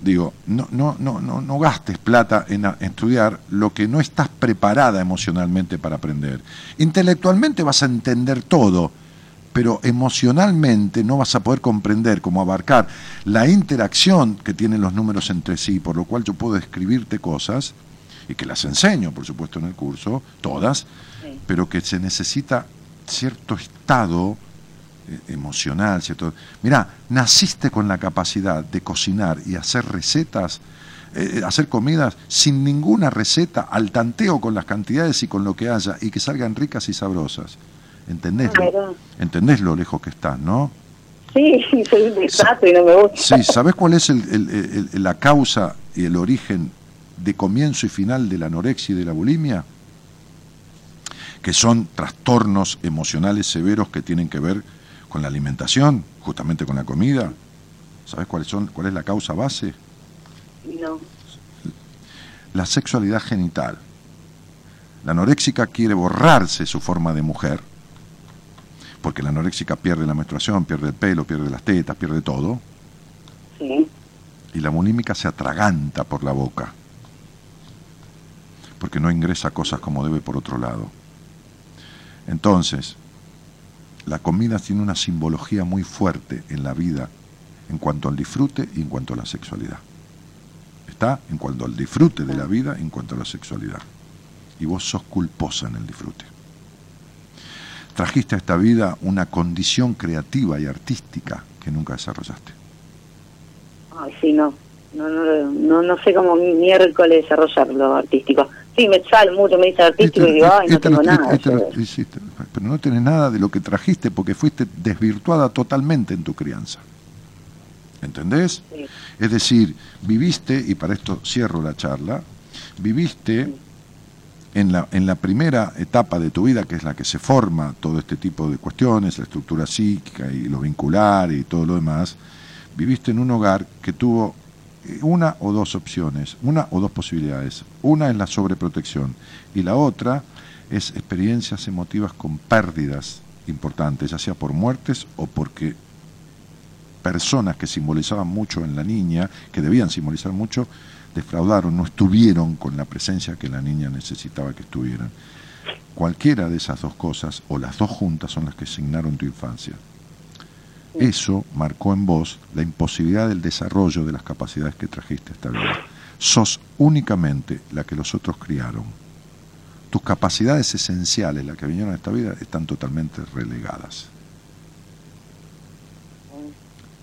digo, no, no, no, no, no gastes plata en estudiar lo que no estás preparada emocionalmente para aprender. Intelectualmente vas a entender todo, pero emocionalmente no vas a poder comprender cómo abarcar la interacción que tienen los números entre sí, por lo cual yo puedo escribirte cosas, y que las enseño, por supuesto, en el curso, todas, pero que se necesita cierto estado eh, emocional, cierto... Mira, naciste con la capacidad de cocinar y hacer recetas, eh, hacer comidas sin ninguna receta, al tanteo con las cantidades y con lo que haya, y que salgan ricas y sabrosas. ¿Entendés? Claro. ¿Entendés lo lejos que estás, no? Sí, soy un desastre y no me gusta. Sí, ¿sabés cuál es el- el- el- el- la causa y el origen de comienzo y final de la anorexia y de la bulimia? Que son trastornos emocionales severos que tienen que ver con la alimentación, justamente con la comida. ¿Sabés cuáles son, cuál es la causa base? No. La sexualidad genital. La anoréxica quiere borrarse su forma de mujer, porque la anoréxica pierde la menstruación, pierde el pelo, pierde las tetas, pierde todo. Sí. y la bulímica se atraganta por la boca, porque no ingresa cosas como debe por otro lado. Entonces, la comida tiene una simbología muy fuerte en la vida en cuanto al disfrute y en cuanto a la sexualidad. Está en cuanto al disfrute de la vida en cuanto a la sexualidad. Y vos sos culposa en el disfrute. Trajiste a esta vida una condición creativa y artística que nunca desarrollaste. Ay, sí, no. No, no, no, no sé cómo miércoles desarrollar lo artístico. Sí, me sale mucho, me dice artístico y digo, ay, no lo- tengo nada. lo hiciste, pero no tenés nada de lo que trajiste porque fuiste desvirtuada totalmente en tu crianza. ¿Entendés? Sí. Es decir, viviste, y para esto cierro la charla, viviste en la, en la primera etapa de tu vida, que es la que se forma todo este tipo de cuestiones, la estructura psíquica y lo vincular y todo lo demás, viviste en un hogar que tuvo una o dos opciones, una o dos posibilidades. Una es la sobreprotección y la otra es experiencias emotivas con pérdidas importantes, ya sea por muertes o porque personas que simbolizaban mucho en la niña, que debían simbolizar mucho, defraudaron, no estuvieron con la presencia que la niña necesitaba que estuvieran. Cualquiera de esas dos cosas, o las dos juntas, son las que asignaron tu infancia. Eso marcó en vos la imposibilidad del desarrollo de las capacidades que trajiste a esta vida. Sos únicamente la que los otros criaron. Tus capacidades esenciales, las que vinieron a esta vida, están totalmente relegadas.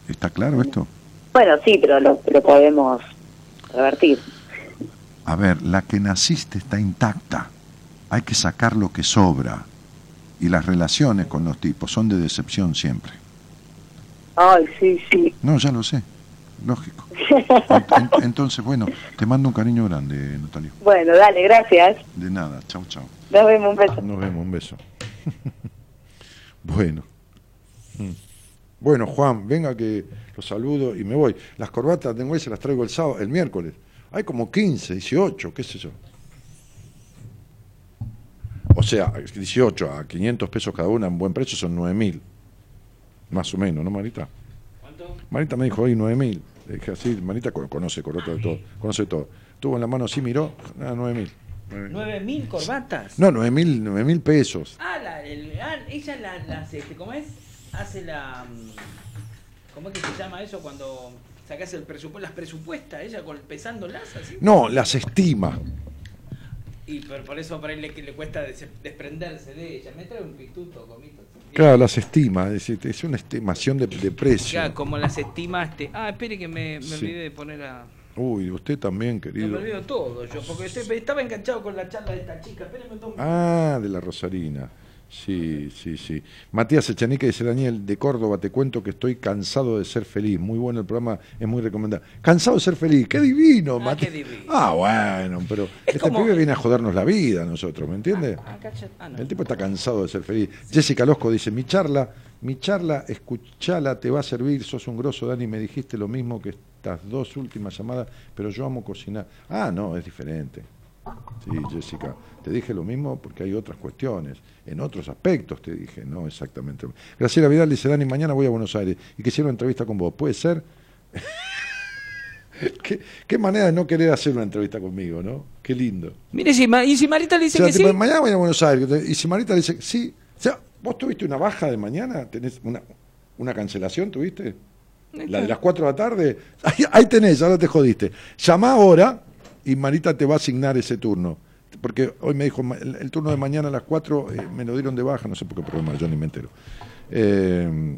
¿Está claro esto? Bueno, sí, pero lo, lo podemos revertir. A ver, la que naciste está intacta. Hay que sacar lo que sobra. Y las relaciones con los tipos son de decepción siempre. Ay, sí, sí. No, ya lo sé. Lógico. En- Entonces, bueno, te mando un cariño grande, Natalio. Bueno, dale, gracias. De nada, chau, chau. Nos vemos, un beso. Nos vemos, un beso. bueno. Bueno, Juan, venga que los saludo y me voy. Las corbatas tengo ahí, se las traigo el sábado, el miércoles. Hay como 15, 18, qué sé yo. O sea, 18 a 500 pesos cada una en buen precio son 9 mil. Más o menos, ¿no, Marita? ¿Cuánto? Marita me dijo hoy 9 mil. Le dije así, Marita co- conoce corota de todo, conoce todo. Tuvo en la mano así, miró, ah, 9 mil. ¿Nueve mil corbatas? No, 9 mil, 9 mil pesos. Ah, la, el- ah, ella la, la hace, este, ¿cómo es? Hace la... mm, ¿Cómo es que se llama eso cuando sacas el presupuesto? Las presupuestas, ella con, pesándolas así. No, las estima. Y por, por eso por ahí le, le cuesta des- desprenderse de ella. Me trae un pituto, comito. Claro, las estima, es, una estimación de, de precio. Como las estimaste. Ah, espere que me, me Sí. olvidé de poner a... Uy, usted también, No, me querido. olvido todo yo, porque estoy- estaba enganchado con la charla de esta chica. Espérenme dos Ah, de la Rosarina. Sí, sí, sí. Matías Echanique dice, Daniel, de Córdoba, te cuento que estoy cansado de ser feliz. Muy bueno el programa, es muy recomendado. Cansado de ser feliz, qué divino, qué divino. Ah, bueno, pero este como- pibe viene a jodernos la vida a nosotros, ¿me entiendes? Ah, ah, no. El tipo está cansado de ser feliz. Jessica Losco dice, mi charla, mi charla, escuchala, te va a servir, sos un grosso, Dani, me dijiste lo mismo que estas dos últimas llamadas, pero yo amo cocinar. Ah, no, es diferente. Sí, Jessica, te dije lo mismo porque hay otras cuestiones, en otros aspectos te dije, no exactamente. Graciela Vidal dice, Dani, mañana voy a Buenos Aires y quisiera una entrevista con vos. ¿Puede ser? ¿Qué, qué manera de no querer hacer una entrevista conmigo, ¿no? Qué lindo. Mire, si, Ma- y si Marita le dice O sea, que tipo, sí. mañana voy a Buenos Aires. Y si Marita le dice, sí. O sea, ¿vos tuviste una baja de mañana? ¿Tenés una, una cancelación? ¿Tuviste? La de las 4 de la tarde. Ahí, ahí tenés, ahora te jodiste. Llama ahora y Marita te va a asignar ese turno. Porque hoy me dijo, el, el turno de mañana a las 4 eh, me lo dieron de baja, no sé por qué problema, yo ni me entero. Eh,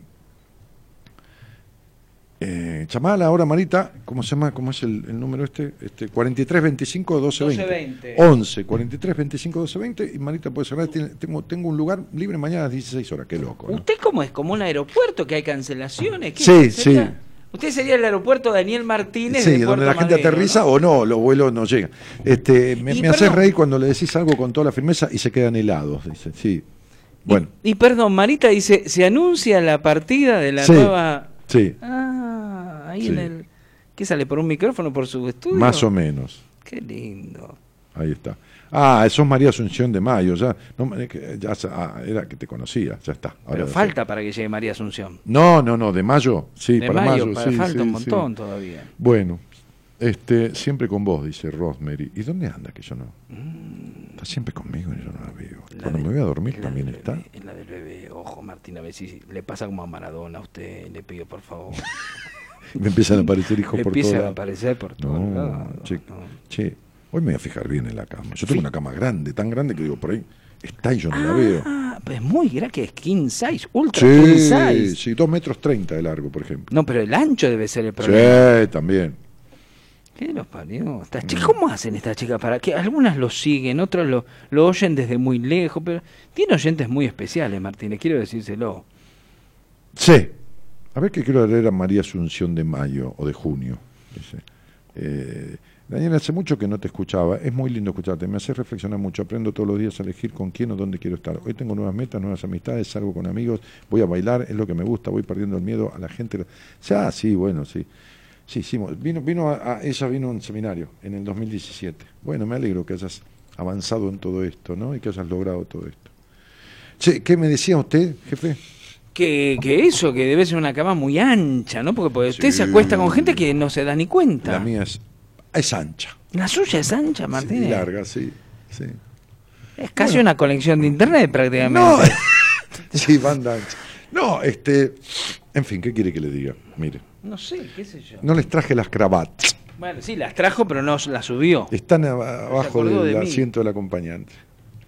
eh, llamala ahora, Marita, ¿cómo se llama? ¿Cómo es el, el número este? este 43 25 12 20. 1220. 11 43 25 12 20 y Marita puede cerrar. Tiene- tengo, tengo un lugar libre mañana a las 16 horas, qué loco. ¿no? ¿Usted cómo es? ¿Como un aeropuerto que hay cancelaciones? ¿Qué Sí, sí. Usted sería el aeropuerto Daniel Martínez Sí, de donde la gente Madero, aterriza ¿no? o no, los vuelos no llegan. Este, me Y me perdón. reír cuando le decís algo con toda la firmeza y se quedan helados, dice. Sí. Bueno, Y perdón, Marita dice, se anuncia la partida de la Sí. nueva... sí, Ah, ahí Sí. en el... ¿Qué sale? ¿Por un micrófono? ¿Por su estudio? más o menos. Qué lindo. Ahí está. Ah, sos María Asunción de Mayo, ya, no, ya ah, era que te conocía, ya está. Ahora Pero sé. falta para que llegue María Asunción. No, no, no, de mayo, sí, De para mayo, mayo, para- sí, falta sí, un montón sí. todavía. Bueno, este, siempre con vos, dice Rosemary. ¿Y dónde anda que yo no? Está siempre conmigo y yo no la veo. Cuando me voy a dormir también está. Es la del bebé. Ojo, Martín, a ver si le pasa como a Maradona a usted. Le pido, por favor. Me empiezan a aparecer hijos por Empiezan todos a aparecer por todos No, che, che, hoy me voy a fijar bien en la cama. Yo tengo una cama grande, tan grande que digo, por ahí está y yo no la veo. Ah, pues muy grande, que es king size, ultra king Sí, size. sí, dos metros treinta de largo, por ejemplo. No, pero el ancho debe ser el problema. Sí, también. ¿Qué los parió? Estas chicas, ¿Cómo hacen estas chicas? para que Algunas lo siguen, otras lo, lo oyen desde muy lejos, pero tiene oyentes muy especiales, Martínez, quiero decírselo. Sí. A ver qué quiero leer a María Asunción de mayo o de junio. Dice. Eh, Daniel, hace mucho que no te escuchaba. Es muy lindo escucharte. Me hace reflexionar mucho. Aprendo todos los días a elegir con quién o dónde quiero estar. Hoy tengo nuevas metas, nuevas amistades, salgo con amigos, voy a bailar, es lo que me gusta, voy perdiendo el miedo a la gente. Ya, sí, bueno, sí. Sí, sí, vino, vino a, a- ella vino a un seminario en el 2017. Bueno, me alegro que hayas avanzado en todo esto, ¿no? Y que hayas logrado todo esto. Che, ¿qué me decía usted, jefe? Que, que eso, que debe ser una cama muy ancha, ¿no? Porque, porque usted se acuesta con gente que no se da ni cuenta. La mía es, es ancha. La suya es ancha, Martínez. Y larga, sí, sí. Es casi una conexión de internet prácticamente. No, sí, banda ancha. No, este, en fin, ¿qué quiere que le diga? Mire, No sé, qué sé yo. no les traje las cravatas. Bueno, sí, las trajo, pero no las subió. Están ab- abajo del de asiento del acompañante.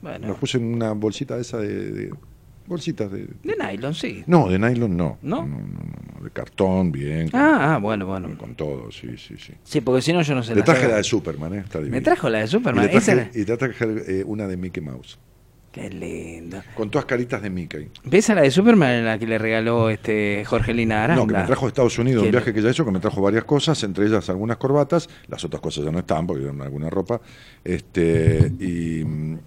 Bueno. Los puse en una bolsita esa de, de- bolsitas de De nylon, sí. no, de nylon no. ¿No? No, no, no, de cartón, bien. con- Ah, ah, bueno, bueno. Con todo, sí, sí, sí. Sí, porque si no yo no sé Le traje la de Superman, ¿eh? Está. Me trajo la de Y Superman. le traje, esa y te traje eh, una de Mickey Mouse. Qué lindo. Con todas caritas de Mickey. ¿Ves a la de Superman la que le regaló este Jorgelina Aranda? No, que me trajo de Estados Unidos, un viaje que ya hizo, que me trajo varias cosas, entre ellas algunas corbatas, las otras cosas ya no están porque eran alguna ropa, este y,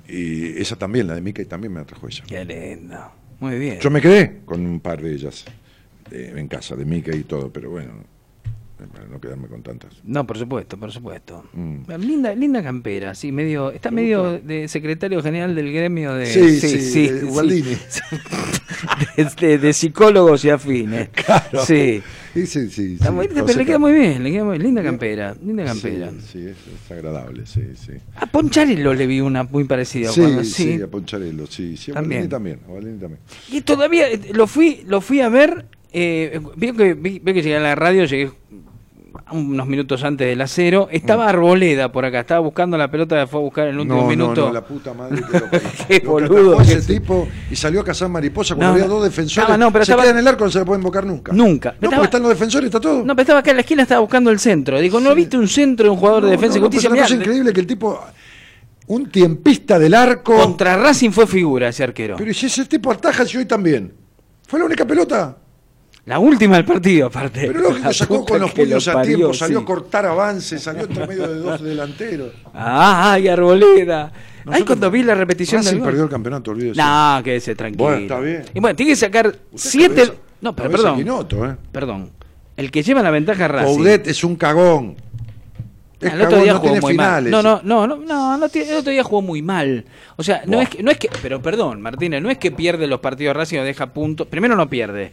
y esa también, la de Mickey también me la trajo ella. Qué lindo. Muy bien. Yo me quedé con un par de ellas eh, en casa, de Mickey y todo, pero bueno, para no quedarme con tantas. No, por supuesto, por supuesto. Mm. Linda, linda campera, sí, medio, está medio de secretario general del gremio de, Sí, sí, de Gualdini. de, de- de psicólogos y afines. Claro. Sí. Sí, sí, sí, Está sí. muy- pero le queda muy bien, le queda muy linda campera, linda campera. Sí, sí, es, es agradable, sí, sí. A Poncharello le vi una muy parecida. Sí, cuando- sí, a Poncharello, sí, sí, a También. También, a también. Y todavía eh, lo fui, lo fui a ver. Eh, vio que vi, vi que llegué a la radio, llegué unos minutos antes del acero. Estaba Arboleda por acá, estaba buscando la pelota, fue a buscar en el último no, minuto. No, no, la puta madre que lo parió. Qué Lo boludo ese es. tipo y salió a cazar mariposa cuando había dos defensores. Estaba- no, pero se estaba- queda en el arco, no se le puede invocar nunca. Nunca. No, Estaba- porque están los defensores, está todo. No, pero estaba acá en la esquina, estaba buscando el centro. Digo, ¿no viste un centro de un jugador de defensa y no, pues justicia? es increíble que el tipo, un tiempista del arco. Contra Racing fue figura ese arquero. Pero si ese tipo ataja, si hoy también. Fue la única pelota. La última del partido, aparte. Pero lógico, sacó con los lo puños a parió, tiempo, salió sí. a cortar avance, salió entre medio de dos delanteros. Ah, ay, Arboleda. Nosotros- cuando vi la repetición del perdió el campeonato, olvídese. No, quédese tranquilo. Bueno, está bien. Y bueno, tiene que sacar siete. cabeza- no, pero perdón. Quinoto, ¿eh? Perdón. El que lleva la ventaja es Racing. Coudet es un cagón. Es Ah, el otro cagón, día no jugó muy finales. mal. No, no, no, no, no, el otro día jugó muy mal. O sea, no es que, no es que, pero perdón, Martínez, no es que pierde los partidos Racing o deja puntos. Primero no pierde.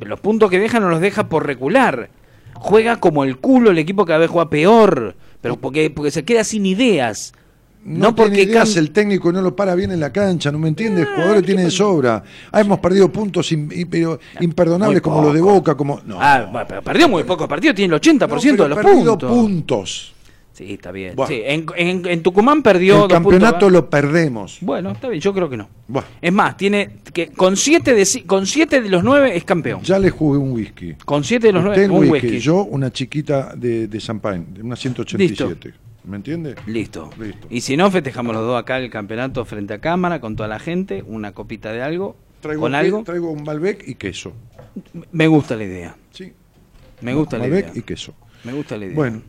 Los puntos que deja no los deja por recular. Juega como el culo el equipo cada vez juega peor. Pero porque, porque se queda sin ideas. No, No, porque ideas el técnico no lo para bien en la cancha, ¿no me entiendes? Jugadores tiene de sobra. Ah, hemos perdido puntos pero imperdonables como los de. Boca, como no. Ah, perdió muy pocos partidos, tiene el 80% No, de los perdido puntos. puntos. Sí, está bien. Sí, en, en- en Tucumán perdió el dos campeonato puntos. lo perdemos. Bueno, está bien, yo creo que no. Es más, tiene que con siete de con siete de los nueve es campeón. ya le jugué un whisky. Con siete de los Usted nueve un whisky, whisky. yo una chiquita de, de champagne, de una 187. ¿Me entiende? Listo. Listo. Y si no, festejamos los dos acá el campeonato frente a cámara con toda la gente, una copita de algo, Traigo, con que- algo. traigo un Malbec y queso. Me gusta la idea. Sí. Me gusta la Malbec idea. y queso. Me gusta la idea. Bueno,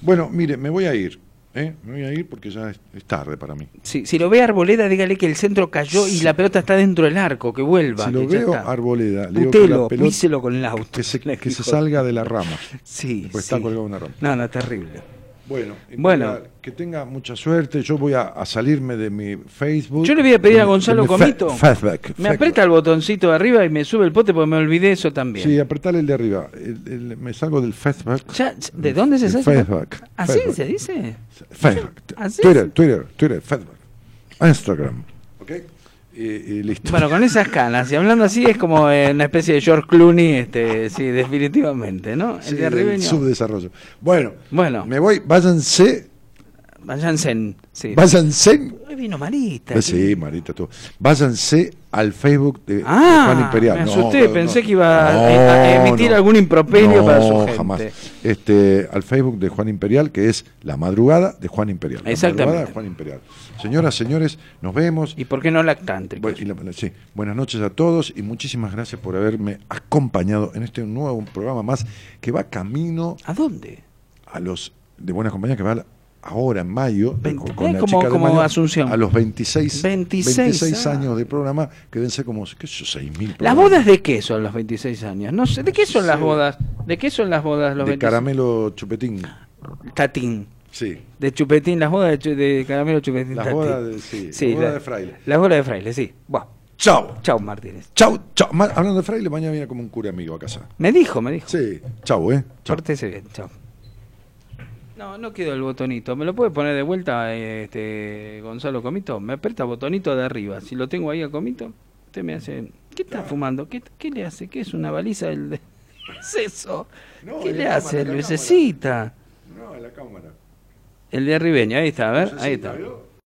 bueno, mire, me voy a ir. ¿eh? Me voy a ir porque ya es, es tarde para mí. Si, si lo ve Arboleda, dígale que el centro cayó y la pelota está dentro del arco, que vuelva. Si lo veo. Arboleda, le digo que la pelota con el auto. que se, que salga de la rama. Sí, Pues sí. está colgado una rama. No, no, terrible. Bueno, Bueno. que tenga mucha suerte. Yo voy a, a salirme de mi Facebook. Yo le voy a pedir a Gonzalo Comito. fe- Facebook, Me aprieta el botoncito de arriba y me sube el pote porque me olvidé eso también. Sí, apretale el de arriba. El- el- me salgo del Facebook. Ya, ¿De dónde se sale? Facebook. ¿Así Facebook. se dice? Facebook. ¿Así Twitter, Twitter, Twitter, Facebook. Instagram. Y listo. Bueno, con esas canas y hablando así es como eh, una especie de George Clooney, este, sí, definitivamente, ¿no? El Sí, de Arribeño. subdesarrollo. Bueno, Bueno, me voy. Váyanse. Váyanse. Sí. Váyanse. Hoy vino Marita. Pues sí, Marita, tú. Váyanse al Facebook de, Ah, Juan Imperial. me No, asusté, no, pensé no. que iba a- No, a emitir algún improperio para su gente. jamás. Este, al Facebook de Juan Imperial, que es La Madrugada de Juan Imperial. La Exactamente. Madrugada de Juan Imperial. Señoras, señores, nos vemos. ¿Y por qué no lactante? Bu- la- sí, buenas noches a todos y muchísimas gracias por haberme acompañado en este nuevo programa más que va camino ¿A dónde? a los de Buenas Compañías que va a la- ahora en mayo, con, con la como- chica de como mayo, Asunción. a los 26, 26, ah. años de programa, que deben ser como, qué sé yo, 6.000 ¿Las bodas de qué son los 26 años? No sé, ¿de qué son las bodas? ¿De qué son las bodas los de 26? caramelo chupetín. Tatín. Sí. De chupetín, las bodas de, chu- de caramelo chupetín. Las bodas de- sí, las bodas la- de fraile. Las bodas de fraile, sí. Buah. Chao. Chao, Martínez. Chau, chau. Hablando de fraile, mañana viene como un cura amigo a casa. Me dijo, me dijo. Sí. Chau, ¿eh? Chau. Pórtese bien, chao. No, no quedó el botonito. ¿Me lo puede poner de vuelta, este Gonzalo Comito? Me aprieta botonito de arriba. Si lo tengo ahí a Comito, usted me hace... ¿Qué está fumando? ¿Qué, qué le hace? ¿Qué es una baliza? El de... ¿Qué es eso? No, ¿Qué le hace? Lucecita. No, en la cámara. El de Arribeño, ahí está, a ver, ahí está. ¿vio?